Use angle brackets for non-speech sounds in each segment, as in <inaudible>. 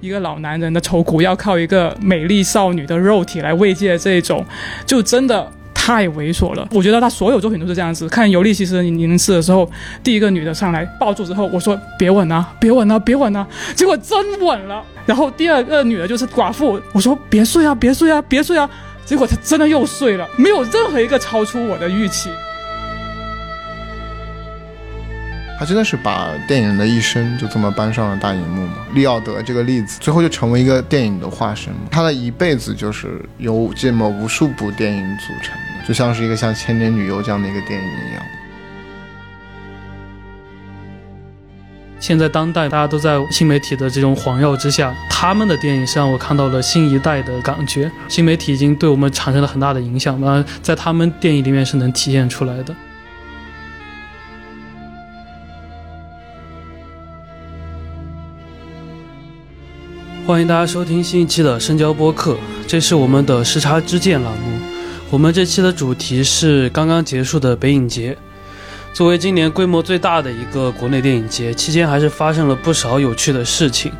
一个老男人的愁苦要靠一个美丽少女的肉体来慰藉，这种就真的太猥琐了。我觉得他所有作品都是这样子。看《尤利西斯零零四》的时候，第一个女的上来抱住之后，我说别吻啊，别吻啊，别吻啊，结果真吻了。然后第二个女的就是寡妇，我说别睡啊，别睡啊，别睡啊，结果她真的又睡了，没有任何一个超出我的预期。他真的是把电影人的一生就这么搬上了大荧幕吗？利奥德这个例子，最后就成为一个电影的化身。他的一辈子就是由这么无数部电影组成的，就像是一个像《千年女优》这样的一个电影一样。现在当代大家都在新媒体的这种环绕之下，他们的电影是让我看到了新一代的感觉。新媒体已经对我们产生了很大的影响，那在他们电影里面是能体现出来的。欢迎大家收听新一期的深交播客，这是我们的时差之见栏目。我们这期的主题是刚刚结束的北影节。作为今年规模最大的一个国内电影节，期间还是发生了不少有趣的事情，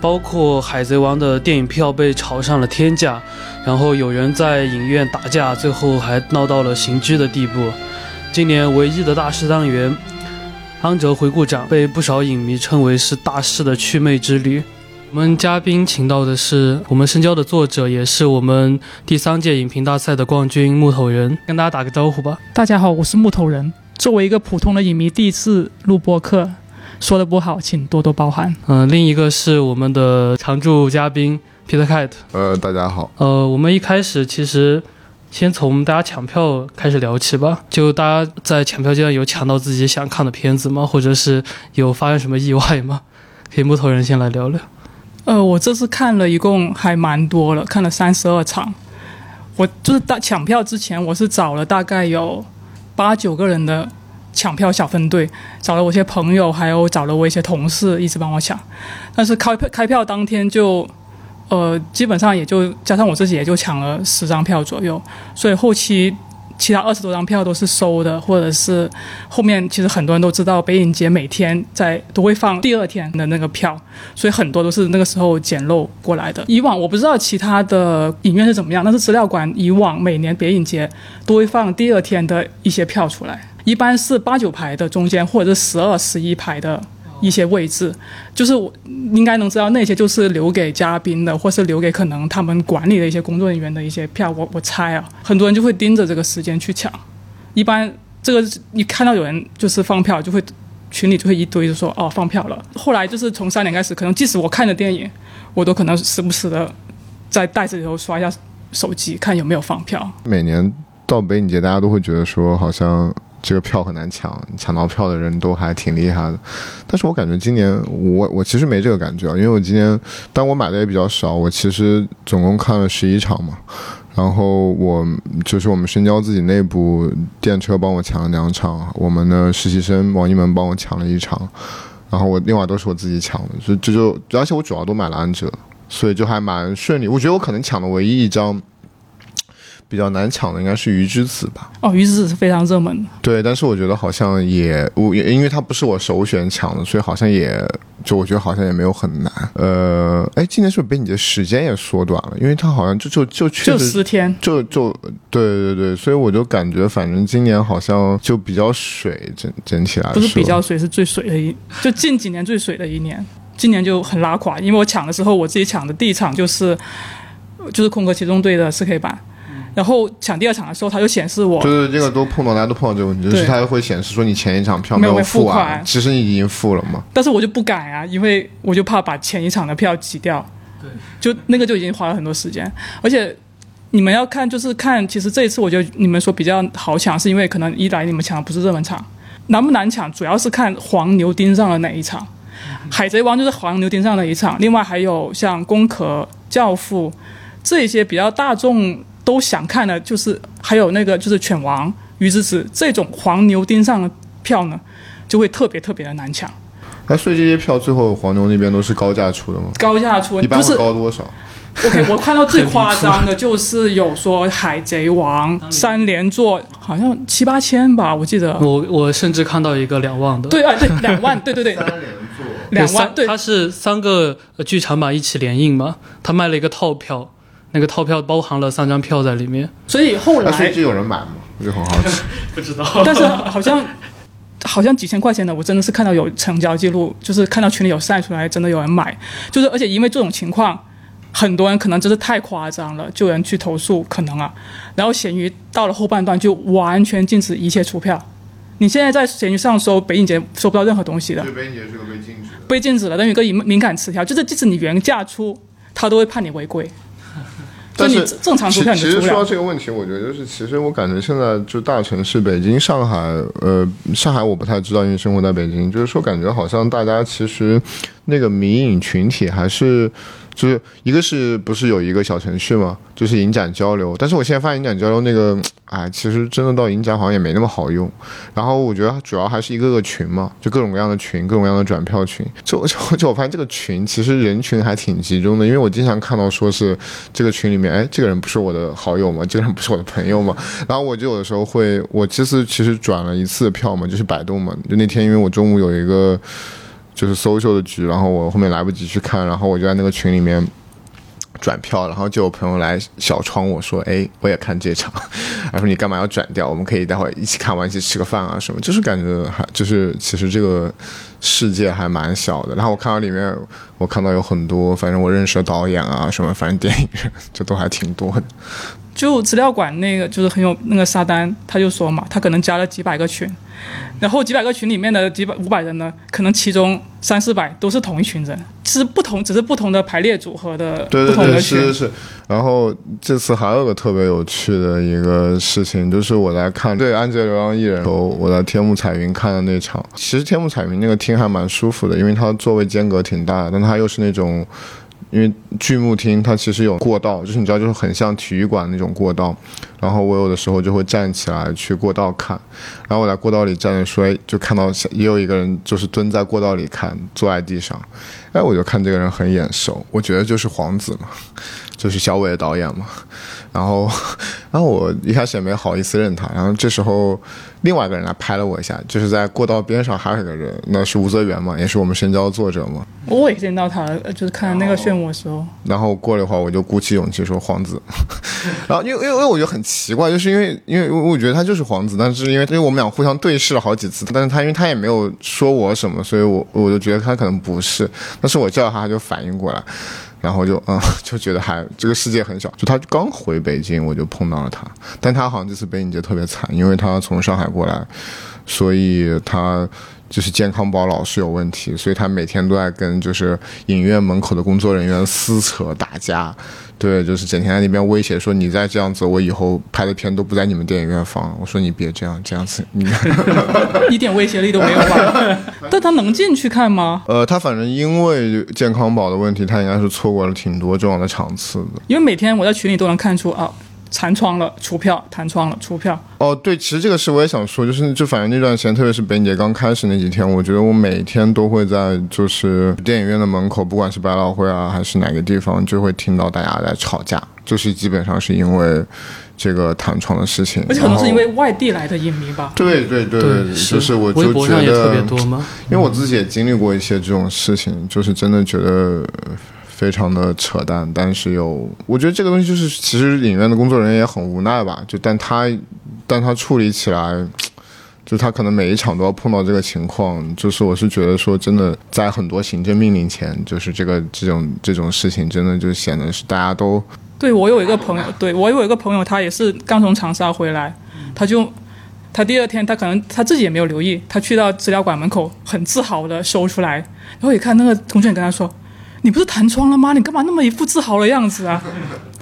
包括《海贼王》的电影票被炒上了天价，然后有人在影院打架，最后还闹到了刑拘的地步。今年唯一的大师单元——安哲回顾展，被不少影迷称为是大师的祛魅之旅。我们嘉宾请到的是我们深交的作者，也是我们第三届影评大赛的冠军木头人，跟大家打个招呼吧。大家好，我是木头人。作为一个普通的影迷，第一次录播客，说的不好，请多多包涵。嗯、另一个是我们的常驻嘉宾 Peter Cat。呃，大家好，呃，我们一开始其实先从大家抢票开始聊起吧。就大家在抢票阶段有抢到自己想看的片子吗？或者是有发生什么意外吗？可以木头人先来聊聊。呃，我这次看了一共还蛮多了，看了三十二场。我就是大抢票之前，我是找了大概有八九个人的抢票小分队，找了我些朋友，还有找了我一些同事一直帮我抢。但是开票开票当天就，呃，基本上也就加上我自己也就抢了十张票左右，所以后期其他二十多张票都是收的，或者是后面其实很多人都知道北影节每天在都会放第二天的那个票，所以很多都是那个时候捡漏过来的。以往我不知道其他的影院是怎么样，但是资料馆以往每年北影节都会放第二天的一些票出来，一般是八九排的中间，或者是十二、十一排的。一些位置，就是我应该能知道那些就是留给嘉宾的，或是留给可能他们管理的一些工作人员的一些票。我我猜啊，很多人就会盯着这个时间去抢。一般这个一看到有人就是放票，就会群里就会一堆就说哦放票了。后来就是从三点开始，可能即使我看的电影，我都可能时不时的在袋子里头刷一下手机，看有没有放票。每年到北影节，大家都会觉得说好像。这个票很难抢，抢到票的人都还挺厉害的。但是我感觉今年我我其实没这个感觉啊，因为我今年，但我买的也比较少。我其实总共看了十一场嘛，然后我就是我们深交自己内部电车帮我抢了两场，我们的实习生王一门帮我抢了一场，然后我另外都是我自己抢的，所以这就而且我主要都买了安哲，所以就还蛮顺利。我觉得我可能抢的唯一一张。比较难抢的应该是鱼之子吧？哦，鱼之子是非常热门的。对，但是我觉得好像也我也因为它不是我首选抢的，所以好像也就我觉得好像也没有很难。呃，哎，今年是不是被你的时间也缩短了？因为它好像就就就确实就十天，就就对对对，所以我就感觉反正今年好像就比较水，整整体来说不是比较水，是最水的一，就近几年最水的一年。今年就很拉垮，因为我抢的时候，我自己抢的第一场就是就是空壳机动队的四 K 版。然后抢第二场的时候，它就显示我就是这个都碰到，大家都碰到这个问题，就是它会显示说你前一场票没有付完，其实你已经付了嘛。但是我就不敢啊，因为我就怕把前一场的票挤掉。对，就那个就已经花了很多时间，而且你们要看就是看，其实这一次我觉得你们说比较好抢，是因为可能一来你们抢的不是热门场，难不难抢主要是看黄牛盯上了哪一场。海贼王就是黄牛盯上了一场，另外还有像攻壳、教父这些比较大众。都想看的，就是还有那个就是犬王、鱼之子这种黄牛盯上的票呢，就会特别特别的难抢。哎，所以这些票最后黄牛那边都是高价出的吗？高价出，一般会高多少？<laughs> OK，我看到最夸张的就是有说海贼王三连坐，好像七八千吧，我记得。我我甚至看到一个两万的。对啊，对两万，对对对。三连坐。两万对，三它是三个呃剧场版一起联映嘛，他卖了一个套票，那个套票包含了三张票在里面。所以后来那所以就有人买吗？我就很好奇。<laughs> 不知道，<laughs> 但是好像 <laughs> 好像几千块钱的，我真的是看到有成交记录，就是看到群里有晒出来，真的有人买，就是而且因为这种情况，很多人可能真是太夸张了，就有人去投诉，可能啊，然后闲鱼到了后半段就完全禁止一切出票，你现在在闲鱼上搜北影节搜不到任何东西的，北影节是个被禁止。被禁止了，但有一个敏敏感词条，就是即使你原价出，他都会判你违规。就但是你正正常出票你其其实说到这个问题，我觉得就是，其实我感觉现在就大城市，北京、上海，呃，上海我不太知道，因为生活在北京，就是说感觉好像大家其实那个民营群体还是。就是一个是不是有一个小程序嘛，就是影展交流，但是我现在发现影展交流那个，哎，其实真的到影展好像也没那么好用。然后我觉得主要还是一个个群嘛，就各种各样的群，各种各样的转票群。就就就我发现这个群其实人群还挺集中的，因为我经常看到说是这个群里面，哎，这个人不是我的好友吗？这个人不是我的朋友吗？然后我就有的时候会，我这次其实转了一次票嘛，就是百度嘛，就那天因为我中午有一个就是 social 的局，然后我后面来不及去看，然后我就在那个群里面。转票，然后就有朋友来小窗我说，哎，我也看这场，<laughs> 他说你干嘛要转掉？我们可以待会儿一起看完一起吃个饭啊什么，就是感觉还就是其实这个世界还蛮小的。然后我看到里面，我看到有很多，反正我认识的导演啊什么，反正电影人 <laughs> 这都还挺多的。就资料馆那个就是很有那个沙丹，他就说嘛，他可能加了几百个群，然后几百个群里面的几百五百人呢，可能其中三四百都是同一群人，是不同，只是不同的排列组合的不同的群。是是是。然后这次还有个特别有趣的一个事情，就是我在看对《安杰流浪艺人》我在天幕彩云看的那场。其实天幕彩云那个厅还蛮舒服的，因为它座位间隔挺大的，但它又是那种。因为剧目厅它其实有过道，就是你知道，就是很像体育馆那种过道。然后我有的时候就会站起来去过道看，然后我在过道里站着说，就看到也有一个人就是蹲在过道里看，坐在地上，哎，我就看这个人很眼熟，我觉得就是黄子嘛，就是小伟的导演嘛。然后，然后我一开始也没好意思认他，然后这时候另外一个人来拍了我一下，就是在过道边上还有一个人，那是吴泽源嘛，也是我们深交作者嘛。我也见到他就是看那个炫舞的时候，然后过了一会儿，我就鼓起勇气说皇子，<laughs> 然后因为因为因为我觉得很奇怪，就是因为因为我觉得他就是皇子，但是因为因为我们俩互相对视了好几次，但是他因为他也没有说我什么，所以我我就觉得他可能不是，但是我叫他他就反应过来，然后就嗯 <laughs> 就觉得还这个世界很小，就他刚回北京我就碰到了他，但他好像这次北影节特别惨，因为他从上海过来，所以他。就是健康宝老是有问题，所以他每天都在跟就是影院门口的工作人员撕扯打架，对，就是整天在那边威胁说你再这样子，我以后拍的片都不在你们电影院放。我说你别这样，这样子你。<laughs> 一点威胁力都没有吧？<laughs> 但他能进去看吗？呃，他反正因为健康宝的问题，他应该是错过了挺多重要的场次的。因为每天我在群里都能看出啊，弹窗了出票，弹窗了出票。哦，对，其实这个事我也想说，就是就反正那段时间，特别是北影节刚开始那几天，我觉得我每天都会在就是电影院的门口，不管是百老汇啊还是哪个地方，就会听到大家在吵架，就是基本上是因为这个弹窗的事情，而且可能是因为外地来的影迷吧。对对对对，就是我微就觉博上也特别得，多吗？因为我自己也经历过一些这种事情，就是真的觉得呃非常的扯淡，但是又我觉得这个东西就是其实影院的工作人员也很无奈吧，就但他但他处理起来。就他可能每一场都要碰到这个情况，就是我是觉得说，真的在很多行政命令前，就是这个这种这种事情，真的就显得是大家都对我有一个朋友，对我有一个朋友，他也是刚从长沙回来，他就他第二天他可能他自己也没有留意，他去到资料馆门口，很自豪的收出来，然后一看那个同学跟他说：“你不是弹窗了吗？你干嘛那么一副自豪的样子啊？”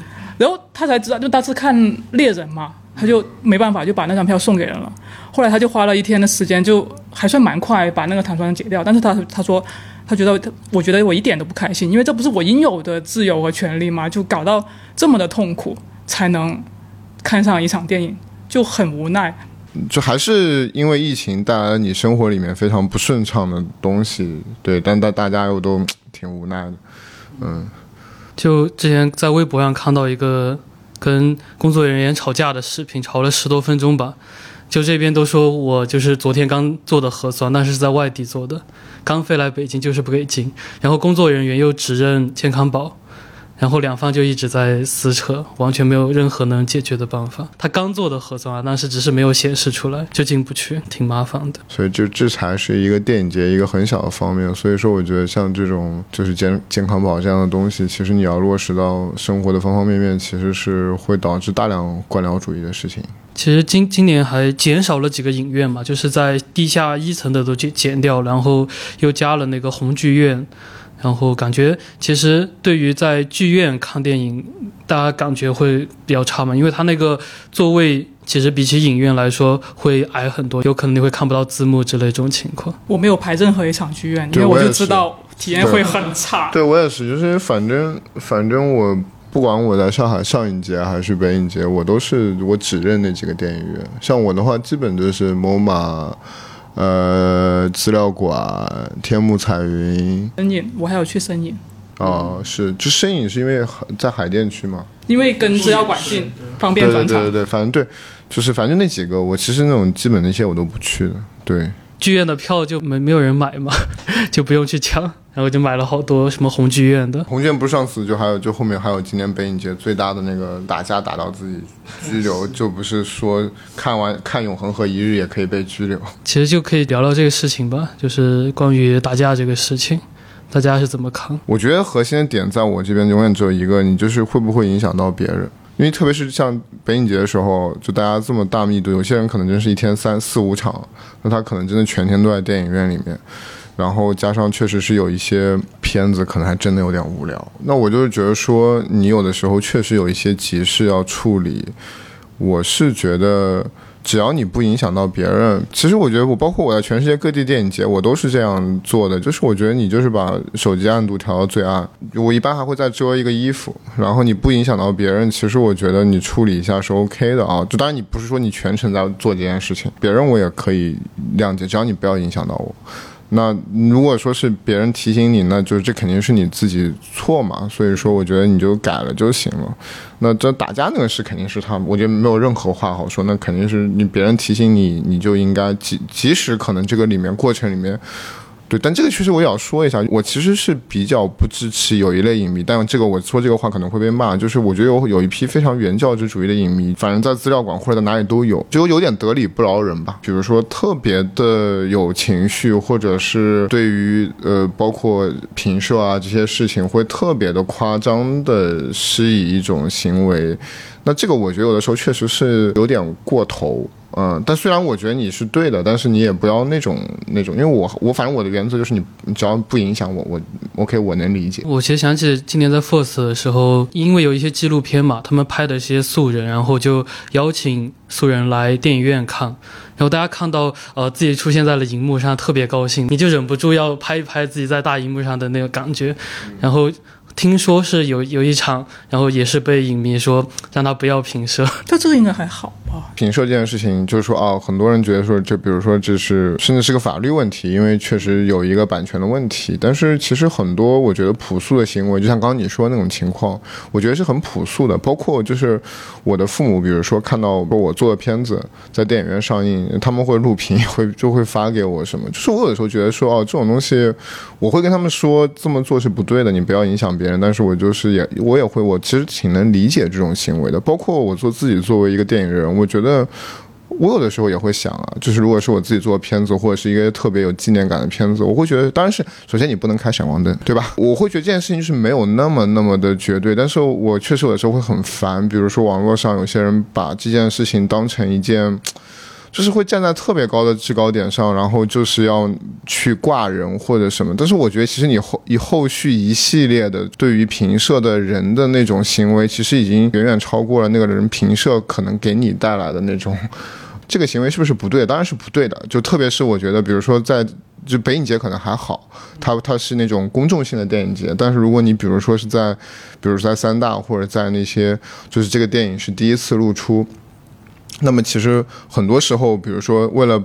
<laughs> 然后他才知道，就当时看猎人嘛，他就没办法就把那张票送给人了。后来他就花了一天的时间，就还算蛮快把那个弹窗解掉。但是他他说他觉得他我觉得我一点都不开心，因为这不是我应有的自由和权利吗？就搞到这么的痛苦才能看上一场电影，就很无奈。就还是因为疫情带来了你生活里面非常不顺畅的东西，对，但大大家又都挺无奈的，嗯，就之前在微博上看到一个跟工作人员吵架的视频，吵了十多分钟吧。就这边都说我就是昨天刚做的核酸，但是在外地做的，刚飞来北京就是不给进，然后工作人员又指认健康宝。然后两方就一直在撕扯，完全没有任何能解决的办法。他刚做的核酸啊，但是只是没有显示出来，就进不去，挺麻烦的。所以就制裁是一个电影节一个很小的方面。所以说，我觉得像这种就是健健康宝这样的东西，其实你要落实到生活的方方面面，其实是会导致大量官僚主义的事情。其实今今年还减少了几个影院嘛，就是在地下一层的都减减掉，然后又加了那个红剧院。然后感觉其实对于在剧院看电影，大家感觉会比较差嘛，因为它那个座位其实比起影院来说会矮很多，有可能你会看不到字幕之类这种情况。我没有排任何一场剧院，<laughs> 因为我就知道体验会很差。对我也是，就是反正反正我不管我在上海上影节还是北影节，我都是我只认那几个电影院。像我的话，基本就是 MoMA。呃，资料馆、天幕彩云、深影，我还有去深影。哦，是，就深影是因为在海淀区嘛？因为跟资料馆近，方便转场。对对对对，反正对，就是反正那几个，我其实那种基本那些我都不去的。对，剧院的票就没没有人买嘛，<laughs> 就不用去抢。然后就买了好多什么红剧院的，红剧院不是上次就还有就后面还有今年北影节最大的那个打架打到自己拘留，就不是说看完看永恒和一日也可以被拘留。其实就可以聊聊这个事情吧，就是关于打架这个事情，大家是怎么看？我觉得核心的点在我这边永远只有一个，你就是会不会影响到别人？因为特别是像北影节的时候，就大家这么大密度，有些人可能真是一天三四五场，那他可能真的全天都在电影院里面。然后加上确实是有一些片子可能还真的有点无聊，那我就是觉得说你有的时候确实有一些急事要处理，我是觉得只要你不影响到别人，其实我觉得我包括我在全世界各地电影节我都是这样做的，就是我觉得你就是把手机暗度调到最暗，我一般还会再遮一个衣服，然后你不影响到别人，其实我觉得你处理一下是 OK 的啊，就当然你不是说你全程在做这件事情，别人我也可以谅解，只要你不要影响到我。那如果说是别人提醒你，那就这肯定是你自己错嘛。所以说，我觉得你就改了就行了。那这打架那个事肯定是他，我觉得没有任何话好说。那肯定是你别人提醒你，你就应该即即使可能这个里面过程里面。对，但这个确实我也要说一下，我其实是比较不支持有一类影迷，但这个我说这个话可能会被骂，就是我觉得有有一批非常原教旨主义的影迷，反正在资料馆或者在哪里都有，就有点得理不饶人吧。比如说特别的有情绪，或者是对于呃包括评社啊这些事情会特别的夸张的施以一种行为，那这个我觉得有的时候确实是有点过头。嗯，但虽然我觉得你是对的，但是你也不要那种那种，因为我我反正我的原则就是你只要不影响我，我 OK，我能理解。我其实想起今年在 Force 的时候，因为有一些纪录片嘛，他们拍的一些素人，然后就邀请素人来电影院看，然后大家看到呃自己出现在了荧幕上，特别高兴，你就忍不住要拍一拍自己在大荧幕上的那个感觉，然后。听说是有有一场，然后也是被影迷说让他不要评射，但这个应该还好吧？评射这件事情，就是说哦，很多人觉得说，就比如说这是甚至是个法律问题，因为确实有一个版权的问题。但是其实很多我觉得朴素的行为，就像刚刚你说那种情况，我觉得是很朴素的。包括就是我的父母，比如说看到我做的片子在电影院上映，他们会录屏，会就会发给我什么。就是我有时候觉得说哦，这种东西，我会跟他们说这么做是不对的，你不要影响别人。但是我就是也我也会，我其实挺能理解这种行为的。包括我做自己作为一个电影人，我觉得我有的时候也会想啊，就是如果是我自己做片子，或者是一个特别有纪念感的片子，我会觉得，当然是首先你不能开闪光灯，对吧？<laughs> 我会觉得这件事情就是没有那么那么的绝对，但是我确实有的时候会很烦，比如说网络上有些人把这件事情当成一件。就是会站在特别高的制高点上，然后就是要去挂人或者什么。但是我觉得，其实你后以后续一系列的对于评社的人的那种行为，其实已经远远超过了那个人评社可能给你带来的那种这个行为是不是不对？当然是不对的。就特别是我觉得，比如说在就北影节可能还好，它它是那种公众性的电影节。但是如果你比如说是在，比如在三大或者在那些，就是这个电影是第一次露出。那么其实很多时候，比如说为了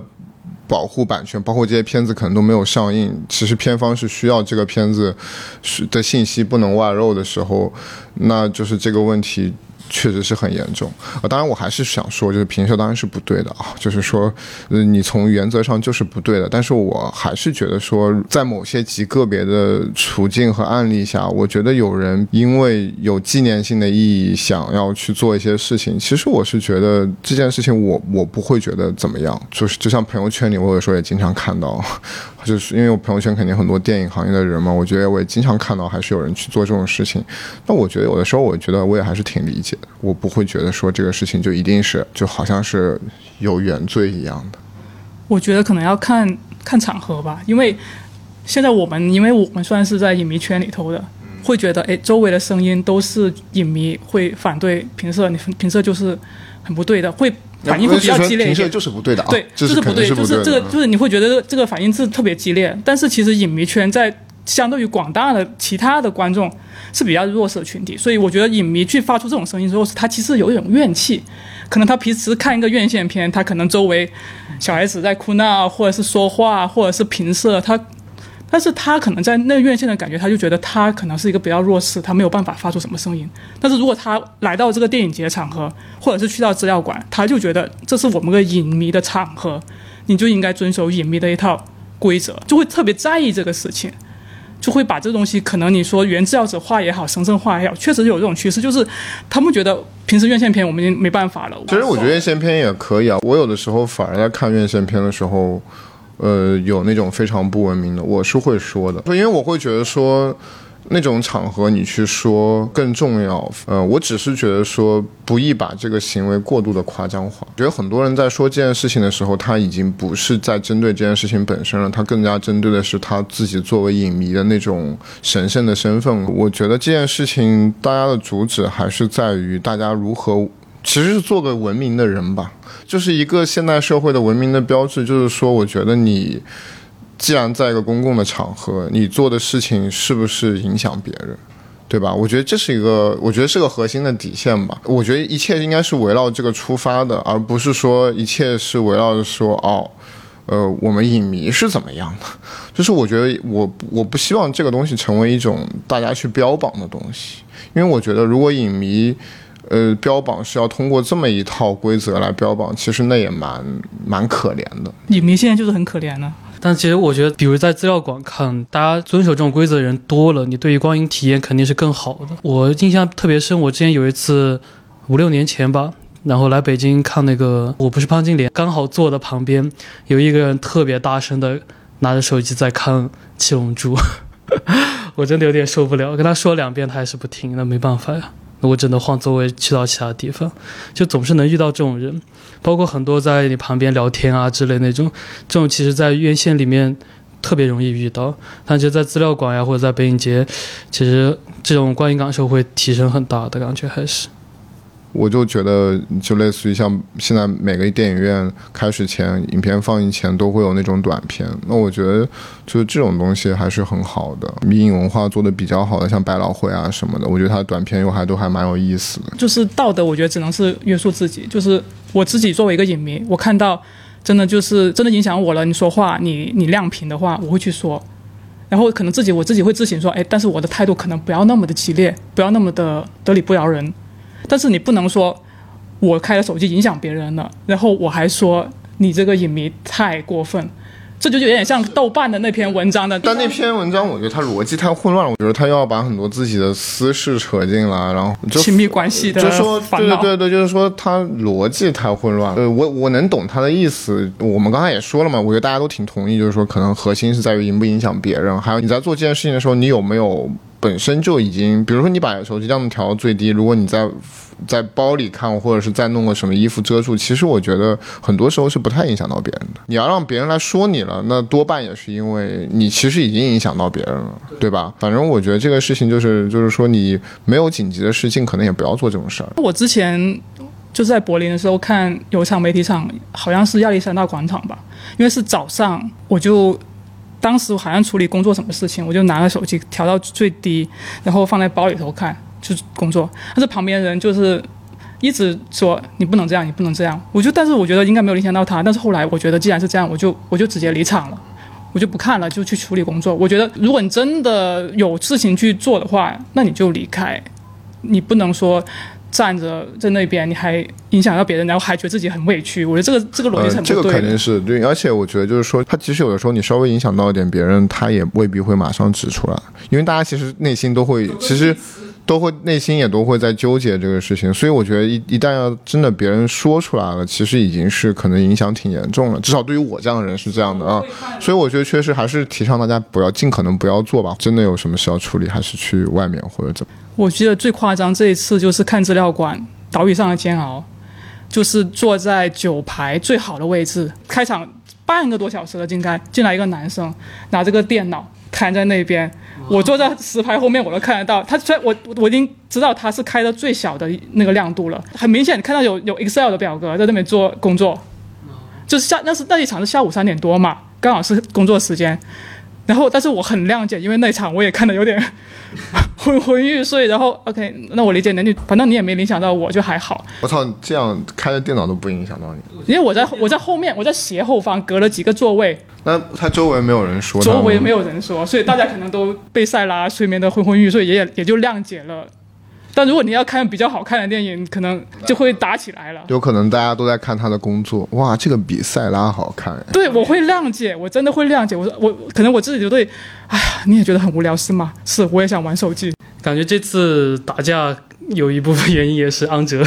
保护版权，包括这些片子可能都没有上映，其实片方是需要这个片子是的信息不能外漏的时候，那就是这个问题确实是很严重。呃，当然我还是想说，就是评社当然是不对的啊，就是说，呃，你从原则上就是不对的。但是我还是觉得说，在某些极个别的处境和案例下，我觉得有人因为有纪念性的意义，想要去做一些事情，其实我是觉得这件事情我我不会觉得怎么样。就是就像朋友圈里，我有时候也经常看到，就是因为我朋友圈肯定很多电影行业的人嘛，我觉得我也经常看到还是有人去做这种事情。那我觉得有的时候，我觉得我也还是挺理解的，我不会觉得说这个事情就一定是就好像是有原罪一样的。我觉得可能要看看场合吧，因为现在我们，因为我们算是在影迷圈里头的，会觉得哎，周围的声音都是影迷会反对评测，你评测就是很不对的，会反应会比较激烈一点。就是不对的啊，对，就就是不对，就是这个，就是你会觉得这个反应是特别激烈，但是其实影迷圈在相对于广大的其他的观众是比较弱势的群体，所以我觉得影迷去发出这种声音之后，他其实有一种怨气，可能他平时看一个院线片，他可能周围小孩子在哭闹，或者是说话，或者是评射，他。但是他可能在那院线的感觉，他就觉得他可能是一个比较弱势，他没有办法发出什么声音。但是如果他来到这个电影节场合，或者是去到资料馆，他就觉得这是我们个影迷的场合，你就应该遵守影迷的一套规则，就会特别在意这个事情，就会把这东西可能你说原制药者化也好，神圣化也好，确实有这种趋势，就是他们觉得平时院线片我们已经没办法了。其实我觉得院线片也可以啊，我有的时候反而在看院线片的时候，呃，有那种非常不文明的，我是会说的，因为我会觉得说。那种场合你去说更重要，呃，我只是觉得说不宜把这个行为过度的夸张化。觉得很多人在说这件事情的时候，他已经不是在针对这件事情本身了，他更加针对的是他自己作为影迷的那种神圣的身份。我觉得这件事情大家的主旨还是在于大家如何。其实是做个文明的人吧，就是一个现代社会的文明的标志。就是说，我觉得你既然在一个公共的场合，你做的事情是不是影响别人，对吧？我觉得这是一个，我觉得是个核心的底线吧。我觉得一切应该是围绕这个出发的，而不是说一切是围绕着说哦，呃，我们影迷是怎么样的。就是我觉得我我不希望这个东西成为一种大家去标榜的东西，因为我觉得如果影迷。呃，标榜是要通过这么一套规则来标榜，其实那也蛮蛮可怜的。影迷现在就是很可怜了。但其实我觉得，比如在资料馆看，大家遵守这种规则的人多了，你对于观影体验肯定是更好的。我印象特别深，我之前有一次五六年前吧，然后来北京看那个《我不是潘金莲》，刚好坐的旁边有一个人特别大声的拿着手机在看《七龙珠》，<laughs> 我真的有点受不了，跟他说两遍他还是不听，那没办法呀。我只能换座位去到其他地方，就总是能遇到这种人，包括很多在你旁边聊天啊之类那种，这种其实在院线里面特别容易遇到，但就在资料馆呀或者在北影节，其实这种观影感受会提升很大的感觉还是。我就觉得，就类似于像现在每个电影院开始前、影片放映前都会有那种短片。那我觉得，就是这种东西还是很好的。迷影文化做的比较好的，像百老汇啊什么的，我觉得它的短片又还都还蛮有意思的。就是道德，我觉得只能是约束自己。就是我自己作为一个影迷，我看到真的就是真的影响我了。你说话，你你亮屏的话，我会去说。然后可能自己我自己会自省说，哎，但是我的态度可能不要那么的激烈，不要那么的得理不饶人。但是你不能说，我开了手机影响别人了，然后我还说你这个影迷太过分，这就有点像豆瓣的那篇文章的。但那篇文章我觉得它逻辑太混乱了，我觉得他又要把很多自己的私事扯进来，然后就亲密关系的就说对。对对，就是说他逻辑太混乱。呃，我我能懂他的意思。我们刚才也说了嘛，我觉得大家都挺同意，就是说可能核心是在于影不影响别人，还有你在做这件事情的时候，你有没有本身就已经，比如说你把手机亮度调到最低，如果你在在包里看，或者是再弄个什么衣服遮住，其实我觉得很多时候是不太影响到别人的。你要让别人来说你了，那多半也是因为你其实已经影响到别人了，对吧？反正我觉得这个事情就是，就是说你没有紧急的事，情可能也不要做这种事儿。我之前就在柏林的时候看有一场媒体场，好像是亚历山大广场吧，因为是早上，我就当时好像处理工作什么事情，我就拿了手机调到最低，然后放在包里头看，就工作。但是旁边人就是一直说你不能这样，你不能这样。我就但是我觉得应该没有影响到他，但是后来我觉得既然是这样，我就我就直接离场了。我就不看了，就去处理工作。我觉得，如果你真的有事情去做的话，那你就离开。你不能说站着在那边，你还影响到别人，然后还觉得自己很委屈。我觉得这个这个逻辑是很这个不对的。肯定是对，而且我觉得就是说，他即使有的时候你稍微影响到一点别人，他也未必会马上指出来，因为大家其实内心都会，其实都会内心也都会在纠结这个事情，所以我觉得一一旦要真的别人说出来了，其实已经是可能影响挺严重了，至少对于我这样的人是这样的啊，所以我觉得确实还是提倡大家不要尽可能不要做吧，真的有什么事要处理，还是去外面或者怎么。我记得最夸张这一次就是看资料馆岛屿上的煎熬，就是坐在九排最好的位置，开场半个多小时了，应该进来一个男生拿着个电脑看在那边，我坐在十排后面我都看得到，他虽然我我已经知道他是开的最小的那个亮度了，很明显看到有有 Excel 的表格在那边做工作，就是下那是那一场是下午三点多嘛，刚好是工作时间。然后，但是我很谅解，因为那场我也看的有点 <laughs> 昏昏欲睡。然后，OK，那我理解，那你反正你也没影响到我，就还好。我操，这样开着电脑都不影响到你，因为我在我在后面，我在斜后方隔了几个座位，那他周围没有人说，周围没有人说，所以大家可能都被塞拉睡眠的昏昏欲睡，也也就谅解了。但如果你要看比较好看的电影，可能就会打起来了。有可能大家都在看他的工作，哇，这个比塞拉好看哎。对，我会谅解，我真的会谅解。我说我可能我自己就对，哎呀，你也觉得很无聊是吗？是，我也想玩手机。感觉这次打架有一部分原因也是 <laughs> 安哲，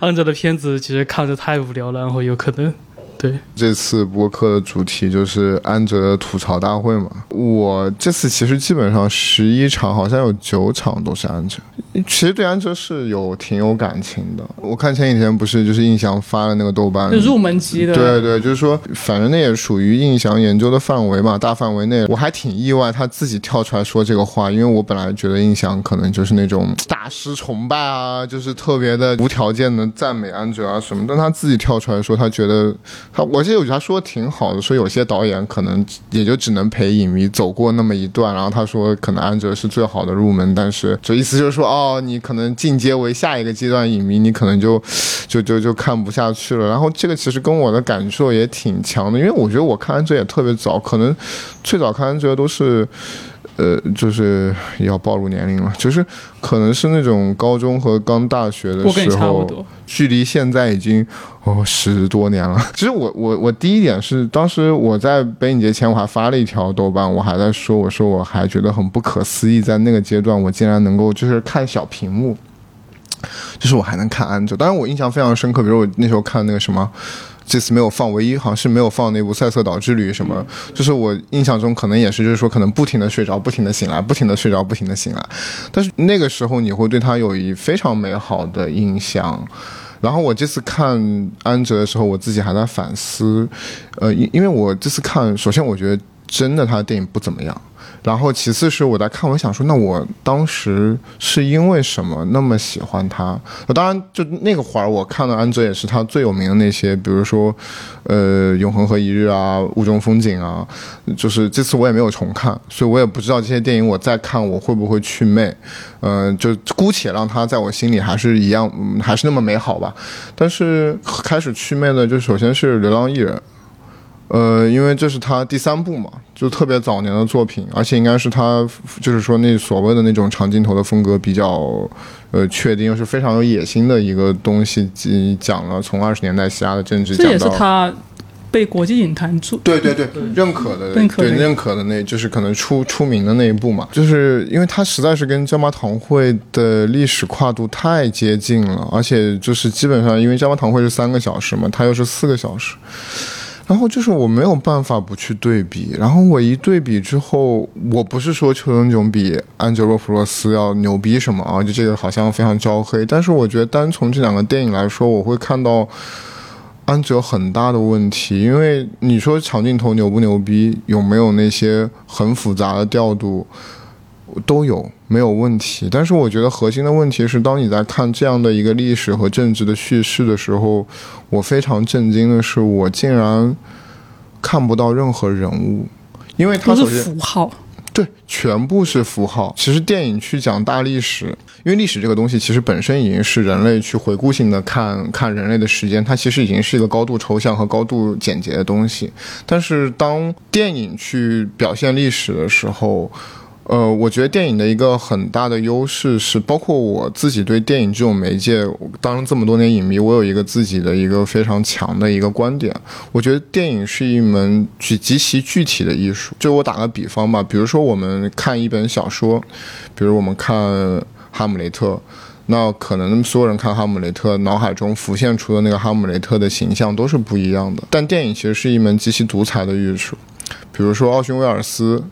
安哲的片子其实看着太无聊了，然后有可能。对，这次播客的主题就是安哲的吐槽大会嘛。我这次其实基本上十一场，好像有九场都是安哲。其实对安哲是有挺有感情的。我看前几天不是就是印象发了那个豆瓣入门级的，对对，就是说，反正那也属于印象研究的范围嘛，大范围内。我还挺意外他自己跳出来说这个话，因为我本来觉得印象可能就是那种大师崇拜啊，就是特别的无条件的赞美安哲啊什么，但他自己跳出来说，他觉得。他我记得我觉得他说的挺好的，说有些导演可能也就只能陪影迷走过那么一段，然后他说可能安哲是最好的入门，但是就意思就是说哦，你可能进阶为下一个阶段影迷，你可能就就就就看不下去了。然后这个其实跟我的感受也挺强的，因为我觉得我看安哲也特别早，可能最早看安哲都是。呃，就是要暴露年龄了，就是可能是那种高中和刚大学的时候，距离现在已经哦十多年了。其实我我我第一点是，当时我在北影节前我还发了一条豆瓣，我还在说，我说我还觉得很不可思议，在那个阶段我竟然能够就是看小屏幕，就是我还能看安卓。当然我印象非常深刻，比如我那时候看那个什么。这次没有放，唯一好像是没有放那部《塞瑟岛之旅》什么，就是我印象中可能也是，就是说可能不停的睡着，不停的醒来，不停的睡着，不停的醒来。但是那个时候你会对他有一非常美好的印象。然后我这次看安哲的时候，我自己还在反思，呃，因因为我这次看，首先我觉得真的他的电影不怎么样。然后，其次是我在看，我想说，那我当时是因为什么那么喜欢他？当然，就那个会儿，我看的安哲也是他最有名的那些，比如说，呃，《永恒和一日》啊，《雾中风景》啊。就是这次我也没有重看，所以我也不知道这些电影我再看我会不会去魅。嗯，就姑且让他在我心里还是一样，还是那么美好吧。但是开始去魅的，就首先是《流浪艺人》。呃，因为这是他第三部嘛，就特别早年的作品，而且应该是他就是说那所谓的那种长镜头的风格比较呃确定，又是非常有野心的一个东西，讲了从二十年代西亚的政治，这也是他被国际影坛注对对对认可的认可对认可的那就是可能出出名的那一部嘛，就是因为他实在是跟椒麻堂会的历史跨度太接近了，而且就是基本上因为椒麻堂会是三个小时嘛，他又是四个小时。然后就是我没有办法不去对比，然后我一对比之后，我不是说邱永炯比安哲罗普洛斯要牛逼什么啊，就这个好像非常招黑，但是我觉得单从这两个电影来说，我会看到安哲很大的问题，因为你说长镜头牛不牛逼，有没有那些很复杂的调度？都有没有问题，但是我觉得核心的问题是，当你在看这样的一个历史和政治的叙事的时候，我非常震惊的是，我竟然看不到任何人物，因为它是符号，对，全部是符号。其实电影去讲大历史，因为历史这个东西其实本身已经是人类去回顾性的看看人类的时间，它其实已经是一个高度抽象和高度简洁的东西。但是当电影去表现历史的时候，呃，我觉得电影的一个很大的优势是，包括我自己对电影这种媒介，当这么多年影迷，我有一个自己的一个非常强的一个观点。我觉得电影是一门极极其具体的艺术。就我打个比方吧，比如说我们看一本小说，比如我们看《哈姆雷特》，那可能所有人看《哈姆雷特》，脑海中浮现出的那个哈姆雷特的形象都是不一样的。但电影其实是一门极其独裁的艺术。比如说奥逊威尔斯。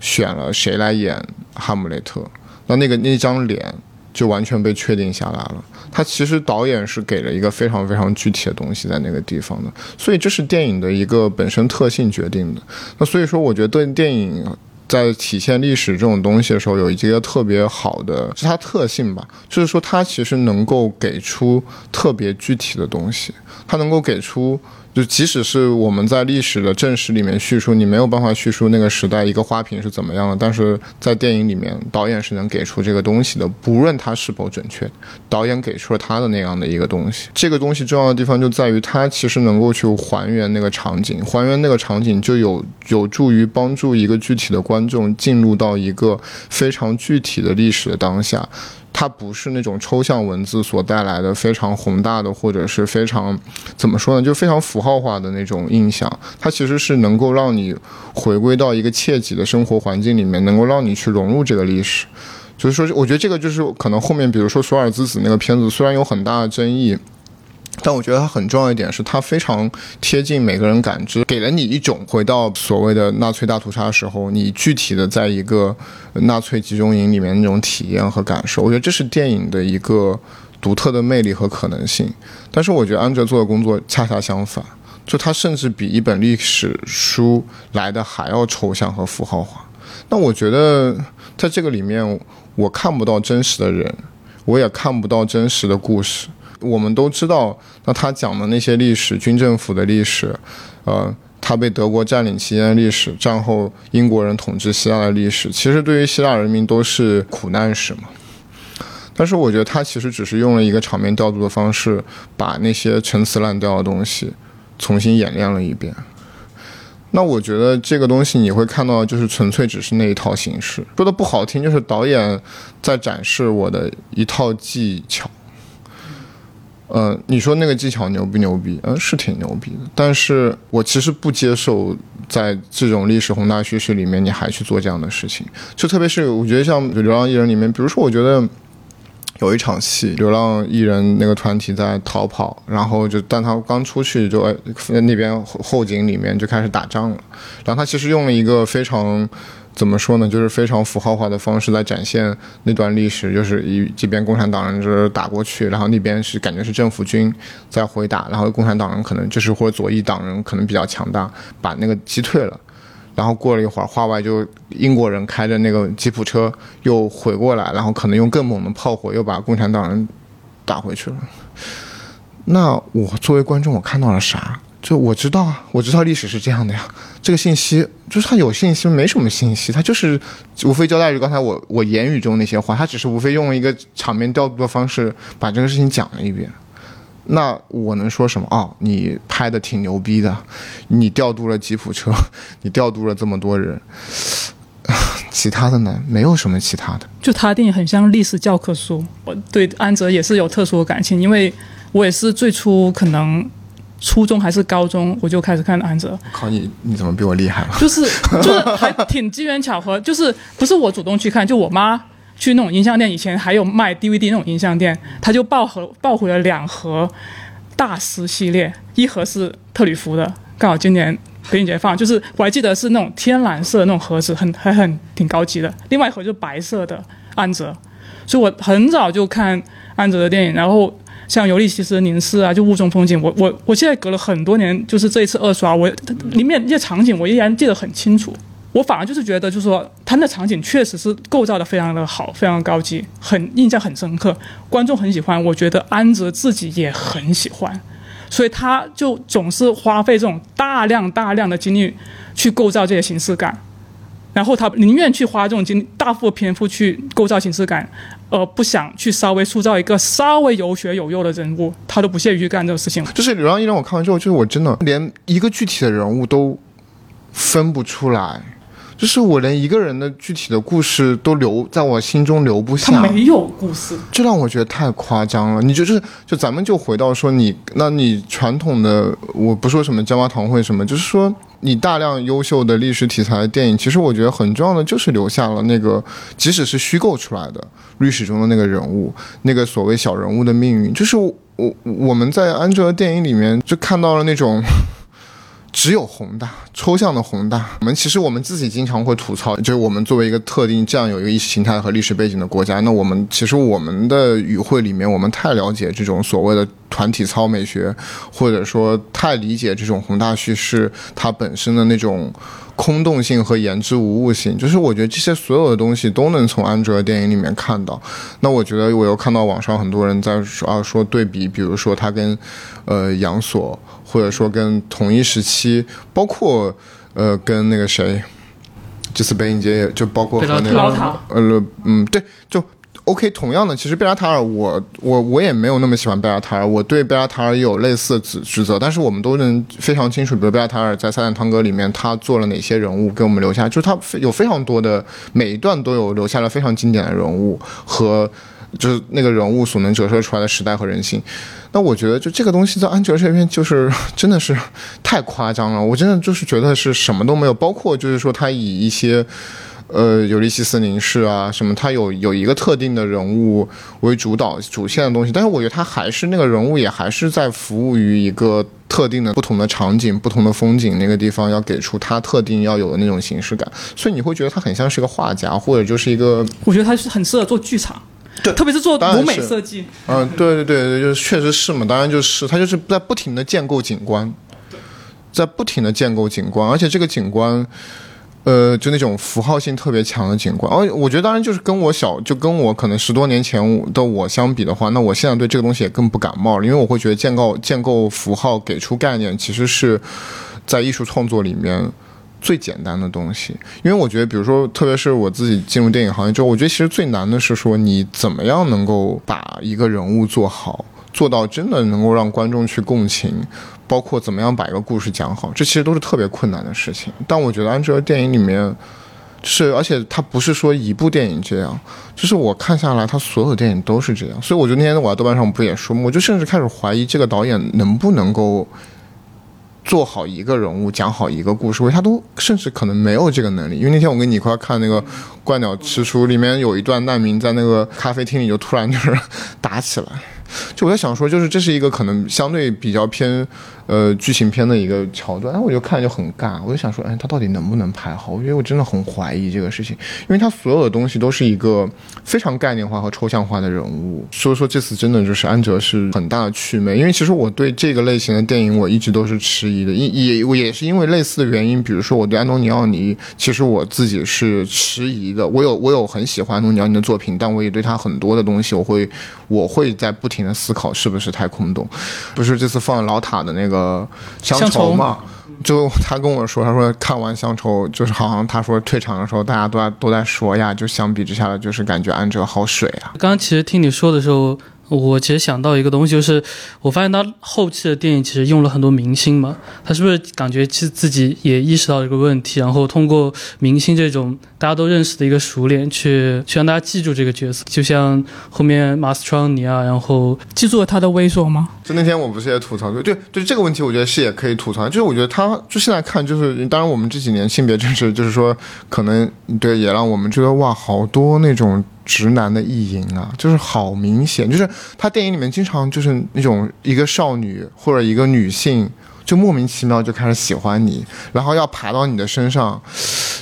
选了谁来演哈姆雷特？那那个那张脸就完全被确定下来了。他其实导演是给了一个非常非常具体的东西在那个地方的，所以这是电影的一个本身特性决定的。那所以说，我觉得电影在体现历史这种东西的时候，有一个特别好的是它特性吧，就是说它其实能够给出特别具体的东西，它能够给出。就即使是我们在历史的正史里面叙述，你没有办法叙述那个时代一个花瓶是怎么样的，但是在电影里面，导演是能给出这个东西的，不论它是否准确，导演给出了他的那样的一个东西。这个东西重要的地方就在于，它其实能够去还原那个场景，还原那个场景就有有助于帮助一个具体的观众进入到一个非常具体的历史的当下。它不是那种抽象文字所带来的非常宏大的，或者是非常怎么说呢，就非常符号化的那种印象。它其实是能够让你回归到一个切己的生活环境里面，能够让你去融入这个历史。就是说，我觉得这个就是可能后面，比如说《索尔兹子》那个片子，虽然有很大的争议。但我觉得它很重要一点是，它非常贴近每个人感知，给了你一种回到所谓的纳粹大屠杀的时候，你具体的在一个纳粹集中营里面那种体验和感受。我觉得这是电影的一个独特的魅力和可能性。但是我觉得安哲做的工作恰恰相反，就他甚至比一本历史书来的还要抽象和符号化。那我觉得在这个里面，我看不到真实的人，我也看不到真实的故事。我们都知道，那他讲的那些历史，军政府的历史，呃，他被德国占领期间的历史，战后英国人统治希腊的历史，其实对于希腊人民都是苦难史嘛。但是我觉得他其实只是用了一个场面调度的方式，把那些陈词滥调的东西重新演练了一遍。那我觉得这个东西你会看到，就是纯粹只是那一套形式。说的不好听，就是导演在展示我的一套技巧。呃，你说那个技巧牛不牛逼？嗯，是挺牛逼的。但是我其实不接受在这种历史宏大叙事里面，你还去做这样的事情。就特别是我觉得像《流浪艺人》里面，比如说我觉得有一场戏，流浪艺人那个团体在逃跑，然后就但他刚出去就那边后后景里面就开始打仗了，然后他其实用了一个非常。怎么说呢？就是非常符号化的方式来展现那段历史，就是以这边共产党人就是打过去，然后那边是感觉是政府军在回打，然后共产党人可能就是或者左翼党人可能比较强大，把那个击退了，然后过了一会儿，话外就英国人开着那个吉普车又回过来，然后可能用更猛的炮火又把共产党人打回去了。那我作为观众，我看到了啥？就我知道啊，我知道历史是这样的呀。这个信息就是他有信息，没什么信息，他就是无非交代于刚才我我言语中那些话，他只是无非用了一个场面调度的方式把这个事情讲了一遍。那我能说什么？哦，你拍的挺牛逼的，你调度了吉普车，你调度了这么多人，<laughs> 其他的呢？没有什么其他的。就他电影很像历史教科书。我对安哲也是有特殊的感情，因为我也是最初可能。初中还是高中，我就开始看安哲。靠你，你怎么比我厉害了？就是 <laughs> 就是还挺机缘巧合，就是不是我主动去看，就我妈去那种音像店，以前还有卖 DVD 那种音像店，她就抱盒抱回了两盒大师系列，一盒是特吕弗的，刚好今年北影节放，就是我还记得是那种天蓝色的那种盒子，很还很挺高级的。另外一盒就是白色的安哲，所以我很早就看安哲的电影，然后。像尤利西斯凝视啊，就雾中风景，我我我现在隔了很多年，就是这一次二刷，我里面一些场景我依然记得很清楚。我反而就是觉得，就是说他那场景确实是构造的非常的好，非常高级，很印象很深刻，观众很喜欢。我觉得安哲自己也很喜欢，所以他就总是花费这种大量大量的精力去构造这些形式感。然后他宁愿去花这种精大幅篇幅去构造形式感，而不想去稍微塑造一个稍微有血有肉的人物，他都不屑于去干这种事情。就是《流浪艺人》，我看完之后，就是我真的连一个具体的人物都分不出来。就是我连一个人的具体的故事都留在我心中留不他下，没有故事。这让我觉得太夸张了。你就是就咱们就回到说你，那你传统的我不说什么椒麻堂会什么，就是说你大量优秀的历史题材的电影，其实我觉得很重要的就是留下了那个，即使是虚构出来的历史中的那个人物，那个所谓小人物的命运，就是我我我们在安哲的电影里面就看到了那种。只有宏大，抽象的宏大。我们其实我们自己经常会吐槽，就是我们作为一个特定这样有一个意识形态和历史背景的国家，那我们其实我们的语汇里面，我们太了解这种所谓的团体操美学，或者说太理解这种宏大叙事它本身的那种空洞性和言之无物性。就是我觉得这些所有的东西都能从安卓的电影里面看到。那我觉得我又看到网上很多人在说啊说对比，比如说他跟呃杨所。或者说跟同一时期，包括呃跟那个谁，这次北影节也就包括和那个，呃嗯对，就 OK。同样的，其实贝拉塔尔，我我我也没有那么喜欢贝拉塔尔，我对贝拉塔尔也有类似的指指责，但是我们都能非常清楚，比如贝拉塔尔在《撒旦汤哥》里面他做了哪些人物给我们留下，就是他有非常多的每一段都有留下了非常经典的人物和。就是那个人物所能折射出来的时代和人性，那我觉得就这个东西在安哲这边就是 <laughs> 真的是太夸张了，我真的就是觉得是什么都没有，包括就是说他以一些呃尤利西斯凝视啊什么，他有有一个特定的人物为主导主线的东西，但是我觉得他还是那个人物也还是在服务于一个特定的不同的场景、不同的风景那个地方要给出他特定要有的那种形式感，所以你会觉得他很像是个画家，或者就是一个，我觉得他是很适合做剧场。对，特别是做美设计，嗯，对对对对，就是确实是嘛，当然就是他就是在不停的建构景观，在不停的建构景观，而且这个景观，呃，就那种符号性特别强的景观，而我觉得当然就是跟我小就跟我可能十多年前的我相比的话，那我现在对这个东西也更不感冒了，因为我会觉得建构建构符号给出概念，其实是在艺术创作里面。最简单的东西，因为我觉得，比如说，特别是我自己进入电影行业之后，我觉得其实最难的是说，你怎么样能够把一个人物做好，做到真的能够让观众去共情，包括怎么样把一个故事讲好，这其实都是特别困难的事情。但我觉得安哲电影里面，是而且他不是说一部电影这样，就是我看下来，他所有电影都是这样。所以我觉得那天我在豆瓣上不也说吗？我就甚至开始怀疑这个导演能不能够。做好一个人物，讲好一个故事，他都甚至可能没有这个能力。因为那天我跟你一块看那个《怪鸟吃书》，里面有一段难民在那个咖啡厅里就突然就是 <laughs> 打起来，就我在想说，就是这是一个可能相对比较偏。呃，剧情片的一个桥段，哎，我就看就很尬，我就想说，哎，他到底能不能拍好？我觉得我真的很怀疑这个事情，因为他所有的东西都是一个非常概念化和抽象化的人物，所以说这次真的就是安哲是很大的趣味。因为其实我对这个类型的电影我一直都是迟疑的，也也我也是因为类似的原因，比如说我对安东尼奥尼，其实我自己是迟疑的。我有我有很喜欢安东尼奥尼的作品，但我也对他很多的东西，我会我会在不停的思考是不是太空洞。不是这次放老塔的那个。呃，乡愁嘛，就他跟我说，他说看完乡愁，就是好像他说退场的时候，大家都在都在说呀，就相比之下的，就是感觉安哲好水啊。刚刚其实听你说的时候。我其实想到一个东西，就是我发现他后期的电影其实用了很多明星嘛，他是不是感觉其实自己也意识到这个问题，然后通过明星这种大家都认识的一个熟脸，去去让大家记住这个角色，就像后面马斯川尼啊，然后记住了他的猥琐吗？就那天我不是也吐槽，就对对这个问题，我觉得是也可以吐槽，就是我觉得他就现在看，就是当然我们这几年性别政治，就是说可能对也让我们觉得哇，好多那种。直男的意淫啊，就是好明显，就是他电影里面经常就是那种一个少女或者一个女性，就莫名其妙就开始喜欢你，然后要爬到你的身上，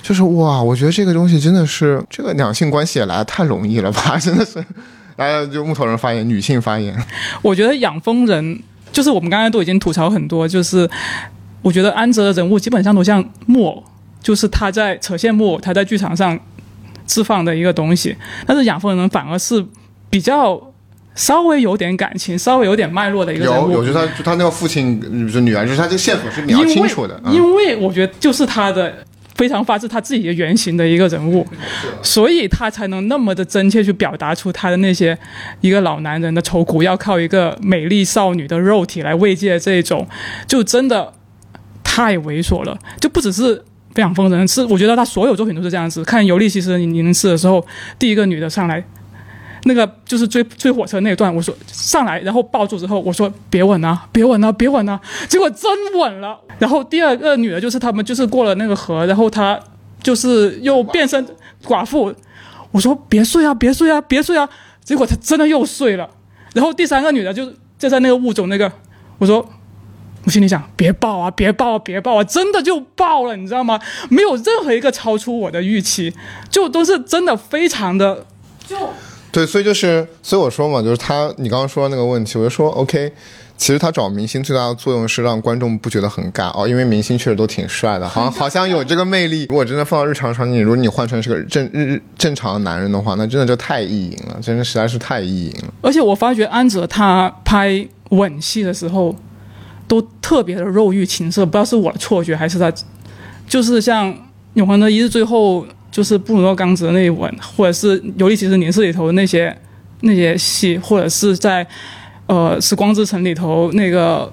就是哇，我觉得这个东西真的是这个两性关系也来的太容易了吧，<laughs> 真的是。来，就木头人发言，女性发言。我觉得养蜂人就是我们刚才都已经吐槽很多，就是我觉得安哲的人物基本上都像木偶，就是他在扯线木偶，他在剧场上。释放的一个东西，但是养蜂人反而是比较稍微有点感情、稍微有点脉络的一个人物。有，有，就他，就他那个父亲是女儿，就是他这个线索是比较清楚的。因为我觉得就是他的非常发自他自己的原型的一个人物，所以他才能那么的真切去表达出他的那些一个老男人的愁苦，要靠一个美丽少女的肉体来慰藉这种，就真的太猥琐了，就不只是。非常疯人，是我觉得他所有作品都是这样子。看《尤利西斯零零四》的时候，第一个女的上来，那个就是追追火车那一段，我说上来，然后抱住之后，我说别吻啊，别吻啊，别吻啊，结果真吻了。然后第二个女的就是他们就是过了那个河，然后她就是又变身寡妇，我说别睡啊，别睡啊，别睡啊，结果她真的又睡了。然后第三个女的就就在那个物种那个，我说。我心里想，别抱啊，别抱啊，别抱啊！真的就抱了，你知道吗？没有任何一个超出我的预期，就都是真的非常的，就对，所以就是，所以我说嘛，就是他，你刚刚说的那个问题，我就说，OK，其实他找明星最大的作用是让观众不觉得很尬哦，因为明星确实都挺帅的，好像好像有这个魅力。如果真的放到日常场景，如果你换成是个正日日正常的男人的话，那真的就太意淫了，真的实在是太意淫了。而且我发觉安哲他拍吻戏的时候。都特别的肉欲情色，不知道是我的错觉还是他，就是像《永恒的一日》最后就是布鲁诺刚子的那一吻，或者是《尤利西斯凝视》里头那些那些戏，或者是在呃《时光之城》里头那个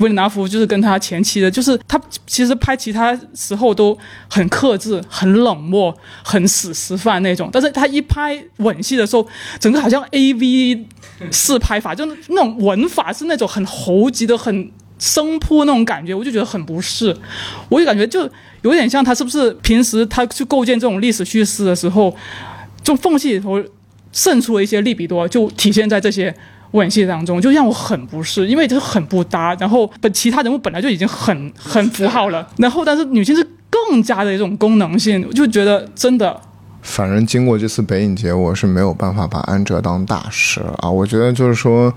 维里纳夫就是跟他前妻的，就是他其实拍其他时候都很克制、很冷漠、很死死饭那种，但是他一拍吻戏的时候，整个好像 A V。试拍法就那种吻法是那种很猴急的、很生扑那种感觉，我就觉得很不适。我就感觉就有点像他是不是平时他去构建这种历史叙事的时候，就缝隙里头渗出了一些利比多，就体现在这些吻戏当中，就让我很不适，因为这很不搭。然后本其他人物本来就已经很 <laughs> 很符号了，然后但是女性是更加的一种功能性，我就觉得真的。反正经过这次北影节，我是没有办法把安哲当大师啊。我觉得就是说，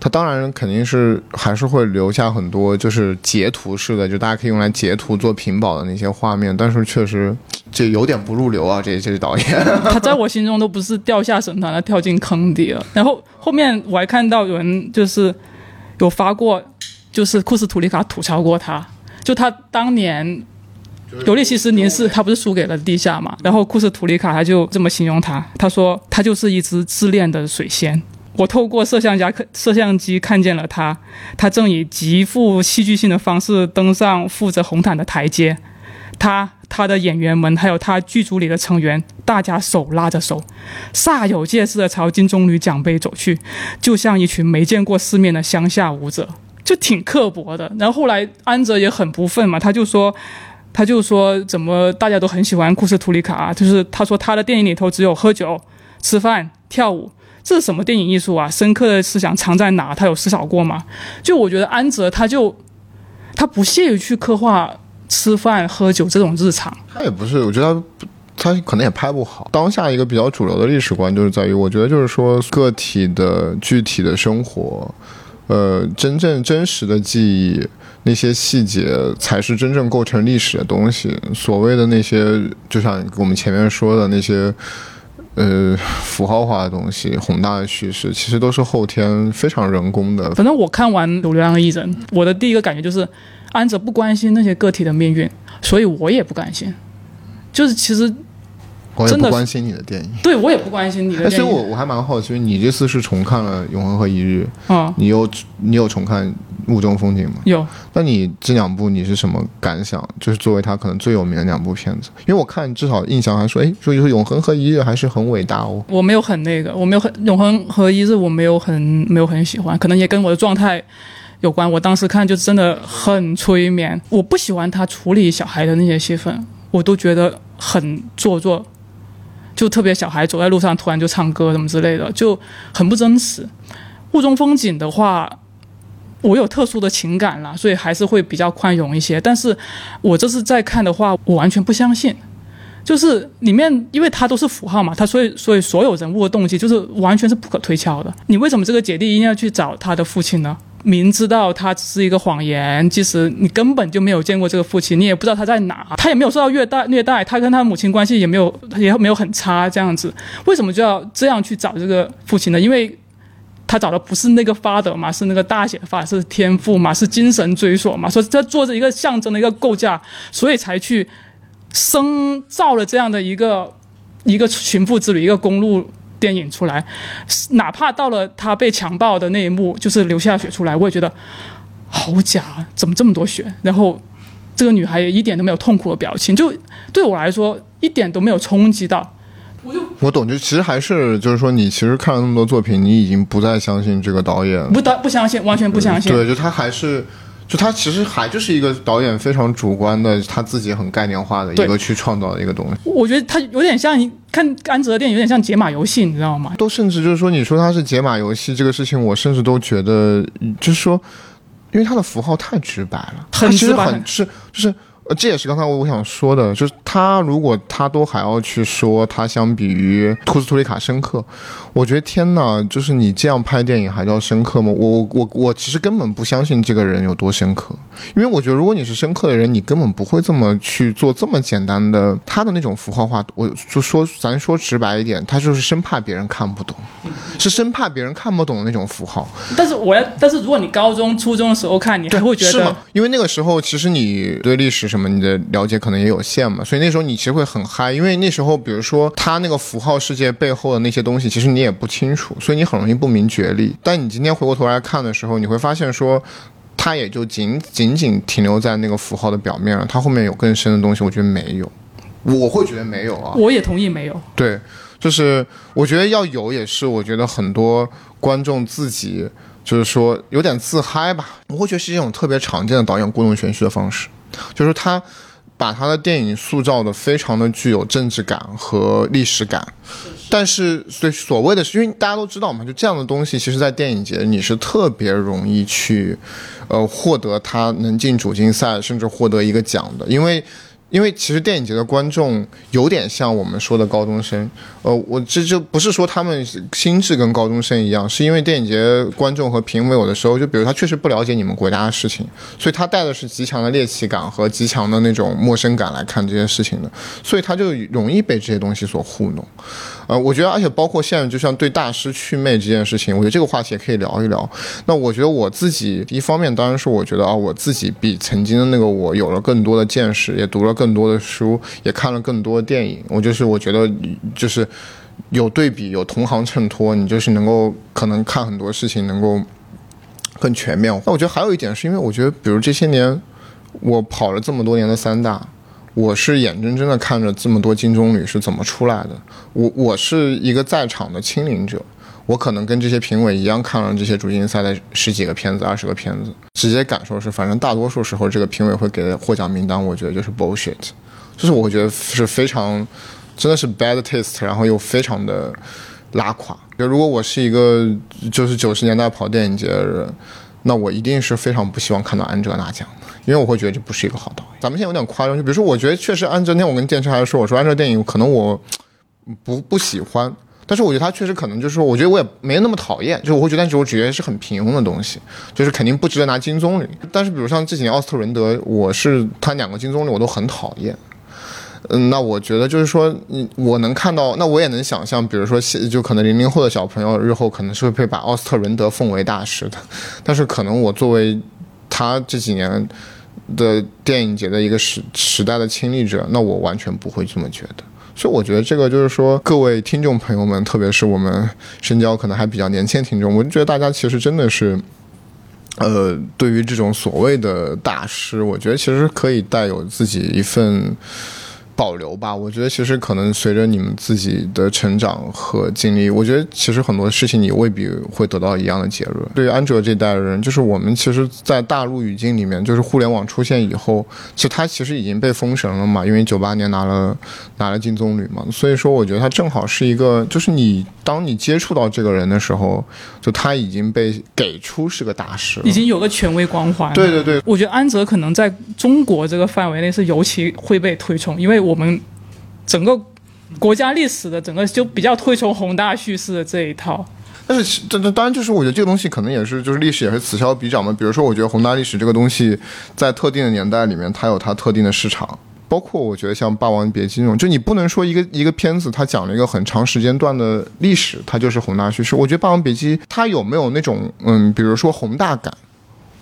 他当然肯定是还是会留下很多就是截图式的，就大家可以用来截图做屏保的那些画面。但是确实这有点不入流啊，这这导演。<laughs> 他在我心中都不是掉下神坛了，跳进坑底了。然后后面我还看到有人就是有发过，就是库斯图里卡吐槽过他，就他当年。尤利西斯凝视，他不是输给了地下嘛？然后库斯图里卡他就这么形容他，他说他就是一只自恋的水仙。我透过摄像夹摄像机看见了他，他正以极富戏剧性的方式登上负责红毯的台阶。他、他的演员们还有他剧组里的成员，大家手拉着手，煞有介事的朝金棕榈奖杯走去，就像一群没见过世面的乡下舞者，就挺刻薄的。然后后来安哲也很不忿嘛，他就说。他就说：“怎么大家都很喜欢库斯图里卡？就是他说他的电影里头只有喝酒、吃饭、跳舞，这是什么电影艺术啊？深刻的思想藏在哪？他有思考过吗？就我觉得安哲他就他不屑于去刻画吃饭、喝酒这种日常。他也不是，我觉得他他可能也拍不好。当下一个比较主流的历史观就是在于，我觉得就是说个体的具体的生活，呃，真正真实的记忆。”那些细节才是真正构成历史的东西。所谓的那些，就像我们前面说的那些，呃，符号化的东西、宏大的叙事，其实都是后天非常人工的。反正我看完《流浪艺人》，我的第一个感觉就是，安哲不关心那些个体的命运，所以我也不甘心。就是其实。我也不关心你的电影，对我也不关心你的。所以我我还蛮好奇，你这次是重看了《永恒和一日》啊？你有你有重看《雾中风景》吗？有。那你这两部你是什么感想？就是作为他可能最有名的两部片子，因为我看至少印象还说，哎，说就是《永恒和一日》还是很伟大哦。我没有很那个，我没有很《永恒和一日》，我没有很没有很喜欢，可能也跟我的状态有关。我当时看就真的很催眠，我不喜欢他处理小孩的那些戏份，我都觉得很做作。就特别小孩走在路上突然就唱歌什么之类的，就很不真实。雾中风景的话，我有特殊的情感啦，所以还是会比较宽容一些。但是我这次在看的话，我完全不相信。就是里面，因为它都是符号嘛，它所以所以所有人物的动机就是完全是不可推敲的。你为什么这个姐弟一定要去找他的父亲呢？明知道他只是一个谎言，即使你根本就没有见过这个父亲，你也不知道他在哪，他也没有受到虐待，虐待他跟他母亲关系也没有，也没有很差这样子，为什么就要这样去找这个父亲呢？因为他找的不是那个 father 嘛，是那个大写的发，是天赋嘛，是精神追索嘛，所以他做着一个象征的一个构架，所以才去生造了这样的一个一个群父之旅，一个公路。电影出来，哪怕到了他被强暴的那一幕，就是流下血出来，我也觉得好假，怎么这么多血？然后这个女孩也一点都没有痛苦的表情，就对我来说一点都没有冲击到。我懂，就其实还是就是说，你其实看了那么多作品，你已经不再相信这个导演，不不相信，完全不相信。对，就他还是。就他其实还就是一个导演非常主观的，他自己很概念化的一个去创造的一个东西。我觉得他有点像看安泽的电影，有点像解码游戏，你知道吗？都甚至就是说，你说他是解码游戏这个事情，我甚至都觉得，就是说，因为他的符号太直白了，很直白，是就是。呃，这也是刚才我我想说的，就是他如果他都还要去说他相比于库斯图里卡深刻，我觉得天哪，就是你这样拍电影还叫深刻吗？我我我其实根本不相信这个人有多深刻，因为我觉得如果你是深刻的人，你根本不会这么去做这么简单的他的那种符号化。我就说咱说直白一点，他就是生怕别人看不懂，是生怕别人看不懂的那种符号。但是我要，但是如果你高中、初中的时候看，你还会觉得是吗？因为那个时候其实你对历史什么。你的了解可能也有限嘛，所以那时候你其实会很嗨，因为那时候比如说他那个符号世界背后的那些东西，其实你也不清楚，所以你很容易不明觉厉。但你今天回过头来看的时候，你会发现说，他也就仅仅仅停留在那个符号的表面了，他后面有更深的东西，我觉得没有，我会觉得没有啊。我也同意没有。对，就是我觉得要有，也是我觉得很多观众自己就是说有点自嗨吧，我会觉得是一种特别常见的导演故弄玄虚的方式。就是他把他的电影塑造的非常的具有政治感和历史感，但是所所谓的是，因为大家都知道嘛，就这样的东西，其实，在电影节你是特别容易去，呃，获得他能进主竞赛，甚至获得一个奖的，因为。因为其实电影节的观众有点像我们说的高中生，呃，我这就不是说他们心智跟高中生一样，是因为电影节观众和评委有的时候，就比如他确实不了解你们国家的事情，所以他带的是极强的猎奇感和极强的那种陌生感来看这些事情的，所以他就容易被这些东西所糊弄。呃，我觉得，而且包括现在，就像对大师祛魅这件事情，我觉得这个话题也可以聊一聊。那我觉得我自己一方面当然是我觉得啊，我自己比曾经的那个我有了更多的见识，也读了更多的书，也看了更多的电影。我就是我觉得就是有对比，有同行衬托，你就是能够可能看很多事情能够更全面。那我觉得还有一点是因为我觉得，比如这些年我跑了这么多年的三大。我是眼睁睁的看着这么多金棕榈是怎么出来的，我我是一个在场的亲临者，我可能跟这些评委一样看了这些主竞赛的十几个片子、二十个片子，直接感受是，反正大多数时候这个评委会给的获奖名单，我觉得就是 bullshit，就是我觉得是非常真的是 bad taste，然后又非常的拉垮。就如果我是一个就是九十年代跑电影节的人，那我一定是非常不希望看到安哲拿奖。因为我会觉得这不是一个好导演。咱们现在有点夸张，就比如说，我觉得确实安哲，那天我跟电车还说，我说安哲电影可能我不不喜欢，但是我觉得他确实可能就是说，我觉得我也没那么讨厌，就我会觉得，但是我觉得是很平庸的东西，就是肯定不值得拿金棕榈。但是比如像这几年奥斯特伦德，我是他两个金棕榈我都很讨厌。嗯，那我觉得就是说，你我能看到，那我也能想象，比如说，就可能零零后的小朋友日后可能是会被把奥斯特伦德奉为大师的，但是可能我作为。他这几年的电影节的一个时时代的亲历者，那我完全不会这么觉得。所以我觉得这个就是说，各位听众朋友们，特别是我们深交可能还比较年轻的听众，我就觉得大家其实真的是，呃，对于这种所谓的大师，我觉得其实可以带有自己一份。保留吧，我觉得其实可能随着你们自己的成长和经历，我觉得其实很多事情你未必会得到一样的结论。对于安卓这代人，就是我们其实，在大陆语境里面，就是互联网出现以后，其实他其实已经被封神了嘛，因为九八年拿了拿了金棕榈嘛，所以说我觉得他正好是一个，就是你当你接触到这个人的时候，就他已经被给出是个大师，已经有个权威光环。对对对，我觉得安泽可能在中国这个范围内是尤其会被推崇，因为我。我们整个国家历史的整个就比较推崇宏大叙事的这一套，但是这这当然就是我觉得这个东西可能也是就是历史也是此消彼长嘛。比如说，我觉得宏大历史这个东西在特定的年代里面，它有它特定的市场。包括我觉得像《霸王别姬》那种，就你不能说一个一个片子它讲了一个很长时间段的历史，它就是宏大叙事。我觉得《霸王别姬》它有没有那种嗯，比如说宏大感？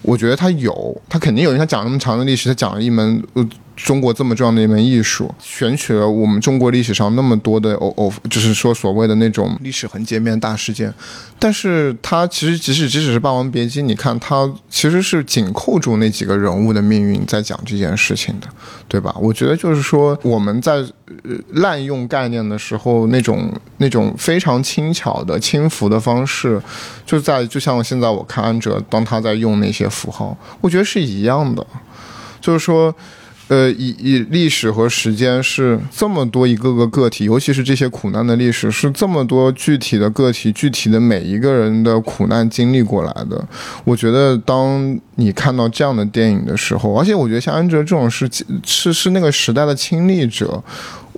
我觉得它有，它肯定有，因为它讲那么长的历史，它讲了一门呃。中国这么重要的一门艺术，选取了我们中国历史上那么多的偶偶，就是说所谓的那种历史横截面大事件，但是它其实即使即使是《霸王别姬》，你看它其实是紧扣住那几个人物的命运在讲这件事情的，对吧？我觉得就是说我们在滥用概念的时候，那种那种非常轻巧的轻浮的方式，就在就像现在我看安哲，当他在用那些符号，我觉得是一样的，就是说。呃，以以历史和时间是这么多一个个个体，尤其是这些苦难的历史，是这么多具体的个体，具体的每一个人的苦难经历过来的。我觉得，当你看到这样的电影的时候，而且我觉得像安哲这种是是是那个时代的亲历者，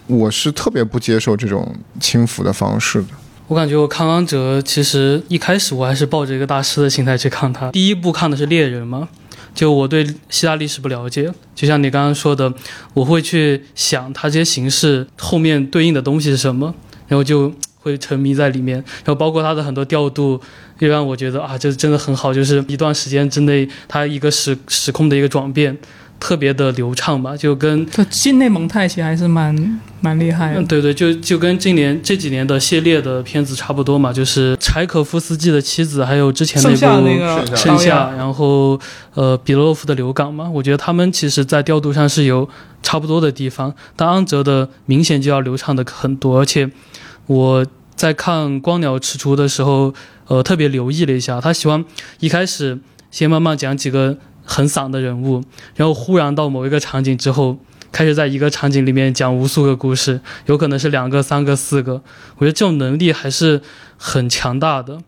我是特别不接受这种轻浮的方式的。我感觉我看安哲，其实一开始我还是抱着一个大师的心态去看他。第一部看的是《猎人》嘛。就我对希腊历史不了解，就像你刚刚说的，我会去想它这些形式后面对应的东西是什么，然后就会沉迷在里面，然后包括它的很多调度，又让我觉得啊，这真的很好，就是一段时间之内它一个时时空的一个转变。特别的流畅吧，就跟它境内蒙太奇还是蛮蛮厉害的。对对，就就跟今年这几年的系列的片子差不多嘛，就是柴可夫斯基的妻子，还有之前那部《盛夏》，然后呃比洛夫的《流港》嘛，我觉得他们其实在调度上是有差不多的地方，但安哲的明显就要流畅的很多。而且我在看《光鸟吃出》的时候，呃，特别留意了一下，他喜欢一开始先慢慢讲几个。很散的人物，然后忽然到某一个场景之后，开始在一个场景里面讲无数个故事，有可能是两个、三个、四个。我觉得这种能力还是很强大的。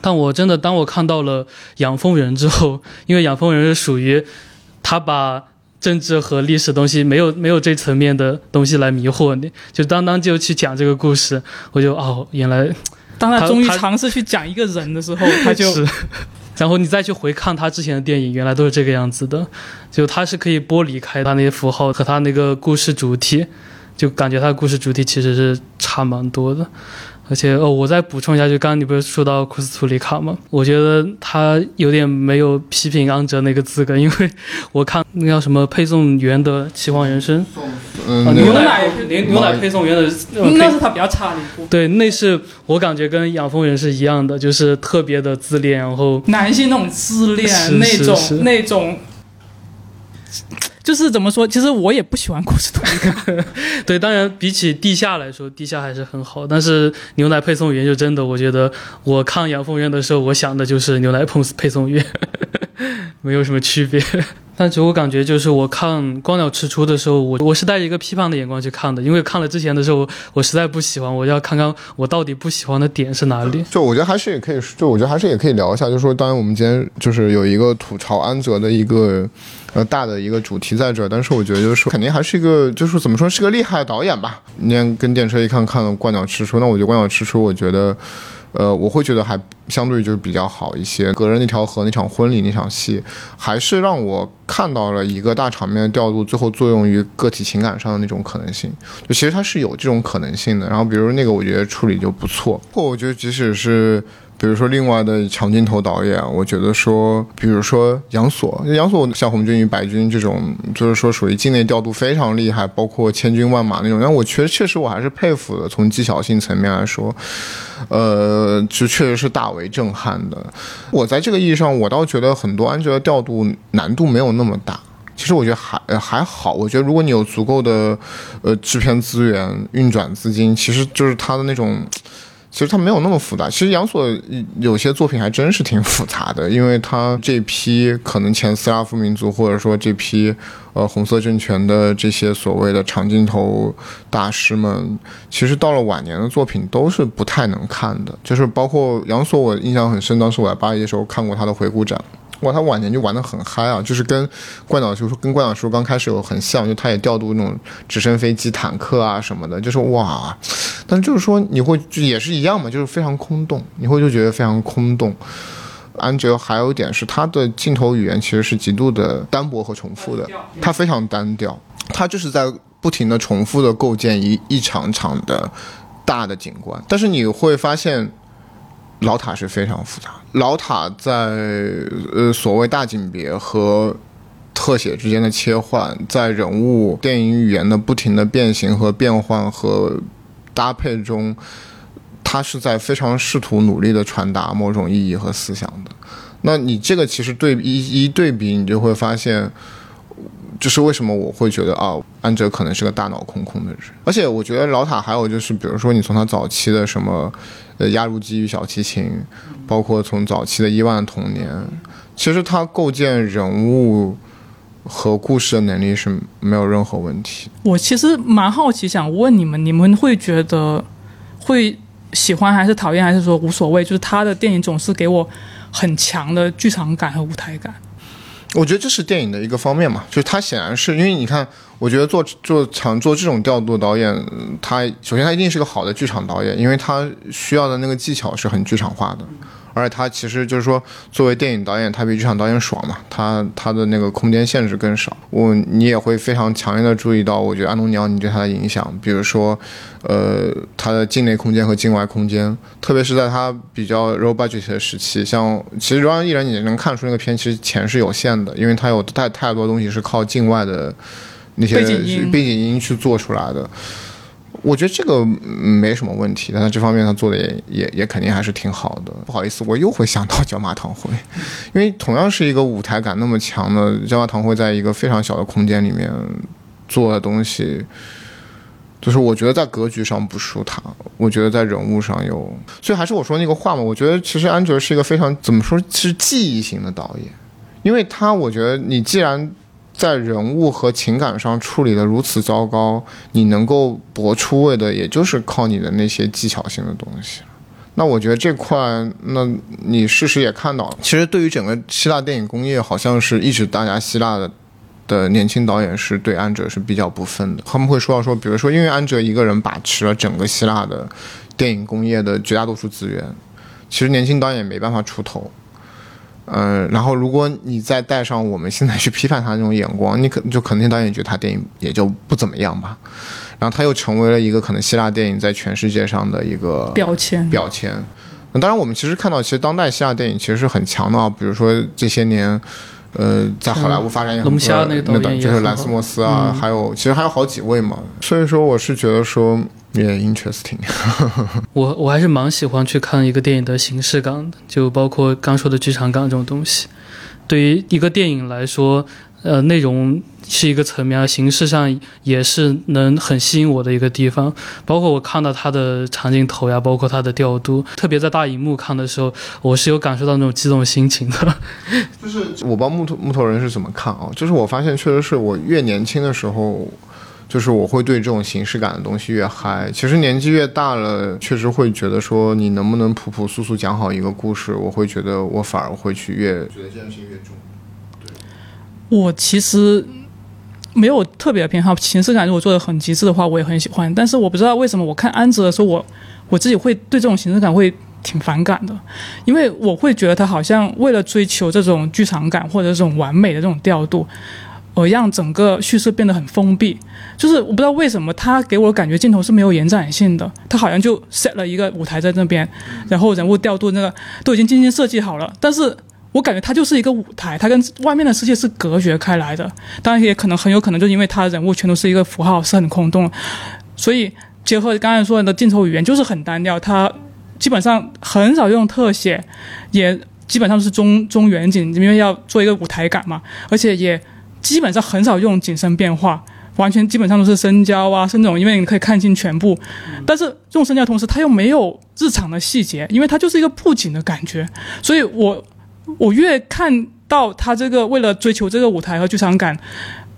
但我真的当我看到了养蜂人之后，因为养蜂人是属于他把政治和历史东西没有没有这层面的东西来迷惑你，就当当就去讲这个故事，我就哦，原来当他终于尝试去讲一个人的时候，他就。<laughs> 然后你再去回看他之前的电影，原来都是这个样子的，就他是可以剥离开他那些符号和他那个故事主题，就感觉他故事主题其实是差蛮多的。而且哦，我再补充一下，就刚刚你不是说到库斯图里卡吗？我觉得他有点没有批评安哲那个资格，因为我看那叫什么配送员的奇幻人生，嗯，牛奶牛奶配送员的，那是他比较差的一部。对，那是我感觉跟养蜂人是一样的，就是特别的自恋，然后男性那种自恋那种那种。就是怎么说？其实我也不喜欢故事图里卡。<laughs> 对，当然比起地下来说，地下还是很好。但是牛奶配送员就真的，我觉得我看养蜂院的时候，我想的就是牛奶配配送员，<laughs> 没有什么区别。但是我感觉就是我看《光鸟吃出》的时候，我我是带着一个批判的眼光去看的，因为看了之前的时候，我实在不喜欢，我要看看我到底不喜欢的点是哪里。就我觉得还是也可以，就我觉得还是也可以聊一下，就是说，当然我们今天就是有一个吐槽安泽的一个呃大的一个主题在这儿，但是我觉得就是肯定还是一个就是怎么说是个厉害的导演吧。你看跟电车一看看了《光鸟吃出》，那我觉得《光鸟吃出》，我觉得。呃，我会觉得还相对就是比较好一些。隔着那条河那场婚礼那场戏，还是让我看到了一个大场面调度，最后作用于个体情感上的那种可能性。就其实它是有这种可能性的。然后比如那个，我觉得处理就不错。或我觉得即使是。比如说，另外的长镜头导演，我觉得说，比如说杨锁，杨锁像红军与白军这种，就是说属于境内调度非常厉害，包括千军万马那种。但我觉得确实我还是佩服的，从技巧性层面来说，呃，就确实是大为震撼的。我在这个意义上，我倒觉得很多安哲的调度难度没有那么大。其实我觉得还还好。我觉得如果你有足够的呃制片资源、运转资金，其实就是他的那种。其实它没有那么复杂。其实杨锁有些作品还真是挺复杂的，因为他这批可能前斯拉夫民族，或者说这批呃红色政权的这些所谓的长镜头大师们，其实到了晚年的作品都是不太能看的。就是包括杨锁，我印象很深，当时我在巴黎的时候看过他的回顾展。哇，他晚年就玩得很嗨啊，就是跟怪鸟叔跟怪鸟叔刚开始有很像，就他也调度那种直升飞机、坦克啊什么的，就是哇，但就是说你会就也是一样嘛，就是非常空洞，你会就觉得非常空洞。安哲还有一点是他的镜头语言其实是极度的单薄和重复的，他非常单调，他就是在不停的重复的构建一一场场的大的景观，但是你会发现。老塔是非常复杂。老塔在呃所谓大景别和特写之间的切换，在人物电影语言的不停的变形和变换和搭配中，他是在非常试图努力的传达某种意义和思想的。那你这个其实对一一对比，你就会发现。就是为什么我会觉得啊，安哲可能是个大脑空空的人，而且我觉得老塔还有就是，比如说你从他早期的什么，呃，压入机与小提琴，包括从早期的伊万童年，其实他构建人物和故事的能力是没有任何问题。我其实蛮好奇，想问你们，你们会觉得会喜欢还是讨厌，还是说无所谓？就是他的电影总是给我很强的剧场感和舞台感。我觉得这是电影的一个方面嘛，就是他显然是因为你看，我觉得做做想做这种调度导演，他首先他一定是个好的剧场导演，因为他需要的那个技巧是很剧场化的。而且他其实就是说，作为电影导演，他比剧场导演爽嘛，他他的那个空间限制更少。我你也会非常强烈的注意到，我觉得安东尼奥尼对他的影响，比如说，呃，他的境内空间和境外空间，特别是在他比较 low budget 的时期，像其实《流浪艺人》你能看出那个片其实钱是有限的，因为他有太太多东西是靠境外的那些背景音去做出来的。我觉得这个没什么问题，但他这方面他做的也也也肯定还是挺好的。不好意思，我又会想到焦马堂会，<laughs> 因为同样是一个舞台感那么强的焦马堂会，在一个非常小的空间里面做的东西，就是我觉得在格局上不输他，我觉得在人物上有，所以还是我说那个话嘛，我觉得其实安哲是一个非常怎么说是记忆型的导演，因为他我觉得你既然。在人物和情感上处理的如此糟糕，你能够搏出位的，也就是靠你的那些技巧性的东西。那我觉得这块，那你事实也看到了。其实对于整个希腊电影工业，好像是一直大家希腊的的年轻导演是对安哲是比较不忿的。他们会说到说，比如说，因为安哲一个人把持了整个希腊的电影工业的绝大多数资源，其实年轻导演没办法出头。嗯，然后如果你再带上我们现在去批判他那种眼光，你可就可能导演觉得他电影也就不怎么样吧。然后他又成为了一个可能希腊电影在全世界上的一个标签。标签。那当然，我们其实看到，其实当代希腊电影其实是很强的啊。比如说这些年，呃，在好莱坞发展也很龙虾那个就是兰斯莫斯啊，还有其实还有好几位嘛。所以说，我是觉得说。也 interesting，<laughs> 我我还是蛮喜欢去看一个电影的形式感的，就包括刚说的剧场感这种东西。对于一个电影来说，呃，内容是一个层面，形式上也是能很吸引我的一个地方。包括我看到它的长镜头呀，包括它的调度，特别在大荧幕看的时候，我是有感受到那种激动心情的。就是我不知道木头木头人是怎么看啊？就是我发现，确实是我越年轻的时候。就是我会对这种形式感的东西越嗨，其实年纪越大了，确实会觉得说你能不能朴朴素素讲好一个故事，我会觉得我反而会去越觉得这件事情越重。对，我其实没有特别偏好形式感，如果做的很极致的话，我也很喜欢。但是我不知道为什么我看安哲的时候，我我自己会对这种形式感会挺反感的，因为我会觉得他好像为了追求这种剧场感或者这种完美的这种调度。而让整个叙事变得很封闭，就是我不知道为什么他给我感觉镜头是没有延展性的，他好像就 set 了一个舞台在那边，然后人物调度那个都已经精心设计好了，但是我感觉它就是一个舞台，它跟外面的世界是隔绝开来的。当然也可能很有可能就因为他人物全都是一个符号，是很空洞，所以结合刚才说的镜头语言就是很单调，他基本上很少用特写，也基本上是中中远景，因为要做一个舞台感嘛，而且也。基本上很少用景深变化，完全基本上都是深焦啊，是那种因为你可以看清全部。但是用深焦同时，它又没有日常的细节，因为它就是一个布景的感觉。所以我我越看到他这个为了追求这个舞台和剧场感，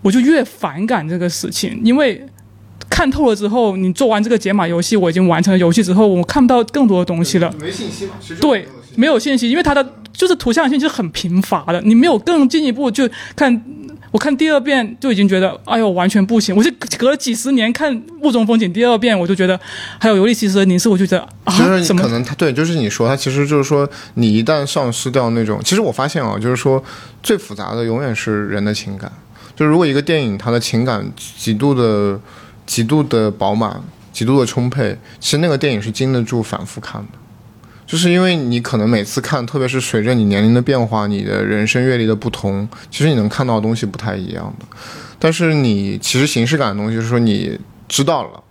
我就越反感这个事情。因为看透了之后，你做完这个解码游戏，我已经完成了游戏之后，我看不到更多的东西了。没信息嘛？对，没有信息，因为它的就是图像信息是很贫乏的，你没有更进一步就看。我看第二遍就已经觉得，哎呦，完全不行！我就隔了几十年看《雾中风景》第二遍，我就觉得，还有《尤利西斯的》凝视，我就觉得啊，怎么可能？他对，就是你说他其实就是说，你一旦丧失掉那种，其实我发现啊，就是说最复杂的永远是人的情感。就是如果一个电影它的情感极度的、极度的饱满、极度的充沛，其实那个电影是经得住反复看的。就是因为你可能每次看，特别是随着你年龄的变化，你的人生阅历的不同，其实你能看到的东西不太一样的。但是你其实形式感的东西，就是说你知道了。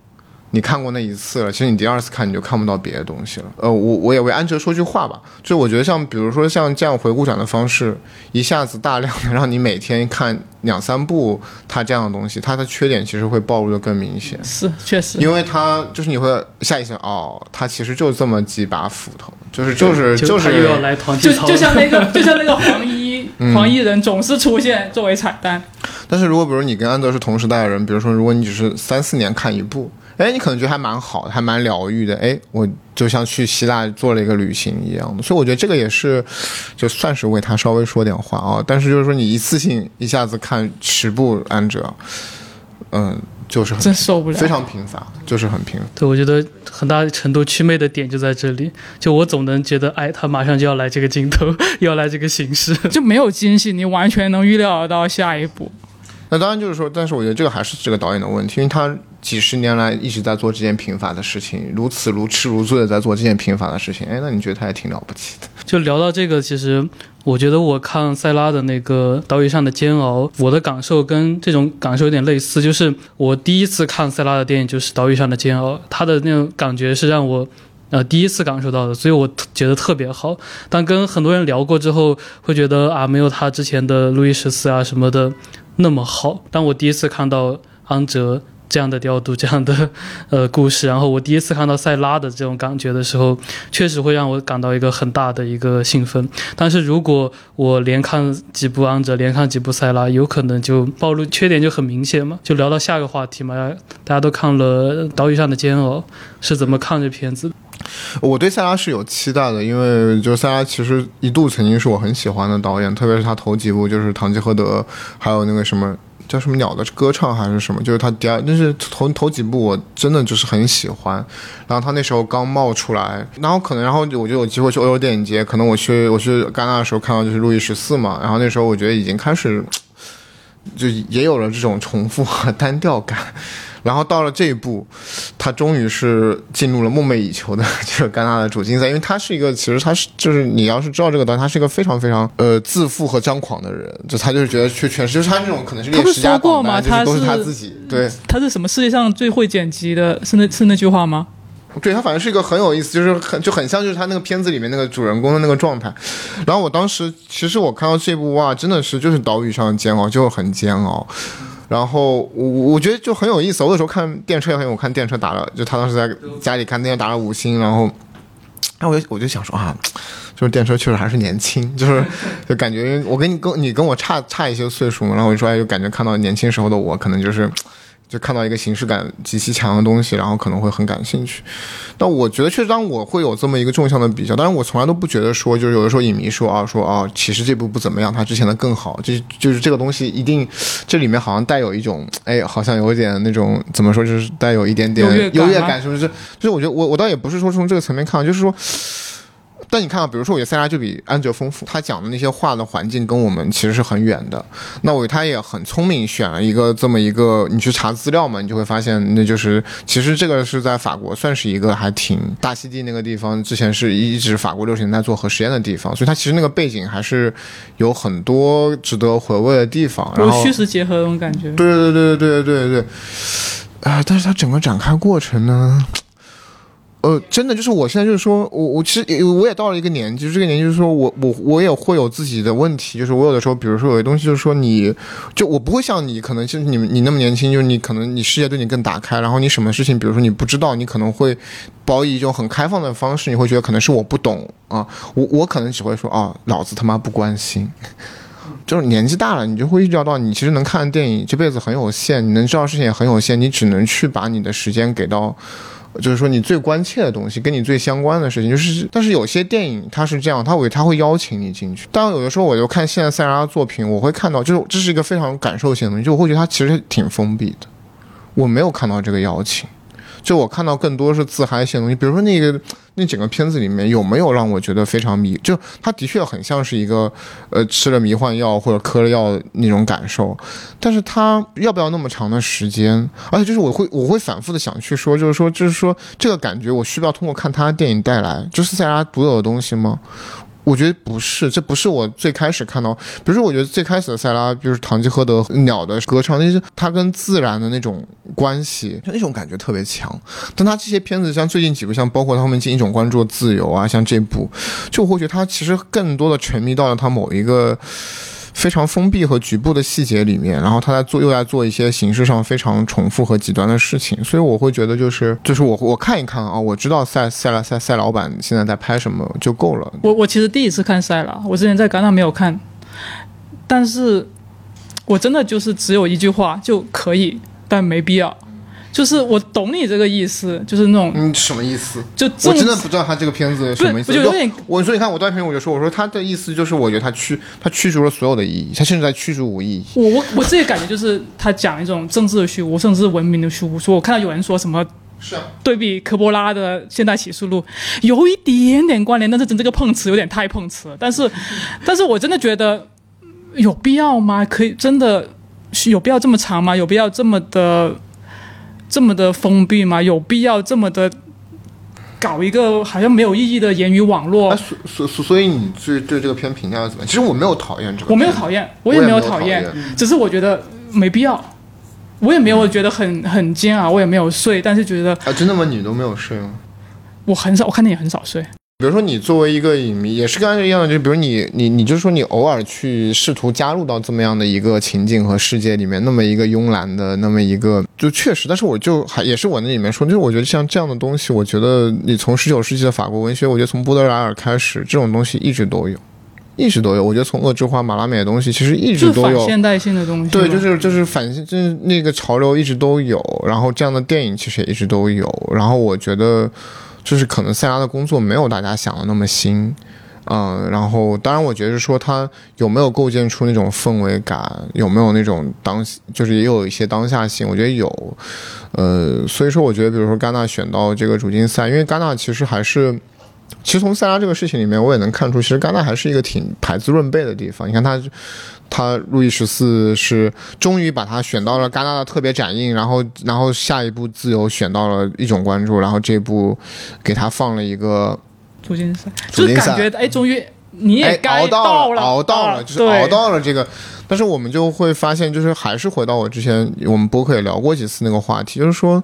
你看过那一次了，其实你第二次看你就看不到别的东西了。呃，我我也为安哲说句话吧，就我觉得像比如说像这样回顾展的方式，一下子大量的让你每天看两三部他这样的东西，他的缺点其实会暴露的更明显。是，确实，因为他就是你会下意识哦，他其实就这么几把斧头，就是就是就是又要来团就就像那个 <laughs> 就像那个黄衣黄衣人总是出现作为彩蛋。但是如果比如你跟安德是同时代的人，比如说如果你只是三四年看一部。哎，你可能觉得还蛮好，还蛮疗愈的。哎，我就像去希腊做了一个旅行一样的，所以我觉得这个也是，就算是为他稍微说点话啊。但是就是说，你一次性一下子看十部安哲，嗯，就是真受不了，非常贫乏，就是很贫。对，我觉得很大程度祛魅的点就在这里，就我总能觉得，哎，他马上就要来这个镜头，<laughs> 要来这个形式，就没有惊喜，你完全能预料到下一步。那当然就是说，但是我觉得这个还是这个导演的问题，因为他几十年来一直在做这件平凡的事情，如此如痴如醉的在做这件平凡的事情。哎，那你觉得他也挺了不起的？就聊到这个，其实我觉得我看塞拉的那个《岛屿上的煎熬》，我的感受跟这种感受有点类似，就是我第一次看塞拉的电影就是《岛屿上的煎熬》，他的那种感觉是让我呃第一次感受到的，所以我觉得特别好。但跟很多人聊过之后，会觉得啊，没有他之前的《路易十四》啊什么的。那么好，但我第一次看到安哲这样的调度、这样的 <laughs> 呃故事，然后我第一次看到塞拉的这种感觉的时候，确实会让我感到一个很大的一个兴奋。但是如果我连看几部安哲，连看几部塞拉，有可能就暴露缺点就很明显嘛。就聊到下个话题嘛，大家都看了《岛屿上的煎熬》，是怎么看这片子？我对塞拉是有期待的，因为就是塞拉其实一度曾经是我很喜欢的导演，特别是他头几部就是《堂吉诃德》，还有那个什么叫什么鸟的歌唱还是什么，就是他第二，那是头头几部我真的就是很喜欢。然后他那时候刚冒出来，然后可能然后我就有机会去欧洲电影节，可能我去我去戛纳的时候看到就是路易十四嘛，然后那时候我觉得已经开始就也有了这种重复和单调感。然后到了这一步，他终于是进入了梦寐以求的这个戛纳的主竞赛，因为他是一个，其实他是就是你要是知道这个导演，他是一个非常非常呃自负和张狂的人，就他就是觉得去诠释，就是他那种可能是他不是说过吗？他都是他自己，对，他是什么世界上最会剪辑的？是那是那句话吗？对他反正是一个很有意思，就是很就很像就是他那个片子里面那个主人公的那个状态。然后我当时其实我看到这部哇，真的是就是岛屿上的煎熬，就是很煎熬。然后我我觉得就很有意思，我有时候看电车也很有，我看电车打了，就他当时在家里看那天打了五星，然后，哎，我就我就想说啊，就是电车确实还是年轻，就是就感觉我跟你跟你跟我差差一些岁数嘛，然后我就说哎，就感觉看到年轻时候的我，可能就是。就看到一个形式感极其强的东西，然后可能会很感兴趣。但我觉得，确实当我会有这么一个纵向的比较，当然我从来都不觉得说，就是有的时候影迷说啊，说啊，其实这部不怎么样，他之前的更好，就 <laughs> 就是这个东西一定这里面好像带有一种，哎，好像有一点那种怎么说，就是带有一点点优越感，是不是？就是我觉得我我倒也不是说从这个层面看，就是说。但你看啊，比如说我觉得塞拉就比安哲丰富，他讲的那些话的环境跟我们其实是很远的。那我他也很聪明，选了一个这么一个，你去查资料嘛，你就会发现，那就是其实这个是在法国算是一个还挺大溪地那个地方，之前是一直法国六十年代做核实验的地方，所以它其实那个背景还是有很多值得回味的地方。然后虚实结合那种感觉。对对对对对对对对。啊，但是它整个展开过程呢？呃，真的就是我现在就是说，我我其实我也到了一个年纪，就这个年纪就是说我我我也会有自己的问题，就是我有的时候，比如说有些东西，就是说你就我不会像你，可能就是你你那么年轻，就是你可能你世界对你更打开，然后你什么事情，比如说你不知道，你可能会抱以一种很开放的方式，你会觉得可能是我不懂啊，我我可能只会说啊，老子他妈不关心，<laughs> 就是年纪大了，你就会意识到，你其实能看的电影这辈子很有限，你能知道事情也很有限，你只能去把你的时间给到。就是说，你最关切的东西，跟你最相关的事情，就是。但是有些电影它是这样，它会它会邀请你进去。但有的时候，我就看现在塞拉的作品，我会看到，就是这是一个非常感受性的东西，就我会觉得它其实挺封闭的。我没有看到这个邀请，就我看到更多是自嗨性的东西。比如说那个那整个片子里面有没有让我觉得非常迷？就他的确很像是一个呃吃了迷幻药或者嗑了药那种感受，但是他要不要那么长的时间？而且就是我会我会反复的想去说，就是说就是说这个感觉我需要通过看他的电影带来，就是塞拉独有的东西吗？我觉得不是，这不是我最开始看到。比如说，我觉得最开始的塞拉，比如《堂吉诃德》鸟的歌唱，那些它跟自然的那种关系，就那种感觉特别强。但他这些片子，像最近几部，像包括他们进一种关注自由啊，像这部，就我会觉得他其实更多的沉迷到了他某一个。非常封闭和局部的细节里面，然后他在做，又在做一些形式上非常重复和极端的事情，所以我会觉得就是就是我我看一看啊，我知道赛赛拉赛赛老板现在在拍什么就够了。我我其实第一次看赛拉，我之前在戛纳没有看，但是我真的就是只有一句话就可以，但没必要。就是我懂你这个意思，就是那种嗯什么意思？就我真的不知道他这个片子什么意思。就有点我说你看我断片，我就说我说他的意思就是我觉得他驱他驱逐了所有的意义，他甚至在驱逐无意义。我我我自己感觉就是他讲一种政治的虚无，甚至是文明的虚无。说我看到有人说什么是啊，对比科波拉的《现代启示录》有一点点关联，但是真这个碰瓷有点太碰瓷了。但是 <laughs> 但是我真的觉得有必要吗？可以真的有必要这么长吗？有必要这么的？这么的封闭吗？有必要这么的搞一个好像没有意义的言语网络？所所所所以你对对这个片评价怎么样？其实我没有讨厌这个，我没有讨厌，我也没有讨厌，只是我觉得没必要。我也没有觉得很很煎熬，我也没有睡，但是觉得啊，真的吗？你都没有睡吗？我很少，我看电影很少睡。比如说，你作为一个影迷，也是刚才一样的，就比如你，你，你就说你偶尔去试图加入到这么样的一个情境和世界里面，那么一个慵懒的，那么一个，就确实，但是我就还也是我那里面说，就是我觉得像这样的东西，我觉得你从十九世纪的法国文学，我觉得从波德莱尔开始，这种东西一直都有，一直都有。我觉得从恶之花、马拉美的东西，其实一直都有现代性的东西。对，就是就是反，就是那个潮流一直都有，然后这样的电影其实也一直都有，然后我觉得。就是可能塞拉的工作没有大家想的那么新，嗯，然后当然我觉得说他有没有构建出那种氛围感，有没有那种当就是也有一些当下性，我觉得有，呃，所以说我觉得比如说戛纳选到这个主竞赛，因为戛纳其实还是，其实从塞拉这个事情里面我也能看出，其实戛纳还是一个挺排资润备的地方，你看他。他路易十四是终于把他选到了戛纳的特别展映，然后然后下一部自由选到了一种关注，然后这部给他放了一个主竞赛，就是感觉哎，终于你也熬到了，熬到了，就是熬到了这个。但是我们就会发现，就是还是回到我之前我们博客也聊过几次那个话题，就是说，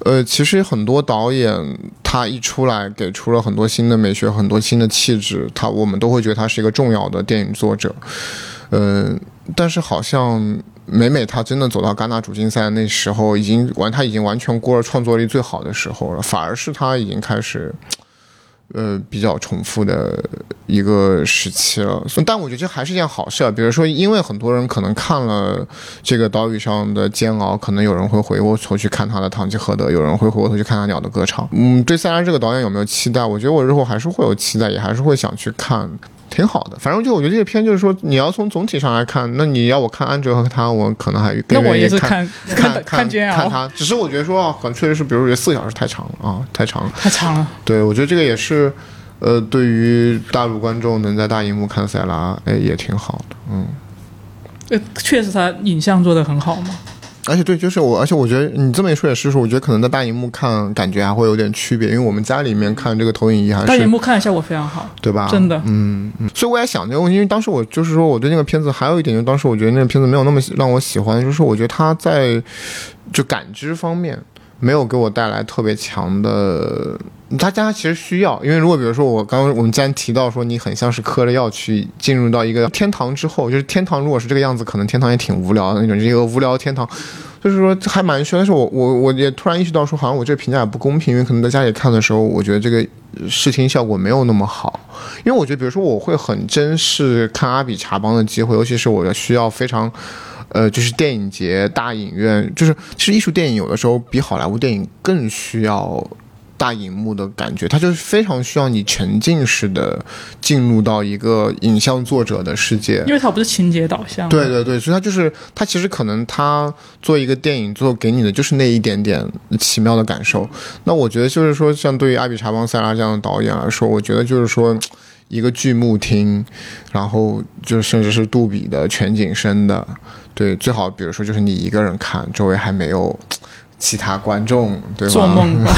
呃，其实很多导演他一出来给出了很多新的美学，很多新的气质，他我们都会觉得他是一个重要的电影作者。呃，但是好像每每他真的走到戛纳主竞赛那时候，已经完，他已经完全过了创作力最好的时候了，反而是他已经开始，呃，比较重复的一个时期了。但我觉得这还是件好事，比如说，因为很多人可能看了这个岛屿上的煎熬，可能有人会回过头去看他的《堂吉诃德》，有人会回过头去看他《鸟的歌唱》。嗯，对塞拉这个导演有没有期待？我觉得我日后还是会有期待，也还是会想去看。挺好的，反正就我觉得这个片就是说，你要从总体上来看，那你要我看安哲和他，我可能还更愿意看看看看他。只是我觉得说啊，很确实是，比如说四个小时太长了啊，太长了，<laughs> 太长了。对，我觉得这个也是，呃，对于大陆观众能在大荧幕看塞拉，哎，也挺好的。嗯，呃，确实他影像做的很好嘛。而且对，就是我，而且我觉得你这么一说也是说，我觉得可能在大荧幕看感觉还会有点区别，因为我们家里面看这个投影仪还是大荧幕看效果非常好，对吧？真的，嗯嗯。所以我也想这个问题，因为当时我就是说，我对那个片子还有一点，就当时我觉得那个片子没有那么让我喜欢，就是我觉得它在就感知方面没有给我带来特别强的。大家其实需要，因为如果比如说我刚刚我们既然提到说你很像是嗑了药去进入到一个天堂之后，就是天堂如果是这个样子，可能天堂也挺无聊的那种，一个无聊天堂，就是说还蛮需。但是我我我也突然意识到说，好像我这个评价也不公平，因为可能在家里看的时候，我觉得这个视听效果没有那么好。因为我觉得，比如说我会很珍视看阿比查邦的机会，尤其是我需要非常，呃，就是电影节大影院，就是其实艺术电影有的时候比好莱坞电影更需要。大荧幕的感觉，它就是非常需要你沉浸式的进入到一个影像作者的世界。因为它不是情节导向。对对对，所以它就是它其实可能它做一个电影做给你的就是那一点点奇妙的感受。那我觉得就是说，像对于阿比查邦塞拉这样的导演来说，我觉得就是说。一个剧目厅，然后就甚至是杜比的全景声的，对，最好比如说就是你一个人看，周围还没有其他观众，对吧？做梦吧。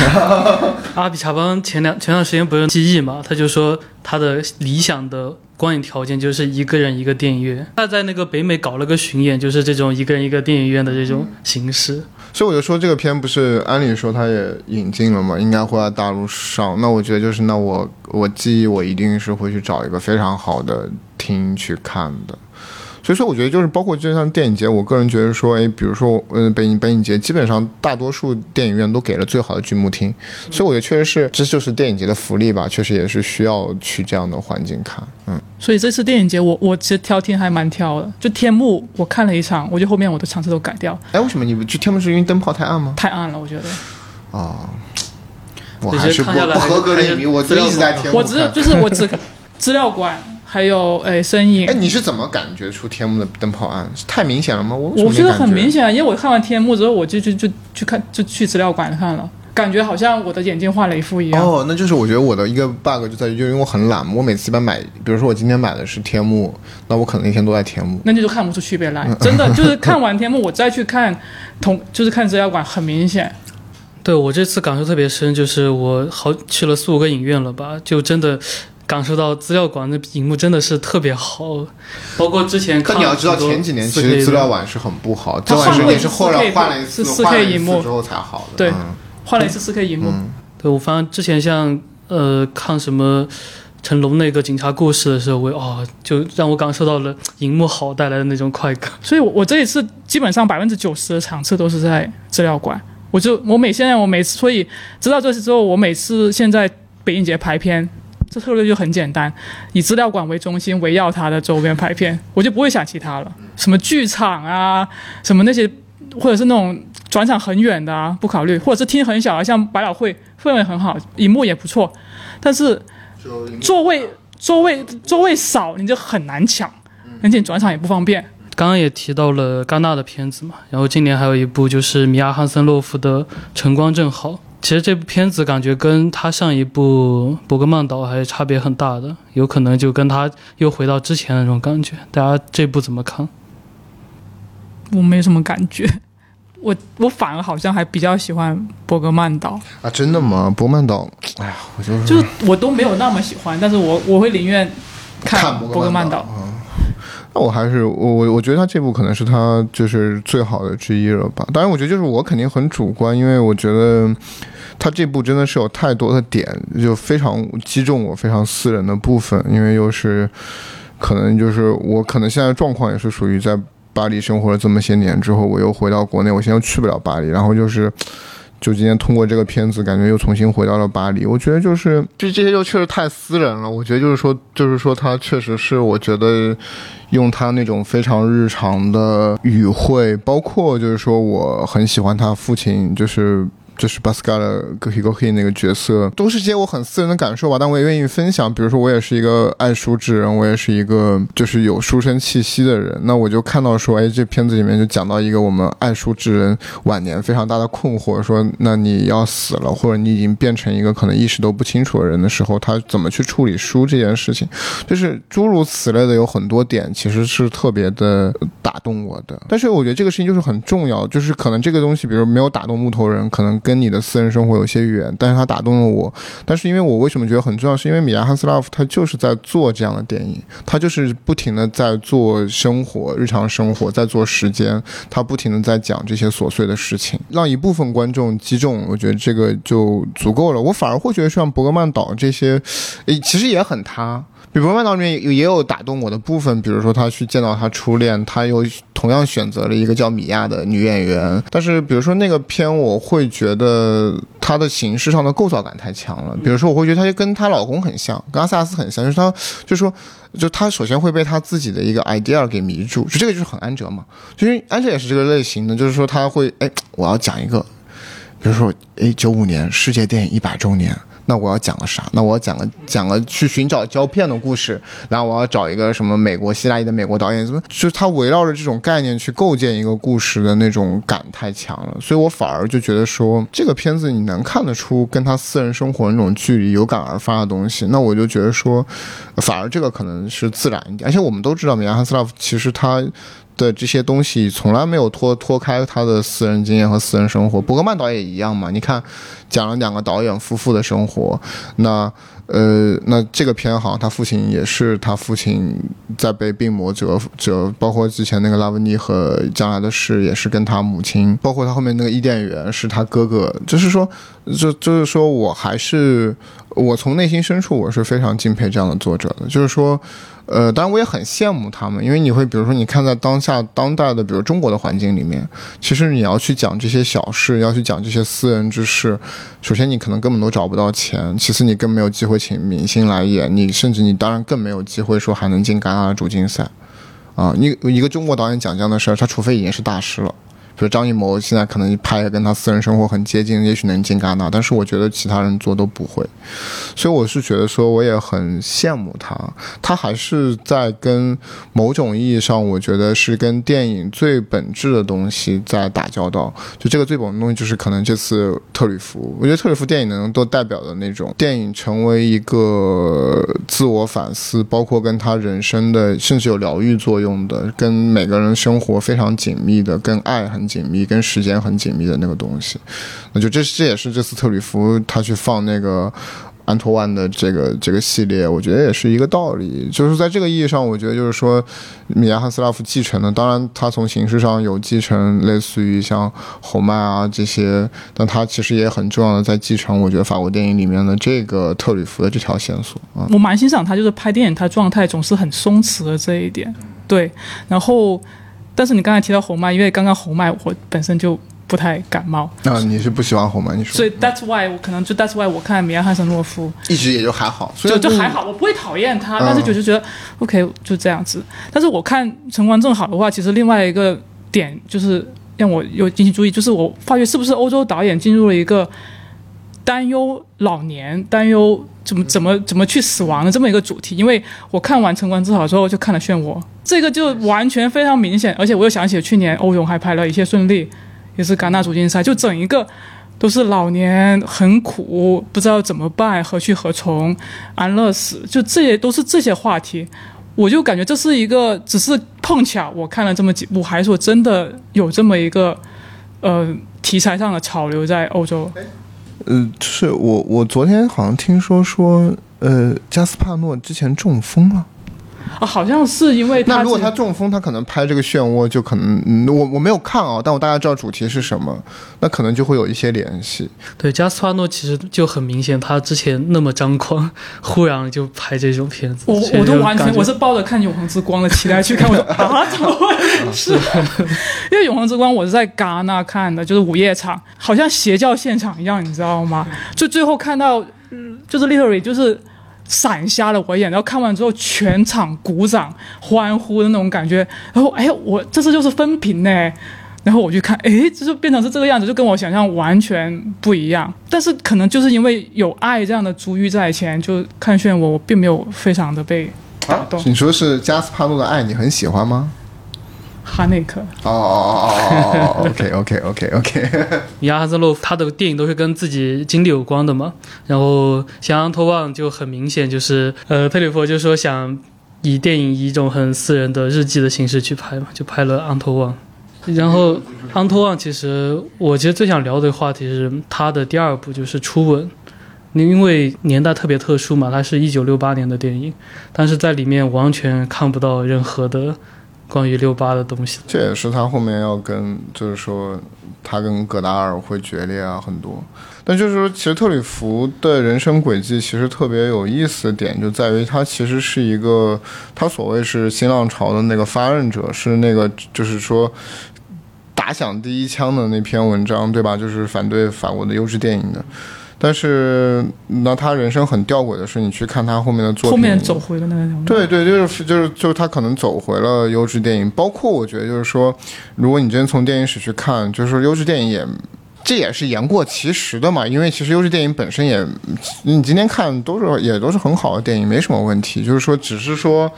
<laughs> 阿比查邦前两前段时间不是记忆嘛，他就说他的理想的观影条件就是一个人一个电影院。他在那个北美搞了个巡演，就是这种一个人一个电影院的这种形式。所以我就说这个片不是按理说他也引进了嘛，应该会在大陆上。那我觉得就是那我我记忆我一定是会去找一个非常好的厅去看的。所以说我觉得就是包括就像电影节，我个人觉得说，哎，比如说嗯北影北影节，基本上大多数电影院都给了最好的剧目厅。所以我觉得确实是这就是电影节的福利吧，确实也是需要去这样的环境看。嗯。所以这次电影节我我其实挑厅还蛮挑的，就天幕我看了一场，我觉得后面我的场次都改掉。哎，为什么你不去天幕是因为灯泡太暗吗？太暗了，我觉得。啊。我还是不不合格的影迷，我一直在天幕。我只就是我只 <laughs> 资料馆。还有诶，身影。哎，你是怎么感觉出天幕的灯泡暗？太明显了吗？我我觉得很明显啊，因为我看完天幕之后，我就就就去看，就去资料馆看了，感觉好像我的眼镜画了一副一样。哦，那就是我觉得我的一个 bug 就在于，就因为我很懒，我每次一般买，比如说我今天买的是天幕，那我可能一天都在天幕，那你就看不出区别来。真的，就是看完天幕，我再去看同，就是看资料馆，很明显。对我这次感受特别深，就是我好去了四五个影院了吧，就真的。感受到资料馆的荧幕真的是特别好，包括之前。但你要知道，前几年其实资料馆是很不好，资料馆是后来换了一次四 K 荧幕之后才好的。对，换了一次四 K 荧幕。对我发现之前像呃看什么成龙那个警察故事的时候，我哦就让我感受到了荧幕好带来的那种快感。<laughs> 所以，我我这一次基本上百分之九十的场次都是在资料馆。我就我每现在我每次，所以知道这次之后，我每次现在北影节排片。这策略就很简单，以资料馆为中心，围绕它的周边拍片，我就不会想其他了。什么剧场啊，什么那些，或者是那种转场很远的啊，不考虑。或者是厅很小啊，像百老汇氛围很好，荧幕也不错，但是座位座位座位少，你就很难抢，而且转场也不方便。刚刚也提到了戛纳的片子嘛，然后今年还有一部就是米娅汉森洛夫的《晨光正好》。其实这部片子感觉跟他上一部《伯格曼岛》还是差别很大的，有可能就跟他又回到之前的那种感觉。大家这部怎么看？我没什么感觉，<laughs> 我我反而好像还比较喜欢《伯格曼岛》啊！真的吗？《伯格曼岛》哎呀，我就就是我都没有那么喜欢，但是我我会宁愿看《伯格曼岛》。那我还是我我我觉得他这部可能是他就是最好的之一了吧。当然，我觉得就是我肯定很主观，因为我觉得他这部真的是有太多的点，就非常击中我非常私人的部分。因为又是可能就是我可能现在状况也是属于在巴黎生活了这么些年之后，我又回到国内，我现在又去不了巴黎，然后就是。就今天通过这个片子，感觉又重新回到了巴黎。我觉得就是，就这些就确实太私人了。我觉得就是说，就是说他确实是，我觉得用他那种非常日常的语汇，包括就是说，我很喜欢他父亲，就是。就是巴斯卡的格希格希那个角色，都是些我很私人的感受吧，但我也愿意分享。比如说，我也是一个爱书之人，我也是一个就是有书生气息的人。那我就看到说，哎，这片子里面就讲到一个我们爱书之人晚年非常大的困惑，说那你要死了，或者你已经变成一个可能意识都不清楚的人的时候，他怎么去处理书这件事情？就是诸如此类的有很多点，其实是特别的打动我的。但是我觉得这个事情就是很重要，就是可能这个东西，比如没有打动木头人，可能。跟你的私人生活有些远，但是他打动了我。但是因为我为什么觉得很重要，是因为米娅汉斯拉夫他就是在做这样的电影，他就是不停的在做生活、日常生活，在做时间，他不停的在讲这些琐碎的事情，让一部分观众击中，我觉得这个就足够了。我反而会觉得像伯格曼岛这些，诶，其实也很他。比如《曼岛》里面也有打动我的部分，比如说他去见到他初恋，他又同样选择了一个叫米娅的女演员。但是，比如说那个片，我会觉得它的形式上的构造感太强了。比如说，我会觉得她就跟她老公很像，跟阿萨斯很像，就是她，就说，就她首先会被她自己的一个 idea 给迷住，就这个就是很安哲嘛。就是安哲也是这个类型的，就是说他会，哎，我要讲一个。比如说，诶，九五年世界电影一百周年。那我要讲个啥？那我要讲个讲个去寻找胶片的故事，然后我要找一个什么美国希腊裔的美国导演，怎么就是他围绕着这种概念去构建一个故事的那种感太强了，所以我反而就觉得说这个片子你能看得出跟他私人生活那种距离有感而发的东西，那我就觉得说，反而这个可能是自然一点，而且我们都知道米亚汉斯拉夫其实他。的这些东西从来没有脱脱开他的私人经验和私人生活。伯格曼导演也一样嘛，你看，讲了两个导演夫妇的生活，那呃，那这个片好像他父亲也是他父亲在被病魔折折，包括之前那个拉文尼和将来的事也是跟他母亲，包括他后面那个伊甸园是他哥哥，就是说，就就是说我还是我从内心深处我是非常敬佩这样的作者的，就是说。呃，当然我也很羡慕他们，因为你会比如说，你看在当下当代的，比如中国的环境里面，其实你要去讲这些小事，要去讲这些私人之事，首先你可能根本都找不到钱，其次你更没有机会请明星来演，你甚至你当然更没有机会说还能进戛纳的主竞赛，啊，你一个中国导演讲这样的事儿，他除非已经是大师了。比如张艺谋现在可能拍的跟他私人生活很接近，也许能进戛纳，但是我觉得其他人做都不会，所以我是觉得说我也很羡慕他，他还是在跟某种意义上，我觉得是跟电影最本质的东西在打交道。就这个最本质的东西，就是可能这次特吕弗，我觉得特吕弗电影能都代表的那种电影成为一个自我反思，包括跟他人生的甚至有疗愈作用的，跟每个人生活非常紧密的，跟爱很。紧密跟时间很紧密的那个东西，那就这这也是这次特吕弗他去放那个安托万的这个这个系列，我觉得也是一个道理。就是在这个意义上，我觉得就是说，米亚汉斯拉夫继承的，当然他从形式上有继承，类似于像侯麦啊这些，但他其实也很重要的在继承，我觉得法国电影里面的这个特吕弗的这条线索啊。我蛮欣赏他，就是拍电影他状态总是很松弛的这一点，对，然后。但是你刚才提到红麦，因为刚刚红麦我本身就不太感冒。啊，你是不喜欢红麦？你说。所以 that's why 我可能就 that's why 我看米亚汉森诺夫一直也就还好，就就还好，我不会讨厌他，但是就是觉得 OK 就这样子。但是我看陈光正好的话，其实另外一个点就是让我有引起注意，就是我发觉是不是欧洲导演进入了一个担忧老年、担忧怎么怎么怎么去死亡的这么一个主题？因为我看完陈光之好之后，就看了漩涡。这个就完全非常明显，而且我又想起去年欧勇还拍了一切顺利，也是戛纳主竞赛，就整一个都是老年很苦，不知道怎么办，何去何从，安乐死，就这些都是这些话题，我就感觉这是一个只是碰巧我看了这么几部，还是说真的有这么一个呃题材上的潮流在欧洲？呃，是我我昨天好像听说说，呃，加斯帕诺之前中风了。啊，好像是因为那如果他中风，他可能拍这个漩涡就可能，嗯我我没有看啊，但我大概知道主题是什么，那可能就会有一些联系。对，加斯帕诺其实就很明显，他之前那么张狂，忽然就拍这种片子，我我都完全我是抱着看《永恒之光》的期待去看，我说 <laughs> 啊，怎么会？是 <laughs> 因为《永恒之光》我是在戛纳看的，就是午夜场，好像邪教现场一样，你知道吗？就最后看到，就是 literally 就是。闪瞎了我眼，然后看完之后全场鼓掌欢呼的那种感觉，然后哎，我这次就是分屏呢，然后我去看，哎，这就变成是这个样子，就跟我想象完全不一样。但是可能就是因为有爱这样的珠玉在前，就看炫我，我并没有非常的被打动。你说是加斯帕诺的爱，你很喜欢吗？哈内克哦哦哦哦，OK OK OK OK，亚哈兹洛夫他的电影都是跟自己经历有关的嘛，然后像安托旺就很明显就是呃，特里佛就说想以电影以一种很私人的日记的形式去拍嘛，就拍了安托旺。然后安托旺其实我其实最想聊的话题是他的第二部就是《初吻》，因为年代特别特殊嘛，它是一九六八年的电影，但是在里面完全看不到任何的。关于六八的东西，这也是他后面要跟，就是说他跟戈达尔会决裂啊，很多。但就是说，其实特里弗的人生轨迹其实特别有意思的点，就在于他其实是一个，他所谓是新浪潮的那个发轫者，是那个就是说打响第一枪的那篇文章，对吧？就是反对法国的优质电影的。但是，那他人生很吊诡的是，你去看他后面的作品，后面走回了那个对对，就是就是就是他可能走回了优质电影。包括我觉得，就是说，如果你真从电影史去看，就是说优质电影也这也是言过其实的嘛，因为其实优质电影本身也，你今天看都是也都是很好的电影，没什么问题。就是说，只是说，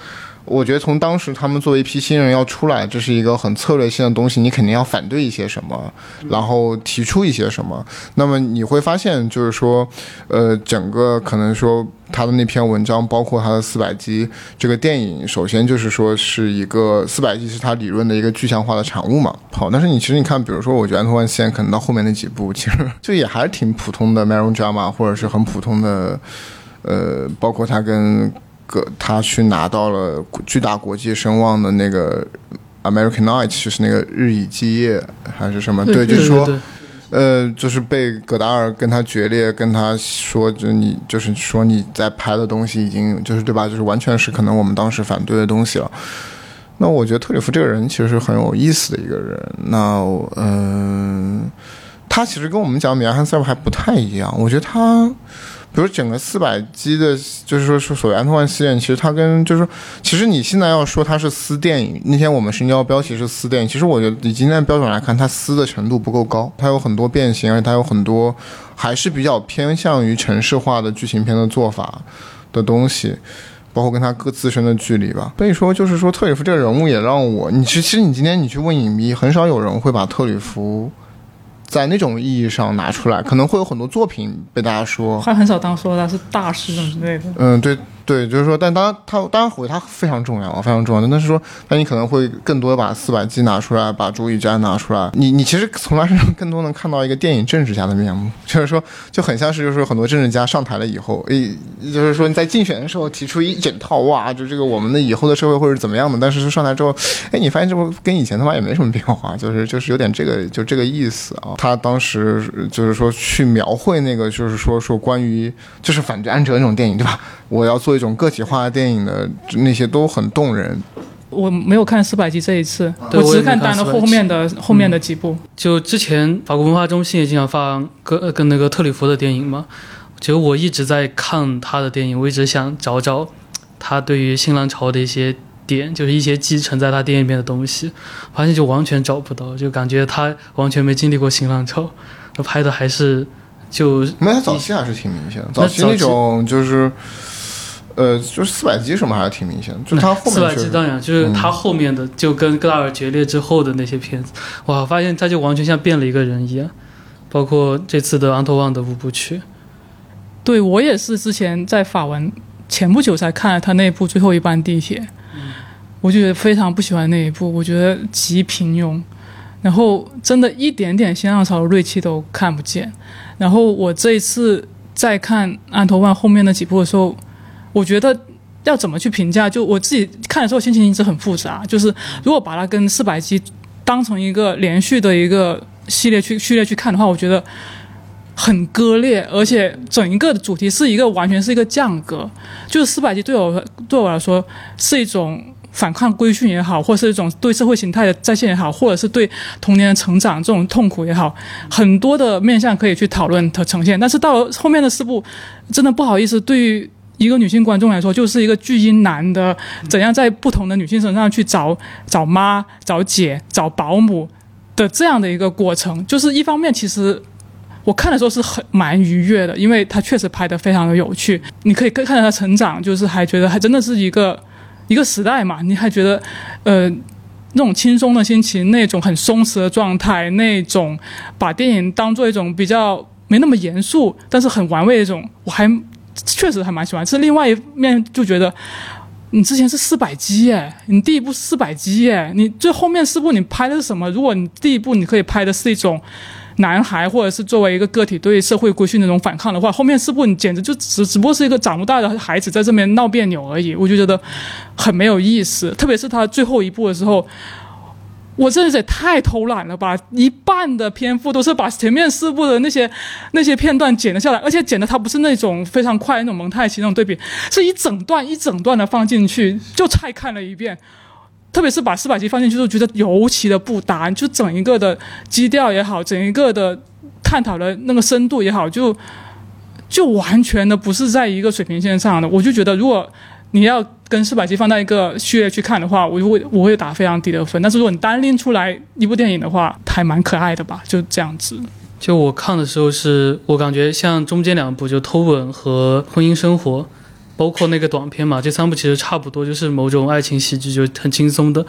我觉得从当时他们作为一批新人要出来，这是一个很策略性的东西，你肯定要反对一些什么，然后提出一些什么。那么你会发现，就是说，呃，整个可能说。他的那篇文章，包括他的四百集这个电影，首先就是说是一个四百集是他理论的一个具象化的产物嘛。好，但是你其实你看，比如说，我觉得安托万线可能到后面那几部，其实就也还是挺普通的 Maron Drama，或者是很普通的，呃，包括他跟个他去拿到了巨大国际声望的那个 American Night，就是那个日以继夜还是什么？对，就是说。呃，就是被戈达尔跟他决裂，跟他说，就你就是说你在拍的东西已经就是对吧？就是完全是可能我们当时反对的东西了。那我觉得特里弗这个人其实是很有意思的一个人。那嗯，他其实跟我们讲米亚汉塞尔还不太一样。我觉得他。比如整个四百 G 的，就是说是所谓安托万系列，其实它跟就是说，其实你现在要说它是私电影，那天我们深交标题是私电影，其实我觉得以今天的标准来看，它私的程度不够高，它有很多变形，而且它有很多还是比较偏向于城市化的剧情片的做法的东西，包括跟它各自身的距离吧。所以说，就是说特里弗这个人物也让我，你其实你今天你去问影迷，很少有人会把特里弗。在那种意义上拿出来，可能会有很多作品被大家说，还很少当说他是大师什么之类的。嗯，对。对，就是说，但当然，他当然回他非常重要啊，非常重要。但是说，那你可能会更多的把四百 G 拿出来，把朱以瞻拿出来。你你其实从他身上更多能看到一个电影政治家的面目，就是说，就很像是就是很多政治家上台了以后，诶，就是说你在竞选的时候提出一整套，哇，就这个我们的以后的社会会是怎么样的？但是上台之后，哎，你发现这不跟以前他妈也没什么变化，就是就是有点这个就这个意思啊。他当时就是说去描绘那个，就是说说关于就是反对安哲那种电影，对吧？我要做一种个体化的电影的那些都很动人。我没有看四百集这一次，我只看单的后面的后面的几部。就之前法国文化中心也经常放跟跟那个特里弗的电影嘛。其实我一直在看他的电影，我一直想找找他对于新浪潮的一些点，就是一些继承在他电影里面的东西，发现就完全找不到，就感觉他完全没经历过新浪潮，他拍的还是就没他早期还是挺明显，早期那种就是。呃，就是四百集什么还是挺明显的，就他后面四百集当然就是他后面的，就跟戈达尔决裂之后的那些片子，哇，发现他就完全像变了一个人一样，包括这次的《安托万》的五部曲。对我也是之前在法文前不久才看了他那部《最后一班地铁》，我就觉得非常不喜欢那一部，我觉得极平庸，然后真的一点点新浪潮的锐气都看不见。然后我这一次在看《安托万》后面那几部的时候。我觉得要怎么去评价？就我自己看的时候，心情一直很复杂。就是如果把它跟四百集当成一个连续的一个系列去序列去看的话，我觉得很割裂，而且整一个的主题是一个完全是一个降格。就是四百集对我对我来说是一种反抗规训也好，或是一种对社会形态的再现也好，或者是对童年的成长这种痛苦也好，很多的面向可以去讨论和呈现。但是到后面的四部，真的不好意思，对于。一个女性观众来说，就是一个巨婴男的怎样在不同的女性身上去找找妈、找姐、找保姆的这样的一个过程。就是一方面，其实我看的时候是很蛮愉悦的，因为他确实拍的非常的有趣。你可以看看他成长，就是还觉得还真的是一个一个时代嘛。你还觉得，呃，那种轻松的心情，那种很松弛的状态，那种把电影当做一种比较没那么严肃，但是很玩味的一种，我还。确实还蛮喜欢，是另外一面就觉得，你之前是四百集耶，你第一部四百集耶，你最后面四部你拍的是什么？如果你第一部你可以拍的是一种男孩，或者是作为一个个体对社会规训那种反抗的话，后面四部你简直就只只不过是一个长不大的孩子在这边闹别扭而已，我就觉得很没有意思。特别是他最后一部的时候。我真的也太偷懒了吧！一半的篇幅都是把前面四部的那些那些片段剪了下来，而且剪的它不是那种非常快那种蒙太奇那种对比，是一整段一整段的放进去，就再看了一遍。特别是把四百集放进去，就觉得尤其的不搭，就整一个的基调也好，整一个的探讨的那个深度也好，就就完全的不是在一个水平线上的。我就觉得如果。你要跟四百集放在一个序列去看的话，我就会我会打非常低的分。但是如果你单拎出来一部电影的话，还蛮可爱的吧？就这样子。就我看的时候是，我感觉像中间两部就《偷吻》和《婚姻生活》，包括那个短片嘛，这三部其实差不多，就是某种爱情喜剧，就很轻松的。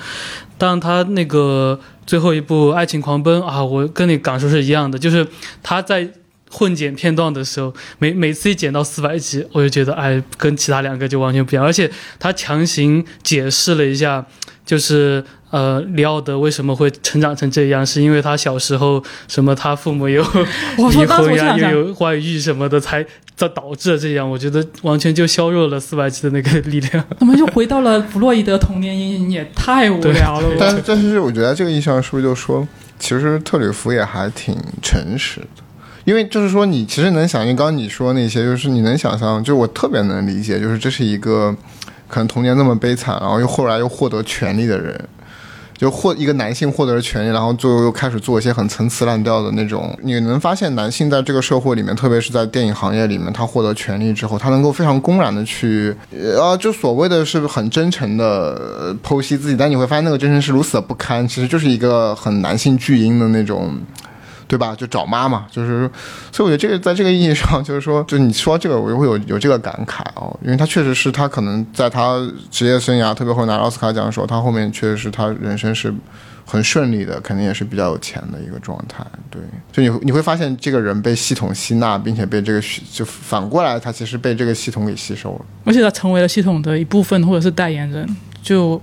但他那个最后一部《爱情狂奔》啊，我跟你感受是一样的，就是他在混剪片段的时候，每每次一剪到四百集，我就觉得哎，跟其他两个就完全不一样，而且他强行解释了一下，就是。呃，里奥德为什么会成长成这样？是因为他小时候什么，他父母有 <laughs> 离婚呀，又有外遇什么的，才导导致了这样。我觉得完全就削弱了四百集的那个力量。<laughs> 怎么又回到了弗洛伊德童年阴影？也太无聊了。<laughs> 但但是，我觉得这个意义上是不是就说，其实特吕弗也还挺诚实的？因为就是说，你其实能想象，刚刚你说那些，就是你能想象，就是我特别能理解，就是这是一个可能童年那么悲惨，然后又后来又获得权利的人。就获一个男性获得了权利，然后最后又开始做一些很陈词滥调的那种。你能发现，男性在这个社会里面，特别是在电影行业里面，他获得权利之后，他能够非常公然的去，呃，就所谓的是很真诚的剖析自己，但你会发现那个真诚是如此的不堪，其实就是一个很男性巨婴的那种。对吧？就找妈嘛，就是，所以我觉得这个在这个意义上，就是说，就你说这个，我就会有有这个感慨哦，因为他确实是他可能在他职业生涯，特别会拿奥斯卡奖的时候，他后面确实是他人生是很顺利的，肯定也是比较有钱的一个状态。对，就你你会发现这个人被系统吸纳，并且被这个就反过来，他其实被这个系统给吸收了，而且他成为了系统的一部分或者是代言人，就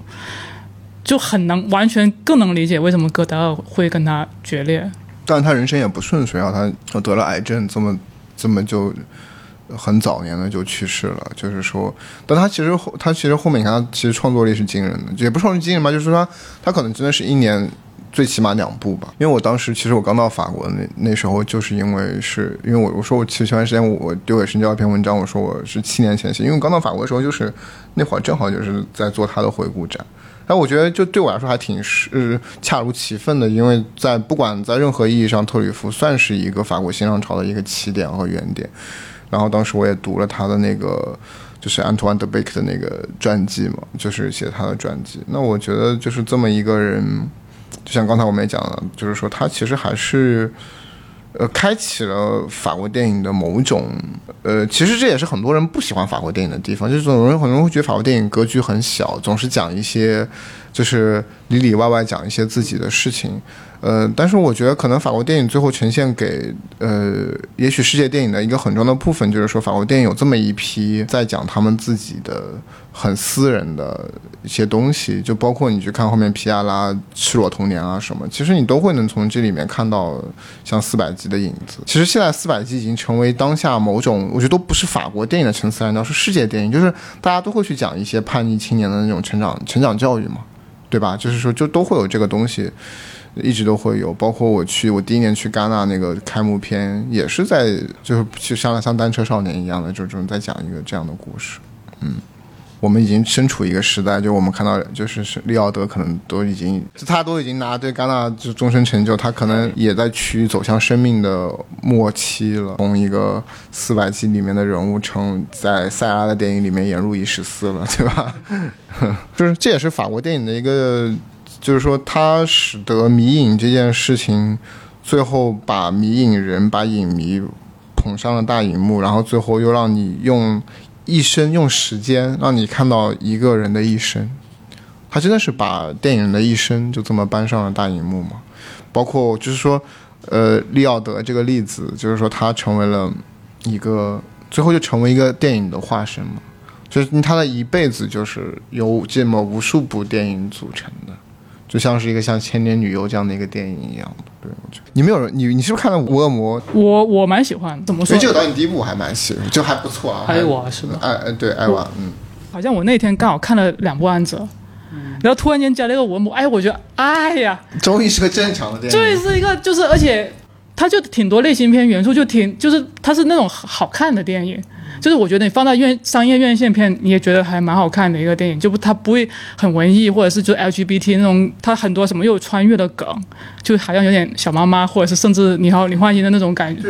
就很能完全更能理解为什么戈达尔会跟他决裂。但他人生也不顺遂啊，他得了癌症，这么这么就很早年的就去世了。就是说，但他其实后他其实后面你看，他其实创作力是惊人的，也不创作惊人吧，就是说他可能真的是一年最起码两部吧。因为我当时其实我刚到法国那那时候，就是因为是因为我我说我其实前段时间我丢给申交一篇文章，我说我是七年前写，因为我刚到法国的时候就是那会儿正好就是在做他的回顾展。但我觉得，就对我来说还挺是恰如其分的，因为在不管在任何意义上，特吕弗算是一个法国新浪潮的一个起点和原点。然后当时我也读了他的那个，就是安图万·德贝克的那个传记嘛，就是写他的传记。那我觉得就是这么一个人，就像刚才我们也讲了，就是说他其实还是。呃，开启了法国电影的某种，呃，其实这也是很多人不喜欢法国电影的地方，就是总有人很多人会觉得法国电影格局很小，总是讲一些，就是里里外外讲一些自己的事情。呃，但是我觉得可能法国电影最后呈现给呃，也许世界电影的一个很重要的部分，就是说法国电影有这么一批在讲他们自己的很私人的一些东西，就包括你去看后面皮亚拉、赤裸童年啊什么，其实你都会能从这里面看到像四百集的影子。其实现在四百集已经成为当下某种，我觉得都不是法国电影的陈词滥调，是世界电影，就是大家都会去讲一些叛逆青年的那种成长、成长教育嘛，对吧？就是说，就都会有这个东西。一直都会有，包括我去我第一年去戛纳那个开幕片，也是在就是像像单车少年一样的这种在讲一个这样的故事。嗯，我们已经身处一个时代，就我们看到就是是利奥德可能都已经他都已经拿对戛纳就终身成就，他可能也在趋于走向生命的末期了。从一个四百集里面的人物，成在塞拉的电影里面演入伊史斯了，对吧？<laughs> 就是这也是法国电影的一个。就是说，它使得迷影这件事情，最后把迷影人、把影迷捧上了大荧幕，然后最后又让你用一生、用时间让你看到一个人的一生。他真的是把电影的一生就这么搬上了大荧幕吗？包括就是说，呃，利奥德这个例子，就是说他成为了一个，最后就成为一个电影的化身嘛。就是他的一辈子就是由这么无数部电影组成的。就像是一个像《千年女优》这样的一个电影一样的，对我觉得你没有人，你你是不是看了《无恶魔》？我我蛮喜欢，怎么说？这个导演第一部我还蛮喜欢，就还不错啊。艾娃是吧？艾呃对艾娃，嗯。好像我那天刚好看了两部《安哲》，然后突然间加了一个《文魔》，哎，我觉得，哎呀，终于是个正常的电影。终于是一个，就是而且它就挺多类型片元素，就挺就是它是那种好看的电影。就是我觉得你放在院商业院线片，你也觉得还蛮好看的一个电影，就不它不会很文艺，或者是就 LGBT 那种，它很多什么又有穿越的梗，就好像有点小妈妈，或者是甚至你好李焕英的那种感觉。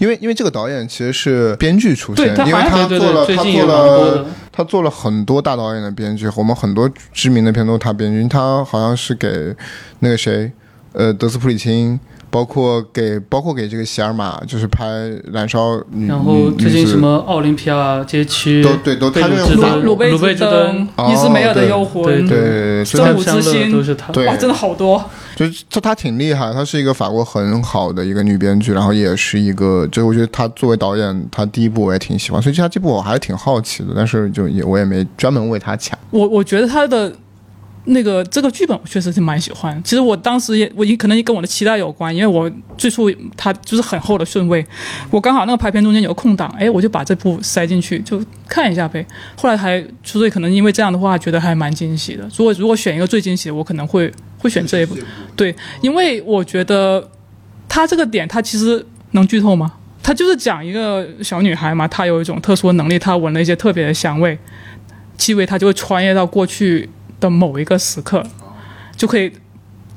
因为因为这个导演其实是编剧出身，因为他做了他做了他做了很多大导演的编剧，我们很多知名的片都是他编剧，他好像是给那个谁，呃，德斯普里钦。包括给包括给这个席尔玛就是拍燃烧女，然后最近什么奥林匹亚街区都对都贝他这个鲁之灯、鲁贝鲁贝之灯、哦伊斯梅尔的幽对魂，对对对，所以他真武之山乐心都是他。对哇，真的好多。就是她她挺厉害，她是一个法国很好的一个女编剧，然后也是一个，就我觉得她作为导演，她第一部我也挺喜欢，所以她这部我还是挺好奇的，但是就也我也没专门为她抢。我我觉得他的那个这个剧本我确实是蛮喜欢。其实我当时也我也可能也跟我的期待有关，因为我最初它就是很厚的顺位，我刚好那个排片中间有个空档，哎，我就把这部塞进去就看一下呗。后来还所以可能因为这样的话，觉得还蛮惊喜的。如果如果选一个最惊喜的，我可能会会选这一部。对，因为我觉得他这个点，他其实能剧透吗？他就是讲一个小女孩嘛，她有一种特殊的能力，她闻了一些特别的香味，气味，她就会穿越到过去的某一个时刻，就可以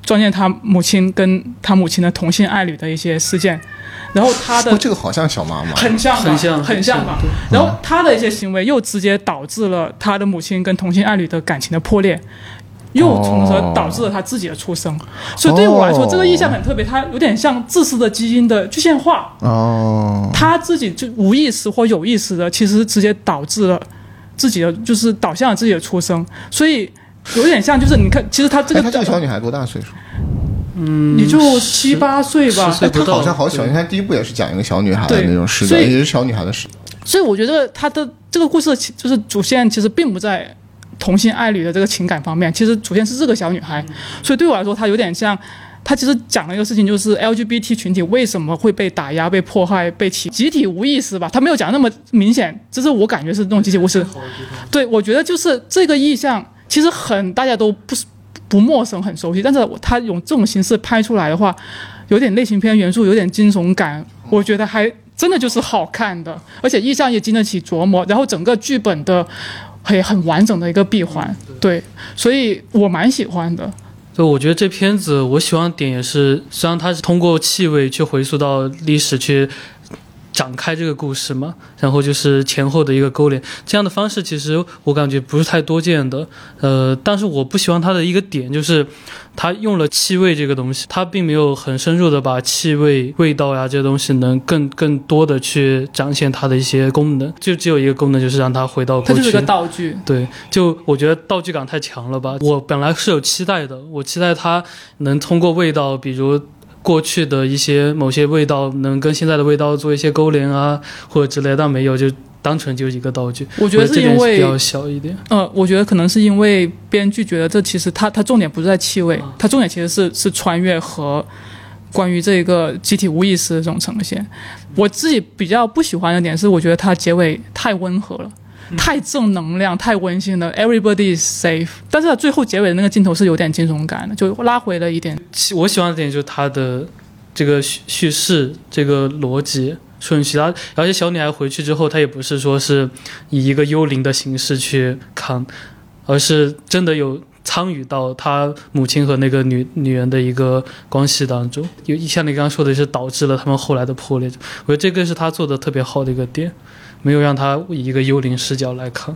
撞见他母亲跟他母亲的同性爱侣的一些事件，然后他的哦，这个好像小妈妈，很像，很像很像吧。然后他的一些行为又直接导致了他的母亲跟同性爱侣的感情的破裂，又从而导致了他自己的出生。所以对于我来说，哦这个意象很特别，它有点像自私的基因的具象化。哦，他自己就无意识或有意识的，其实直接导致了自己的，就是导向了自己的出生。所以有点像，就是你看，其实他这哎，个她这个小女孩多大岁数？嗯，也就七八岁吧她好像好小，你看第一部也是讲一个小女孩的那种视角，所以也是小女孩的视。所以我觉得他的这个故事其就是主线其实并不在同性爱侣的这个情感方面，其实主线是这个小女孩。所以对我来说，她有点像，她其实讲了一个事情，就是 LGBT 群体为什么会被打压、被迫害、被集集体无意识吧？他没有讲那么明显，只是我感觉是那种集体无意识。对，我觉得就是这个意象，其实很大家都不是不陌生、很熟悉，但是他用这种形式拍出来的话，有点类型片元素，有点惊悚感，我觉得还真的就是好看的，而且意象也经得起琢磨，然后整个剧本的很很完整的一个闭环，对，所以我蛮喜欢的。就我觉得这片子我喜欢的点也是，虽然它是通过气味去回溯到历史去展开这个故事嘛，然后就是前后的一个勾连，这样的方式其实我感觉不是太多见的。呃，但是我不喜欢它的一个点就是，它用了气味这个东西，它并没有很深入的把气味、味道呀这些东西能更更多的去展现它的一些功能，就只有一个功能就是让它回到过去。它就是个道具，对，就我觉得道具感太强了吧。我本来是有期待的，我期待它能通过味道，比如过去的一些某些味道，能跟现在的味道做一些勾连啊，或者之类的，但没有，就单纯就一个道具。我觉得这点是因为比较小一点。呃，我觉得可能是因为编剧觉得这其实它它重点不是在气味，它重点其实是是穿越和关于这个集体无意识的这种呈现。我自己比较不喜欢的点是，我觉得它结尾太温和了。太正能量，太温馨了，Everybody is safe。但是它最后结尾的那个镜头是有点惊悚感的，就拉回了一点。我喜欢的点就是它的这个叙叙事这个逻辑顺序，它而且小女孩回去之后，她也不是说是以一个幽灵的形式去看，而是真的有参与到她母亲和那个女女人的一个关系当中。有像你刚刚说的，是导致了他们后来的破裂。我觉得这个是他做的特别好的一个点，没有让他以一个幽灵视角来看。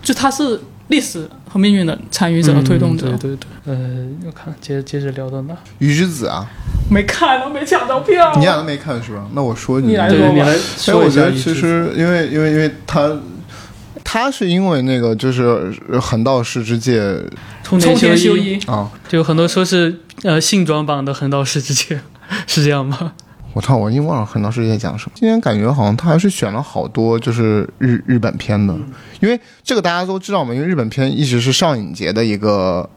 就他是历史和命运的参与者和推动者。嗯、对对对，呃，我看接接着聊到哪？鱼之子啊，没看，都没抢到票。你俩都没看是吧？那我说你你来哎，说所以。我觉得其实因为因为因为他。他是因为那个就是横道世之介冲田修一啊，就很多说是呃性装版的横道世之介，<laughs> 是这样吗？我操，我已经忘了横道世之介讲什么。今天感觉好像他还是选了好多就是日日本片的，因为这个大家都知道嘛，因为日本片一直是上影节的一个。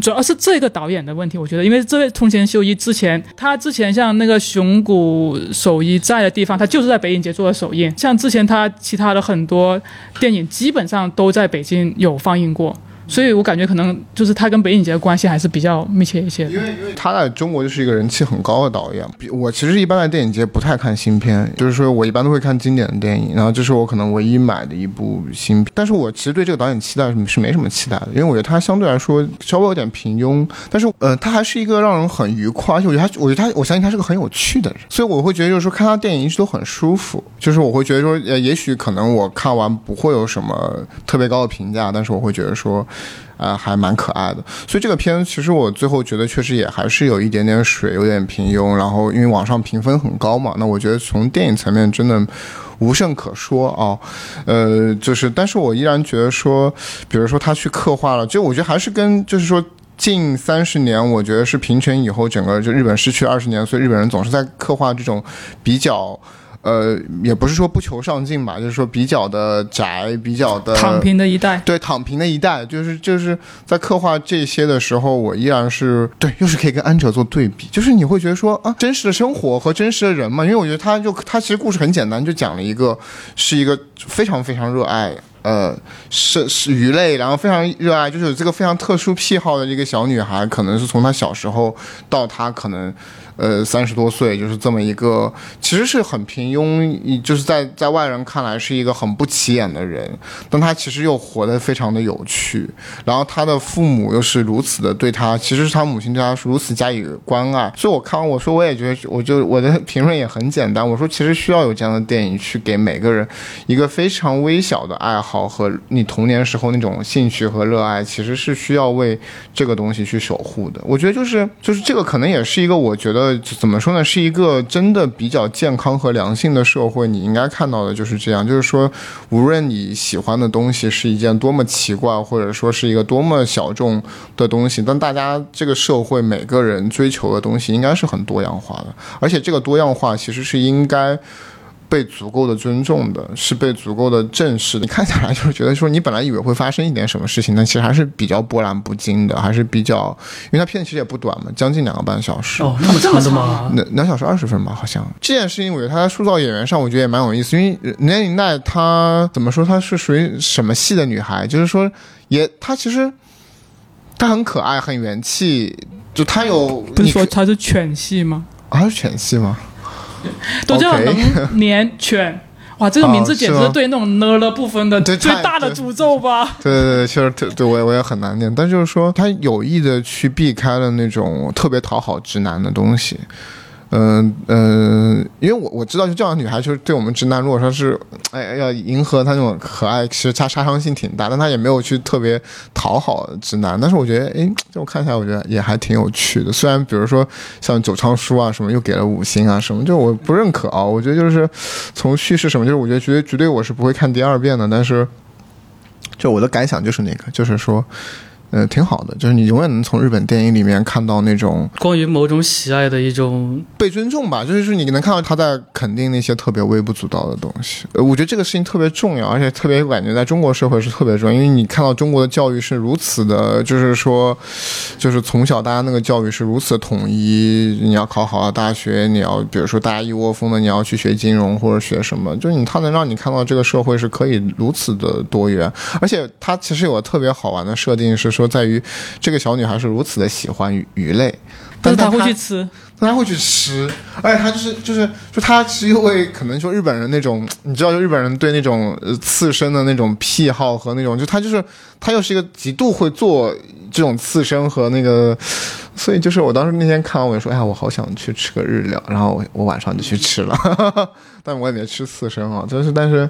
主要是这个导演的问题，我觉得，因为这位通前修一之前，他之前像那个熊谷守一在的地方，他就是在北影节做的首映。像之前他其他的很多电影，基本上都在北京有放映过。所以我感觉可能就是他跟北影节的关系还是比较密切一些的。因为因为他在中国就是一个人气很高的导演。我其实一般在电影节不太看新片，就是说我一般都会看经典的电影，然后这是我可能唯一买的一部新片。但是我其实对这个导演期待是没什么期待的，因为我觉得他相对来说稍微有点平庸，但是呃，他还是一个让人很愉快，而且我觉得他，我觉得他，我相信他是个很有趣的人，所以我会觉得就是说看他电影一直都很舒服，就是我会觉得说呃，也许可能我看完不会有什么特别高的评价，但是我会觉得说。呃，还蛮可爱的。所以这个片其实我最后觉得确实也还是有一点点水，有点平庸。然后因为网上评分很高嘛，那我觉得从电影层面真的无甚可说啊。呃，就是但是我依然觉得说，比如说他去刻画了，就我觉得还是跟就是说。近三十年，我觉得是平权以后，整个就日本失去二十年，所以日本人总是在刻画这种比较，呃，也不是说不求上进吧，就是说比较的宅，比较的躺平的一代。对，躺平的一代，就是就是在刻画这些的时候，我依然是对，又是可以跟安哲做对比，就是你会觉得说啊，真实的生活和真实的人嘛，因为我觉得他就他其实故事很简单，就讲了一个是一个非常非常热爱。呃，是是鱼类，然后非常热爱，就是有这个非常特殊癖好的一个小女孩，可能是从她小时候到她可能。呃，三十多岁就是这么一个，其实是很平庸，就是在在外人看来是一个很不起眼的人，但他其实又活得非常的有趣。然后他的父母又是如此的对他，其实是他母亲对他是如此加以关爱。所以我看完我说我也觉得，我就我的评论也很简单，我说其实需要有这样的电影去给每个人一个非常微小的爱好和你童年时候那种兴趣和热爱，其实是需要为这个东西去守护的。我觉得就是就是这个可能也是一个我觉得。怎么说呢？是一个真的比较健康和良性的社会。你应该看到的就是这样，就是说，无论你喜欢的东西是一件多么奇怪，或者说是一个多么小众的东西，但大家这个社会每个人追求的东西应该是很多样化的，而且这个多样化其实是应该。被足够的尊重的，是被足够的正视的。你看起来就是觉得说，你本来以为会发生一点什么事情，但其实还是比较波澜不惊的，还是比较，因为它片其实也不短嘛，将近两个半小时。哦，那么长的吗？<laughs> 两两小时二十分吧，好像。这件事情我觉得他在塑造演员上，我觉得也蛮有意思。因为年龄代她怎么说，她是属于什么系的女孩？就是说，也她其实她很可爱，很元气。就她有不是说她是犬系吗？啊，是犬系吗？<laughs> 都叫能年犬，哇，这个名字简直是对那种呢了不分的最大的诅咒吧？对 <laughs> 对对，其实对对我也我也很难念，但就是说他有意的去避开了那种特别讨好直男的东西。嗯嗯，因为我我知道，就这样的女孩，就是对我们直男，如果说是，哎，要迎合她那种可爱，其实她杀伤性挺大，但她也没有去特别讨好直男。但是我觉得，哎，这我看起来，我觉得也还挺有趣的。虽然比如说像九仓书啊什么，又给了五星啊什么，就我不认可啊。我觉得就是从叙事什么，就是我觉得绝对绝对我是不会看第二遍的。但是，就我的感想就是那个，就是说。呃，挺好的，就是你永远能从日本电影里面看到那种关于某种喜爱的一种被尊重吧，就是说你能看到他在肯定那些特别微不足道的东西。呃，我觉得这个事情特别重要，而且特别感觉在中国社会是特别重要，因为你看到中国的教育是如此的，就是说，就是从小大家那个教育是如此的统一，你要考好的大学，你要比如说大家一窝蜂的你要去学金融或者学什么，就是你他能让你看到这个社会是可以如此的多元，而且他其实有个特别好玩的设定是。说在于这个小女孩是如此的喜欢鱼类，但是她会去吃，但她会去吃，而且她就是就是就她是因为可能说日本人那种，你知道，就日本人对那种刺身的那种癖好和那种，就她就是她又是一个极度会做这种刺身和那个，所以就是我当时那天看完我就说，哎呀，我好想去吃个日料，然后我我晚上就去吃了，<laughs> 但我也没吃刺身啊，就是但是。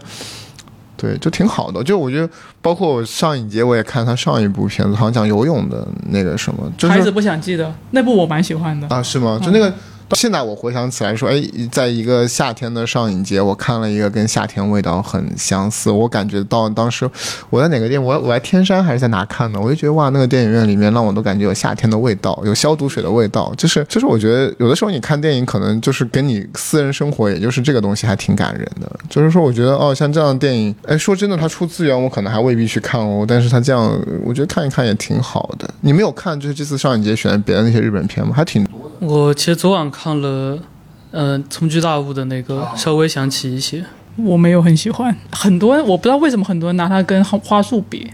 对，就挺好的。就我觉得，包括我上一节，我也看他上一部片子，好像讲游泳的那个什么，就是孩子不想记得那部，我蛮喜欢的啊，是吗？就那个。现在我回想起来说，哎，在一个夏天的上影节，我看了一个跟夏天味道很相似。我感觉到当时我在哪个店，我我在天山还是在哪看的，我就觉得哇，那个电影院里面让我都感觉有夏天的味道，有消毒水的味道。就是就是，我觉得有的时候你看电影，可能就是跟你私人生活，也就是这个东西还挺感人的。就是说，我觉得哦，像这样的电影，哎，说真的，它出资源我可能还未必去看哦，但是它这样，我觉得看一看也挺好的。你没有看就是这次上影节选别的那些日本片吗？还挺多的。我其实昨晚。看了，嗯，从巨大物的那个稍微想起一些，我没有很喜欢。很多人我不知道为什么很多人拿它跟花束比，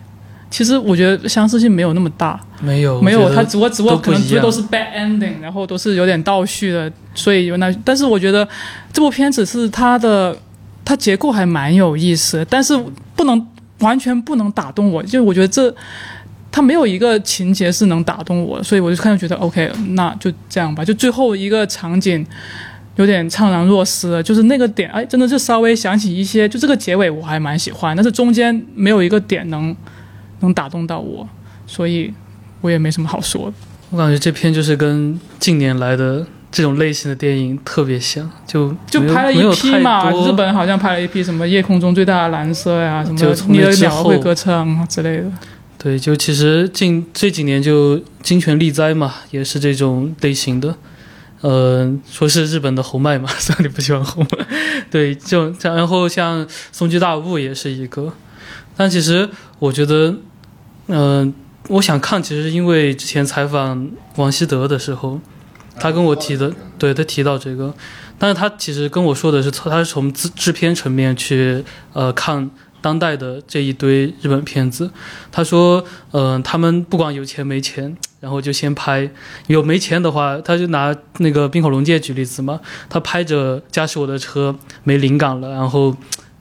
其实我觉得相似性没有那么大。没有，没有，它只不过只不过可能最都是 bad ending，然后都是有点倒叙的，所以有那。但是我觉得这部片子是它的，它结构还蛮有意思，但是不能完全不能打动我，就我觉得这。他没有一个情节是能打动我，所以我就看着觉得 OK，那就这样吧。就最后一个场景有点怅然若失了，就是那个点，哎，真的是稍微想起一些。就这个结尾我还蛮喜欢，但是中间没有一个点能能打动到我。所以我也没什么好说的。我感觉这篇就是跟近年来的这种类型的电影特别像，就就拍了一批嘛，日本好像拍了一批什么夜空中最大的蓝色呀、什么鸟会歌唱啊之类的。对，就其实近这几年就金泉利灾嘛，也是这种类型的。呃，说是日本的侯麦嘛，<laughs> 虽然你不喜欢侯麦，对，就然后像松居大悟也是一个，但其实我觉得，嗯、我想看，其实因为之前采访王希德的时候，他跟我提的，对他提到这个，但是他其实跟我说的是，他是从制制片层面去呃看当代的这一堆日本片子。他说，嗯、他们不管有钱没钱，然后就先拍。有没钱的话，他就拿那个滨口龙介举例子嘛，他拍着驾驶我的车没灵感了，然后。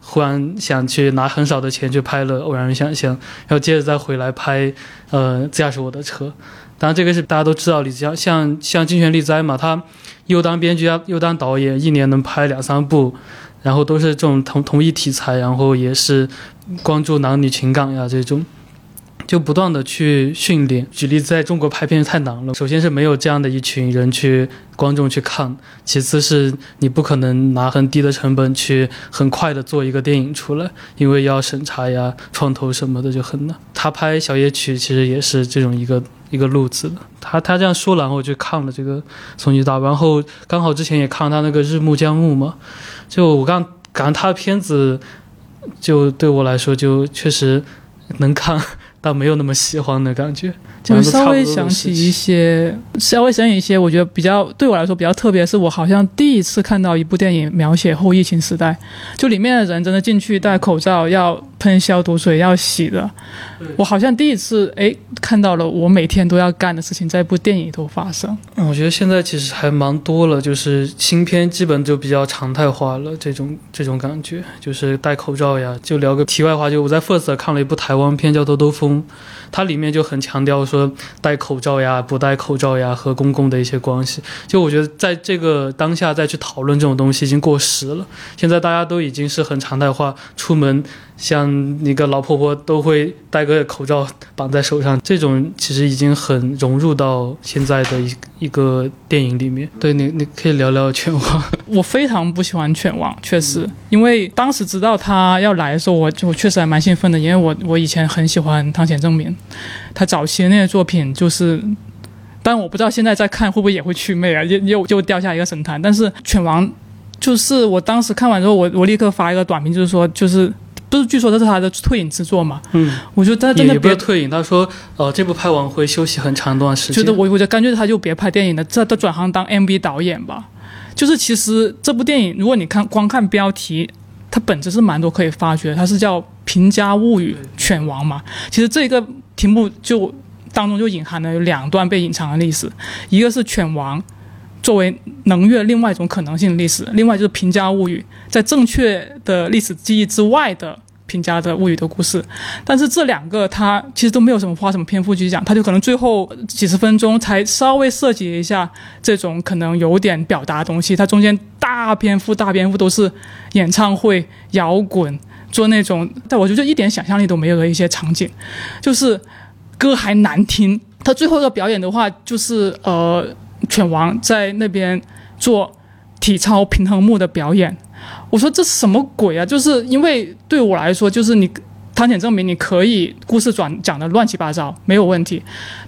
忽然想去拿很少的钱去拍了《偶然与想象》，然后接着再回来拍，呃，驾驶我的车。当然，这个是大家都知道，李子像像像金泉利哉嘛，他又当编剧又当导演，一年能拍两三部，然后都是这种同同一题材，然后也是关注男女情感呀这种，就不断的去训练。举例，在中国拍片太难了，首先是没有这样的一群人去观众去看，其次是你不可能拿很低的成本去很快的做一个电影出来，因为要审查呀、创投什么的就很难。他拍小夜曲其实也是这种一个一个路子的。他他这样说，然后我就看了这个松居大，然后刚好之前也看他那个日暮江暮嘛，就我刚感觉他的片子，就对我来说就确实能看，但没有那么喜欢的感觉。<laughs> 就稍微想起一些，稍微想起一些，我觉得比较对我来说比较特别是，我好像第一次看到一部电影描写后疫情时代，就里面的人真的进去戴口罩，要喷消毒水，要洗的。我好像第一次诶看到了我每天都要干的事情在一部电影里头发生。嗯我觉得现在其实还蛮多了，就是新片基本就比较常态化了，这种这种感觉，就是戴口罩呀。就聊个题外话，就我在 First 看了一部台湾片叫《兜兜风》，它里面就很强调说戴口罩呀、不戴口罩呀和公共的一些关系。就我觉得在这个当下再去讨论这种东西已经过时了，现在大家都已经是很常态化，出门像那个老婆婆都会戴个口罩绑在手上，这种其实已经很融入到现在的一一个电影里面。对你，你可以聊聊犬王。我非常不喜欢犬王，确实，因为当时知道他要来的时候，我就确实还蛮兴奋的，因为我我以前很喜欢汤浅正明，他早期的那些作品就是。但我不知道现在再看会不会也会祛魅啊，又又就掉下一个神坛。但是犬王，就是我当时看完之后，我我立刻发一个短评，就是说，就是不是据说这是他的退隐之作嘛？嗯，我觉得他真的别是退隐，他说，呃，这部拍完会休息很长一段时间。觉得我我就干脆他就别拍电影了，这他转行当 MV 导演吧。就是其实这部电影，如果你看光看标题，它本质是蛮多可以发掘。它是叫《平家物语》犬王嘛。其实这个题目就当中就隐含了有两段被隐藏的历史，一个是犬王作为能乐另外一种可能性的历史，另外就是平家物语在正确的历史记忆之外的。平家的物语的故事，但是这两个他其实都没有什么花什么篇幅去讲，他就可能最后几十分钟才稍微涉及一下这种可能有点表达的东西，它中间大篇幅大篇幅都是演唱会、摇滚，做那种，但我觉得一点想象力都没有的一些场景，就是歌还难听。他最后一个表演的话，就是呃，犬王在那边做体操平衡木的表演。我说这什么鬼啊？就是因为对我来说，就是你汤浅证明你可以故事转讲的乱七八糟没有问题，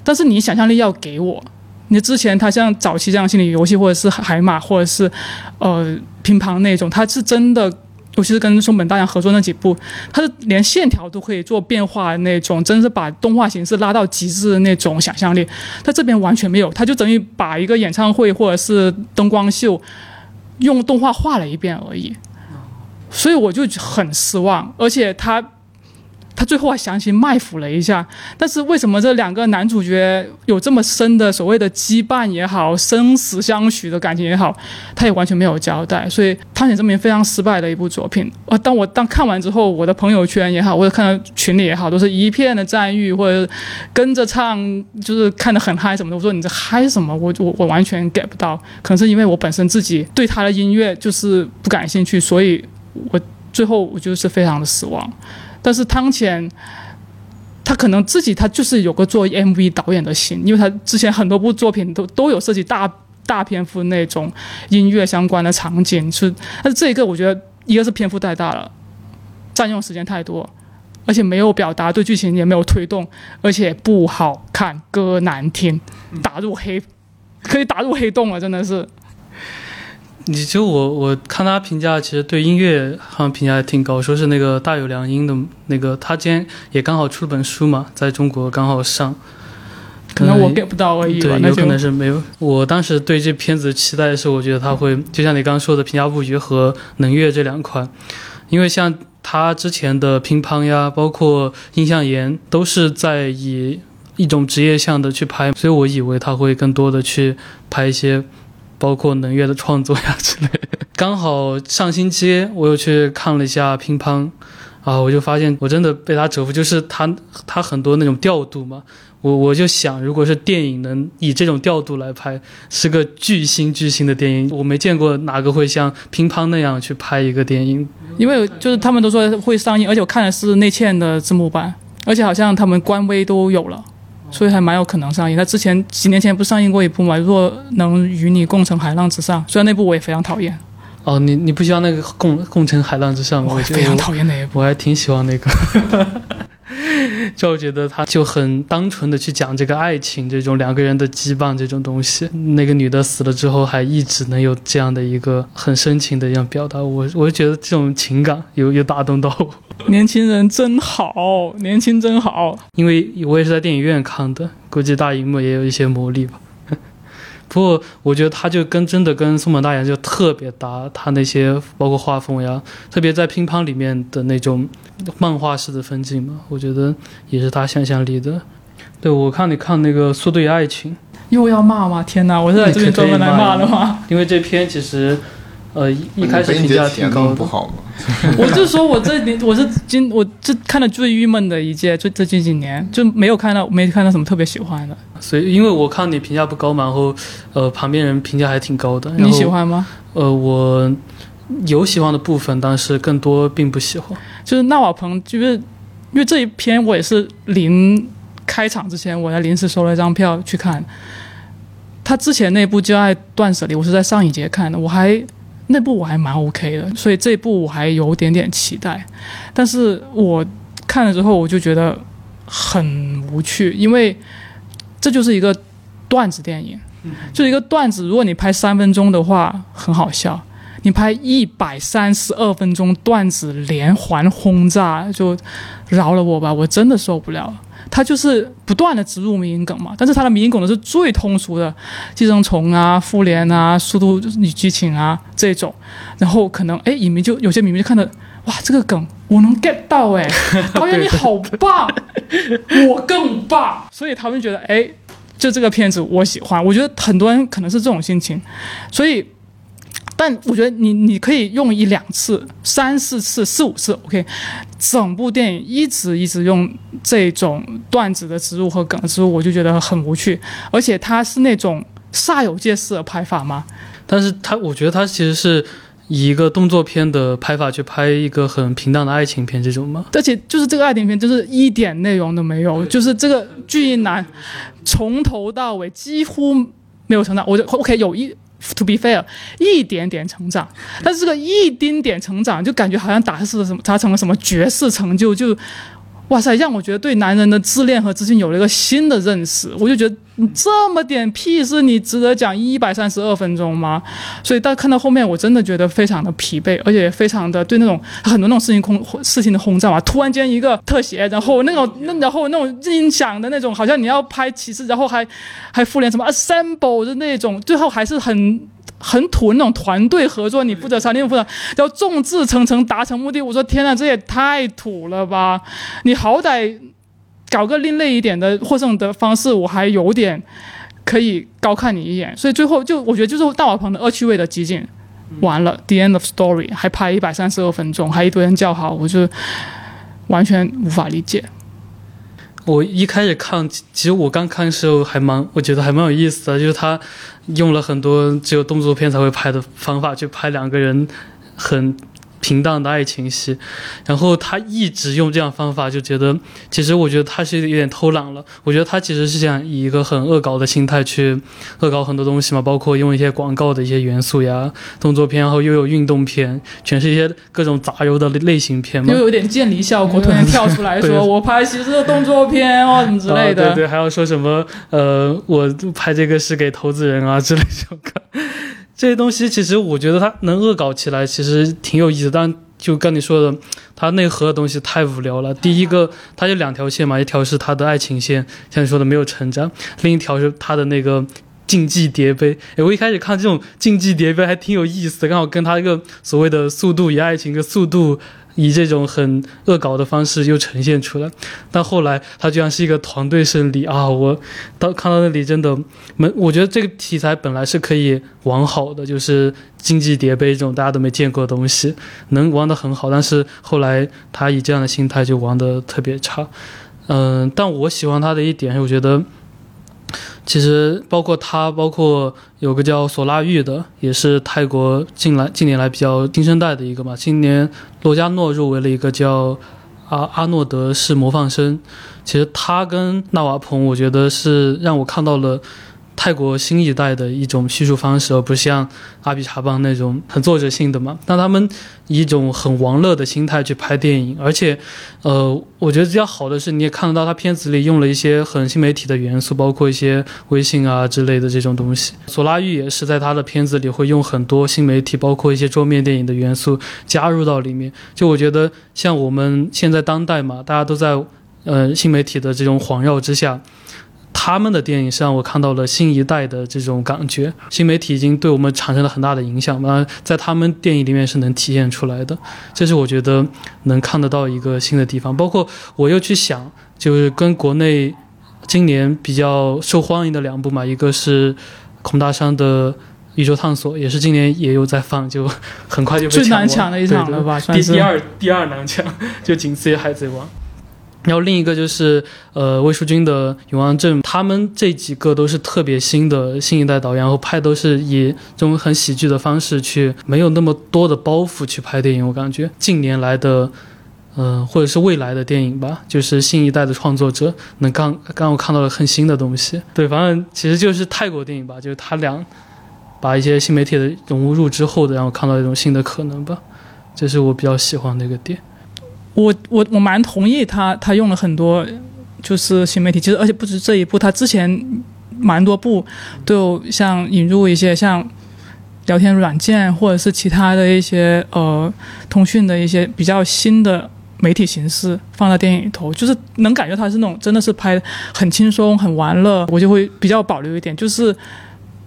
但是你想象力要给我。你之前他像早期这样心理游戏，或者是海马，或者是呃乒乓那种，他是真的，尤其是跟松本大洋合作那几部，他是连线条都可以做变化那种，真是把动画形式拉到极致的那种想象力。他这边完全没有，他就等于把一个演唱会或者是灯光秀用动画画了一遍而已。所以我就很失望，而且他他最后还详细卖腐了一下，但是为什么这两个男主角有这么深的所谓的羁绊也好，生死相许的感情也好，他也完全没有交代，所以探险证明非常失败的一部作品。啊，当我当看完之后，我的朋友圈也好，或者看到群里也好，都是一片的赞誉，或者跟着唱，就是看得很嗨什么的。我说你这嗨什么？我我我完全 get 不到，可能是因为我本身自己对他的音乐就是不感兴趣，所以我最后我就是非常的失望。但是汤浅，他他可能自己他就是有个做 MV 导演的心，因为他之前很多部作品都都有涉及大大篇幅那种音乐相关的场景，是，但是这一个我觉得一个是篇幅太大了，占用时间太多，而且没有表达，对剧情也没有推动，而且不好看，歌难听，打入黑，可以打入黑洞了，真的是。你就我我看他评价，其实对音乐好像评价还挺高，说是那个大有良音的那个，他今天也刚好出了本书嘛，在中国刚好上，可能我 get 不到而已吧，对，有可能是没有。我当时对这片子期待的是，我觉得他会就像你刚刚说的《平价布局》和《能乐》这两款，因为像他之前的《乒乓》呀，包括《印象岩》，都是在以一种职业向的去拍，所以我以为他会更多的去拍一些。包括能乐的创作呀之类的，刚好上星期我又去看了一下乒乓，啊，我就发现我真的被他折服，就是他他很多那种调度嘛，我我就想，如果是电影能以这种调度来拍，是个巨星巨星的电影，我没见过哪个会像乒乓那样去拍一个电影，因为就是他们都说会上映，而且我看的是内嵌的字幕版，而且好像他们官微都有了。所以还蛮有可能上映。他之前几年前不上映过一部吗，《若能与你共乘海浪之上》，虽然那部我也非常讨厌。哦，你你不喜欢那个《共共乘海浪之上吗》？我非常讨厌那一部，我还挺喜欢那个。<laughs> 就我觉得他就很单纯的去讲这个爱情，这种两个人的羁绊这种东西。那个女的死了之后，还一直能有这样的一个很深情的一样表达，我我就觉得这种情感有有打动到我。<laughs> 年轻人真好，年轻真好。因为我也是在电影院看的，估计大荧幕也有一些魔力吧。不过我觉得他就跟真的跟松本大洋就特别搭，他那些包括画风呀，特别在乒乓里面的那种漫画式的分镜嘛，我觉得也是他想象力的。对我看你看那个《速度与爱情》，又要骂吗？天哪，我是在这里专门来骂的吗？因为这篇其实。呃，一开始评价挺高不好吗？<laughs> 我就说我这年我是今我这看的最郁闷的一届，最这近几年就没有看到没看到什么特别喜欢的。所以因为我看你评价不高嘛，然后呃旁边人评价还挺高的。你喜欢吗？呃，我有喜欢的部分，但是更多并不喜欢。就是纳瓦彭，就是因为这一篇我也是临开场之前，我还临时收了一张票去看。他之前那部《就爱断舍离》，我是在上一节看的，我还。那部我还蛮 OK 的，所以这部我还有点点期待，但是我看了之后我就觉得很无趣，因为这就是一个段子电影，就是一个段子。如果你拍三分钟的话很好笑，你拍一百三十二分钟段子连环轰炸，就饶了我吧，我真的受不了。他就是不断的植入迷因梗嘛，但是他的迷因梗呢是最通俗的，寄生虫啊、复联啊、速度与激情啊这种，然后可能哎影迷就有些影迷就看到哇这个梗我能 get 到哎，导演你好棒，我更棒，所以他们觉得哎就这个片子我喜欢，我觉得很多人可能是这种心情，所以。但我觉得你你可以用一两次、三四次、四五次，OK，整部电影一直一直用这种段子的植入和梗植入，我就觉得很无趣。而且它是那种煞有介事的拍法吗？但是它，我觉得它其实是以一个动作片的拍法去拍一个很平淡的爱情片这种吗？而且就是这个爱情片，就是一点内容都没有，就是这个巨婴男从头到尾几乎没有成长。我就 OK 有一。To be fair，一点点成长，但是这个一丁点成长，就感觉好像达成了什么，他成了什么绝世成就，就。哇塞，让我觉得对男人的自恋和自信有了一个新的认识。我就觉得这么点屁事，你值得讲一百三十二分钟吗？所以到看到后面，我真的觉得非常的疲惫，而且非常的对那种很多那种事情空事情的轰炸嘛。突然间一个特写，然后那种那然后那种音响的那种，好像你要拍骑士，然后还还复联什么 assemble 的那种，最后还是很。很土那种团队合作，你负责三，你负责，要众志成城达成目的。我说天呐，这也太土了吧！你好歹搞个另类一点的获胜的方式，我还有点可以高看你一眼。所以最后就我觉得就是大瓦棚的恶趣味的激进，完了，the end of story，还拍一百三十二分钟，还一堆人叫好，我就完全无法理解。我一开始看，其实我刚看的时候还蛮，我觉得还蛮有意思的，就是他用了很多只有动作片才会拍的方法去拍两个人很平淡的爱情戏，然后他一直用这样方法，就觉得其实我觉得他是有点偷懒了。我觉得他其实是想以一个很恶搞的心态去恶搞很多东西嘛，包括用一些广告的一些元素呀，动作片，然后又有运动片，全是一些各种杂糅的类型片嘛，又有点渐离效果，突然跳出来说 <laughs> 我拍其实是动作片哦，什么之类的，对对，还要说什么呃，我拍这个是给投资人啊之类这种。这些东西其实我觉得它能恶搞起来，其实挺有意思。但就跟你说的，它内核的东西太无聊了。第一个，它就两条线嘛，一条是他的爱情线，像你说的没有成长；另一条是他的那个竞技叠杯。诶，我一开始看这种竞技叠杯还挺有意思，刚好跟他一个所谓的速度与爱情的速度。以这种很恶搞的方式又呈现出来，但后来他居然是一个团队胜利啊！我到看到那里真的没，我觉得这个题材本来是可以玩好的，就是竞技叠杯这种大家都没见过的东西，能玩得很好。但是后来他以这样的心态就玩得特别差，嗯，但我喜欢他的一点，我觉得。其实包括他，包括有个叫索拉玉的，也是泰国近来近年来比较新生代的一个嘛。今年罗加诺入围了一个叫阿阿诺德是模范生。其实他跟纳瓦蓬，我觉得是让我看到了。泰国新一代的一种叙述方式，而不像阿比查邦那种很作者性的嘛。那他们以一种很玩乐的心态去拍电影，而且，呃，我觉得比较好的是，你也看得到他片子里用了一些很新媒体的元素，包括一些微信啊之类的这种东西。索拉玉也是在他的片子里会用很多新媒体，包括一些桌面电影的元素加入到里面。就我觉得，像我们现在当代嘛，大家都在呃新媒体的这种环绕之下。他们的电影是让我看到了新一代的这种感觉，新媒体已经对我们产生了很大的影响嘛，在他们电影里面是能体现出来的，这是我觉得能看得到一个新的地方。包括我又去想，就是跟国内今年比较受欢迎的两部嘛，一个是孔大山的《宇宙探索》，也是今年也有在放，就很快就被最难抢的一场了吧？第第二第二难抢，就仅次于《海贼王》。然后另一个就是呃魏淑君的《永安镇》，他们这几个都是特别新的新一代导演，然后拍都是以这种很喜剧的方式去，没有那么多的包袱去拍电影。我感觉近年来的，呃或者是未来的电影吧，就是新一代的创作者能刚刚我看到了很新的东西。对，反正其实就是泰国电影吧，就是他俩把一些新媒体的融入之后的，然后看到一种新的可能吧，这是我比较喜欢的一个点。我我我蛮同意他，他用了很多就是新媒体，其实而且不止这一部，他之前蛮多部都有像引入一些像聊天软件或者是其他的一些呃通讯的一些比较新的媒体形式放在电影里头，就是能感觉他是那种真的是拍很轻松很玩乐，我就会比较保留一点，就是。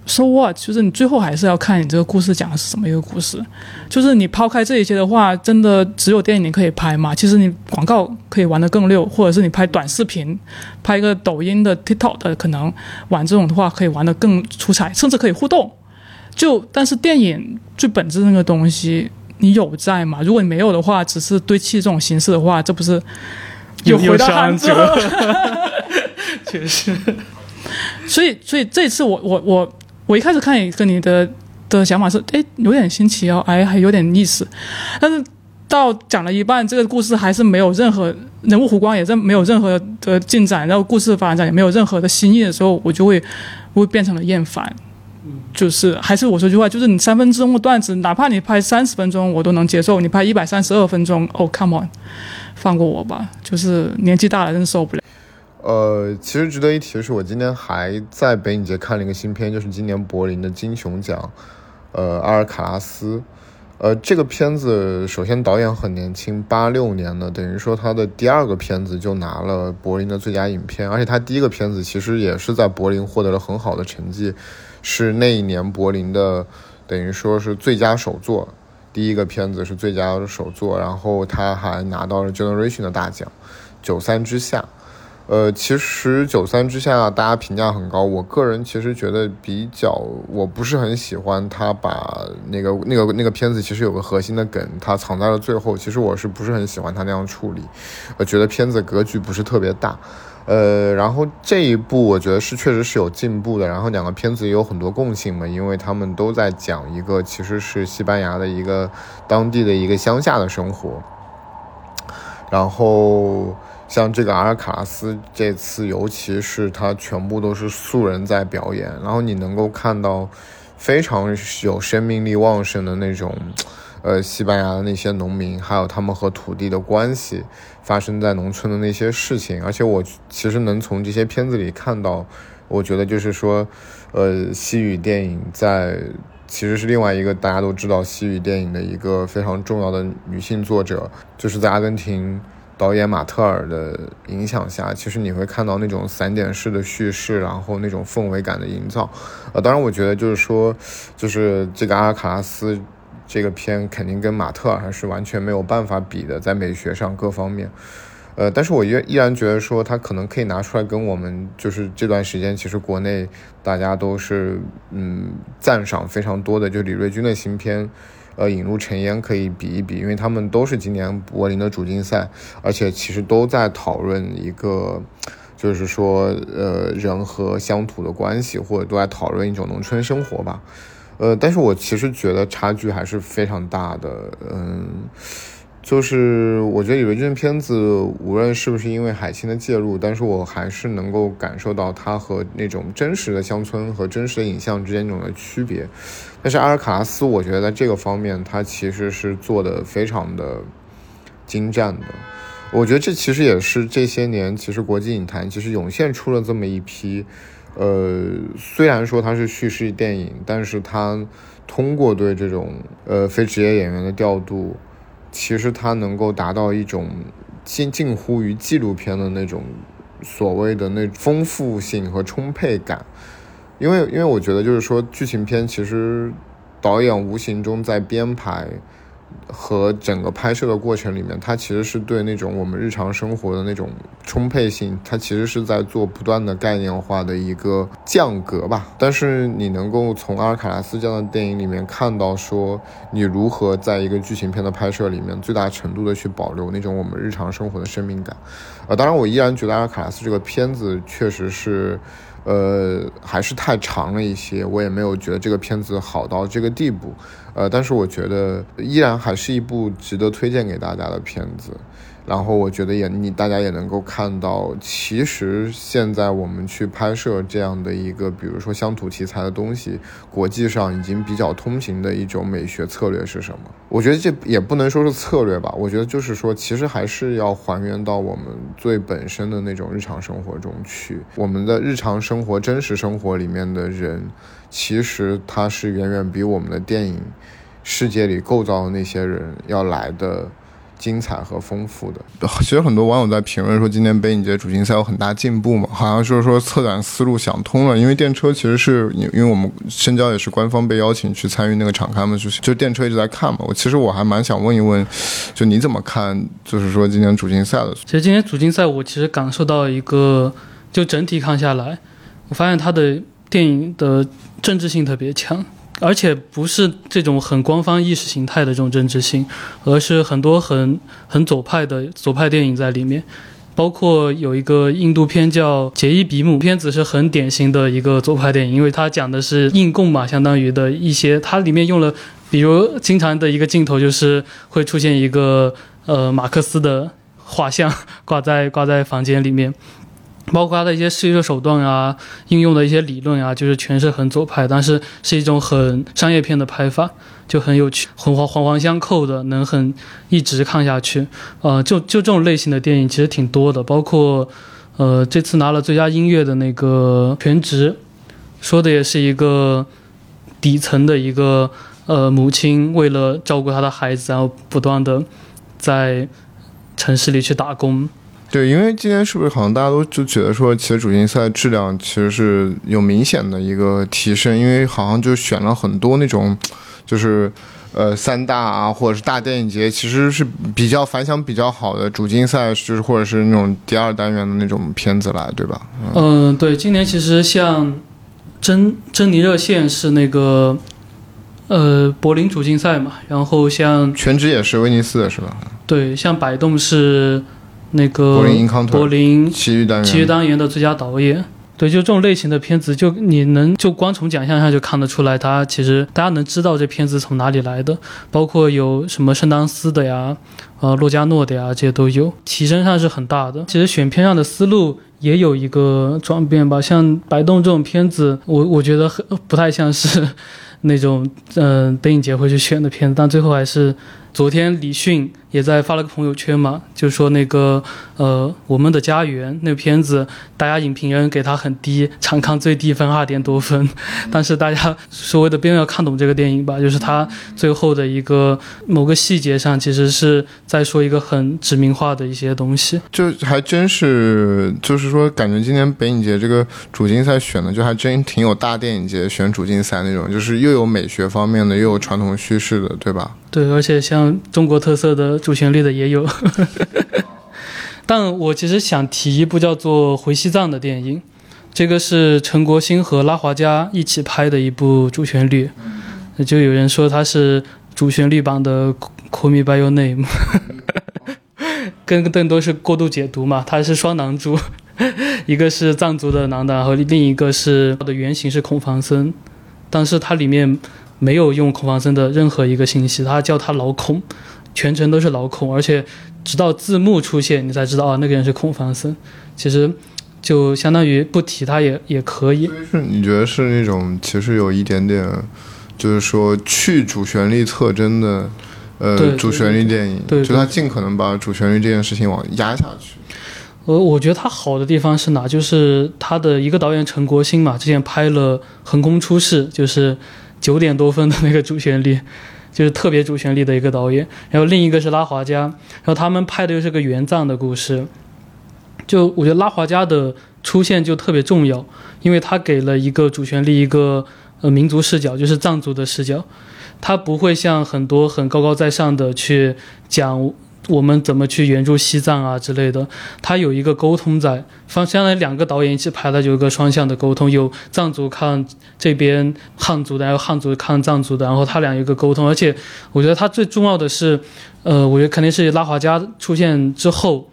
So what？就是你最后还是要看你这个故事讲的是什么一个故事。就是你抛开这一些的话，真的只有电影你可以拍吗？其实你广告可以玩得更溜，或者是你拍短视频，拍一个抖音的 TikTok 的，可能玩这种的话可以玩得更出彩，甚至可以互动。就但是电影最本质那个东西，你有在吗？如果你没有的话，只是堆砌这种形式的话，这不是又回到汉字？<laughs> 确实。<laughs> 所以，所以这次我我我。我一开始看也跟你的的想法是，哎，有点新奇哦，哎，还有点意思。但是到讲了一半，这个故事还是没有任何人物弧光，也是没有任何的进展，然后故事发展也没有任何的新意的时候，我就会会变成了厌烦。就是还是我说句话，就是你三分钟的段子，哪怕你拍三十分钟，我都能接受。你拍一百三十二分钟，哦，come on，放过我吧。就是年纪大了，真受不了。呃，其实值得一提的是，我今天还在北影节看了一个新片，就是今年柏林的金熊奖，呃，阿尔卡拉斯。呃，这个片子首先导演很年轻，八六年的，等于说他的第二个片子就拿了柏林的最佳影片，而且他第一个片子其实也是在柏林获得了很好的成绩，是那一年柏林的等于说是最佳首作，第一个片子是最佳首作，然后他还拿到了 Generation 的大奖，九三之下。呃，其实《九三之下》大家评价很高，我个人其实觉得比较，我不是很喜欢他把那个那个那个片子其实有个核心的梗，他藏在了最后，其实我是不是很喜欢他那样处理，我觉得片子格局不是特别大。呃，然后这一部我觉得是确实是有进步的，然后两个片子也有很多共性嘛，因为他们都在讲一个其实是西班牙的一个当地的一个乡下的生活，然后像这个阿尔卡拉斯这次，尤其是他全部都是素人在表演，然后你能够看到非常有生命力旺盛的那种。呃，西班牙的那些农民，还有他们和土地的关系，发生在农村的那些事情，而且我其实能从这些片子里看到，我觉得就是说，呃，西语电影在其实是另外一个大家都知道西语电影的一个非常重要的女性作者，就是在阿根廷导演马特尔的影响下，其实你会看到那种散点式的叙事，然后那种氛围感的营造。呃，当然，我觉得就是说，就是这个阿尔卡拉斯。这个片肯定跟马特尔还是完全没有办法比的，在美学上各方面，呃，但是我依依然觉得说他可能可以拿出来跟我们就是这段时间其实国内大家都是嗯赞赏非常多的，就李瑞军的新片，呃，引入尘烟可以比一比，因为他们都是今年柏林的主竞赛，而且其实都在讨论一个，就是说呃人和乡土的关系，或者都在讨论一种农村生活吧。呃，但是我其实觉得差距还是非常大的，嗯，就是我觉得李维俊的片子，无论是不是因为海清的介入，但是我还是能够感受到他和那种真实的乡村和真实的影像之间那种的区别。但是阿尔卡拉斯，我觉得在这个方面，他其实是做的非常的精湛的。我觉得这其实也是这些年，其实国际影坛其实涌现出了这么一批。呃，虽然说它是叙事电影，但是它通过对这种呃非职业演员的调度，其实它能够达到一种近近乎于纪录片的那种所谓的那丰富性和充沛感。因为因为我觉得就是说剧情片其实导演无形中在编排。和整个拍摄的过程里面，它其实是对那种我们日常生活的那种充沛性，它其实是在做不断的概念化的一个降格吧。但是你能够从阿尔卡拉斯这样的电影里面看到，说你如何在一个剧情片的拍摄里面最大程度的去保留那种我们日常生活的生命感。呃，当然我依然觉得阿尔卡拉斯这个片子确实是。呃，还是太长了一些，我也没有觉得这个片子好到这个地步，呃，但是我觉得依然还是一部值得推荐给大家的片子。然后我觉得也你大家也能够看到，其实现在我们去拍摄这样的一个，比如说乡土题材的东西，国际上已经比较通行的一种美学策略是什么？我觉得这也不能说是策略吧，我觉得就是说，其实还是要还原到我们最本身的那种日常生活中去。我们的日常生活、真实生活里面的人，其实他是远远比我们的电影世界里构造的那些人要来的。精彩和丰富的，其实很多网友在评论说，今年北影节主竞赛有很大进步嘛，好像就是说策展思路想通了。因为电车其实是，因因为我们深交也是官方被邀请去参与那个场刊嘛，就是就电车一直在看嘛。我其实我还蛮想问一问，就你怎么看，就是说今年主竞赛的？其实今年主竞赛，我其实感受到一个，就整体看下来，我发现他的电影的政治性特别强。而且不是这种很官方意识形态的这种政治性，而是很多很很左派的左派电影在里面，包括有一个印度片叫《杰伊比姆》，片子是很典型的一个左派电影，因为它讲的是印共嘛，相当于的一些，它里面用了，比如经常的一个镜头就是会出现一个呃马克思的画像挂在挂在房间里面。包括他的一些叙事手段啊，应用的一些理论啊，就是全是很左派，但是是一种很商业片的拍法，就很有趣，很环环环相扣的，能很一直看下去。呃，就就这种类型的电影其实挺多的，包括呃这次拿了最佳音乐的那个《全职》，说的也是一个底层的一个呃母亲为了照顾她的孩子，然后不断的在城市里去打工。对，因为今年是不是好像大家都就觉得说，其实主竞赛质量其实是有明显的一个提升，因为好像就选了很多那种，就是呃三大啊，或者是大电影节，其实是比较反响比较好的主竞赛，就是或者是那种第二单元的那种片子来，对吧？嗯，对，今年其实像珍珍妮热线是那个呃柏林主竞赛嘛，然后像全职也是威尼斯的是吧？对，像摆动是那个柏林柏林其余单元，其余单元的最佳导演。对，就这种类型的片子，就你能就光从奖项上就看得出来，它其实大家能知道这片子从哪里来的，包括有什么圣当斯的呀，呃，洛迦诺的呀，这些都有，提升上是很大的。其实选片上的思路也有一个转变吧，像《白洞》这种片子，我我觉得很不太像是那种嗯、呃、北影节会去选的片子，但最后还是昨天李迅也在发了个朋友圈嘛，就说那个呃我们的家园那个片子，大家影评人给他很低，场刊最低分二点多分，但是大家所谓的边要看懂这个电影吧，就是他最后的一个某个细节上，其实是在说一个很指明化的一些东西。就还真是，就是说，感觉今年北影节这个主竞赛选的，就还真挺有大电影节选主竞赛那种，就是又有美学方面的，又有传统叙事的，对吧？对，而且像中国特色的主旋律的也有。<laughs> 但我其实想提一部叫做《回西藏》的电影，这个是陈国兴和拉华加一起拍的一部主旋律，就有人说它是主旋律版的《Call Me by Your Name》，<laughs> 更更多是过度解读嘛。它是双男主，<laughs> 一个是藏族的男的，然后另一个是的原型是孔繁森，但是它里面没有用孔繁森的任何一个信息，他叫他老孔，全程都是老孔，而且直到字幕出现，你才知道啊，那个人是孔繁森。其实就相当于不提他也也可以。是你觉得是那种其实有一点点，就是说去主旋律特征的，呃，主旋律电影，对对就他尽可能把主旋律这件事情往压下去。呃，我觉得他好的地方是哪？就是他的一个导演陈国兴嘛，之前拍了《横空出世》，就是九点多分的那个主旋律，就是特别主旋律的一个导演。然后另一个是拉华加，然后他们拍的又是个援藏的故事。就我觉得拉华加的出现就特别重要，因为他给了一个主旋律一个呃民族视角，就是藏族的视角。他不会像很多很高高在上的去讲我们怎么去援助西藏啊之类的，他有一个沟通在，方相当于两个导演一起拍，的有一个双向的沟通，有藏族看这边汉族的，还有汉族看藏族的，然后他俩有一个沟通，而且我觉得他最重要的是，呃，我觉得肯定是拉华加出现之后，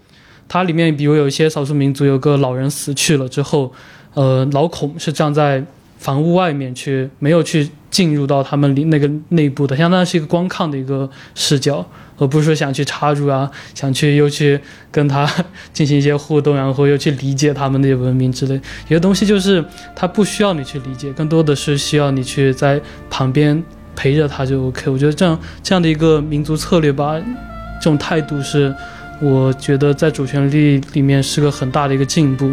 它里面比如有一些少数民族有个老人死去了之后，呃，老孔是站在房屋外面去，没有去进入到他们里那个内部的，相当于是一个观看的一个视角，而不是说想去插入啊，<laughs> 想去又去跟他 <laughs> 进行一些互动，然后又去理解他们那些文明之类。有些东西就是他不需要你去理解，更多的是需要你去在旁边陪着他就 OK。我觉得这样这样的一个民族策略吧，这种态度是我觉得在主旋律里面是个很大的一个进步。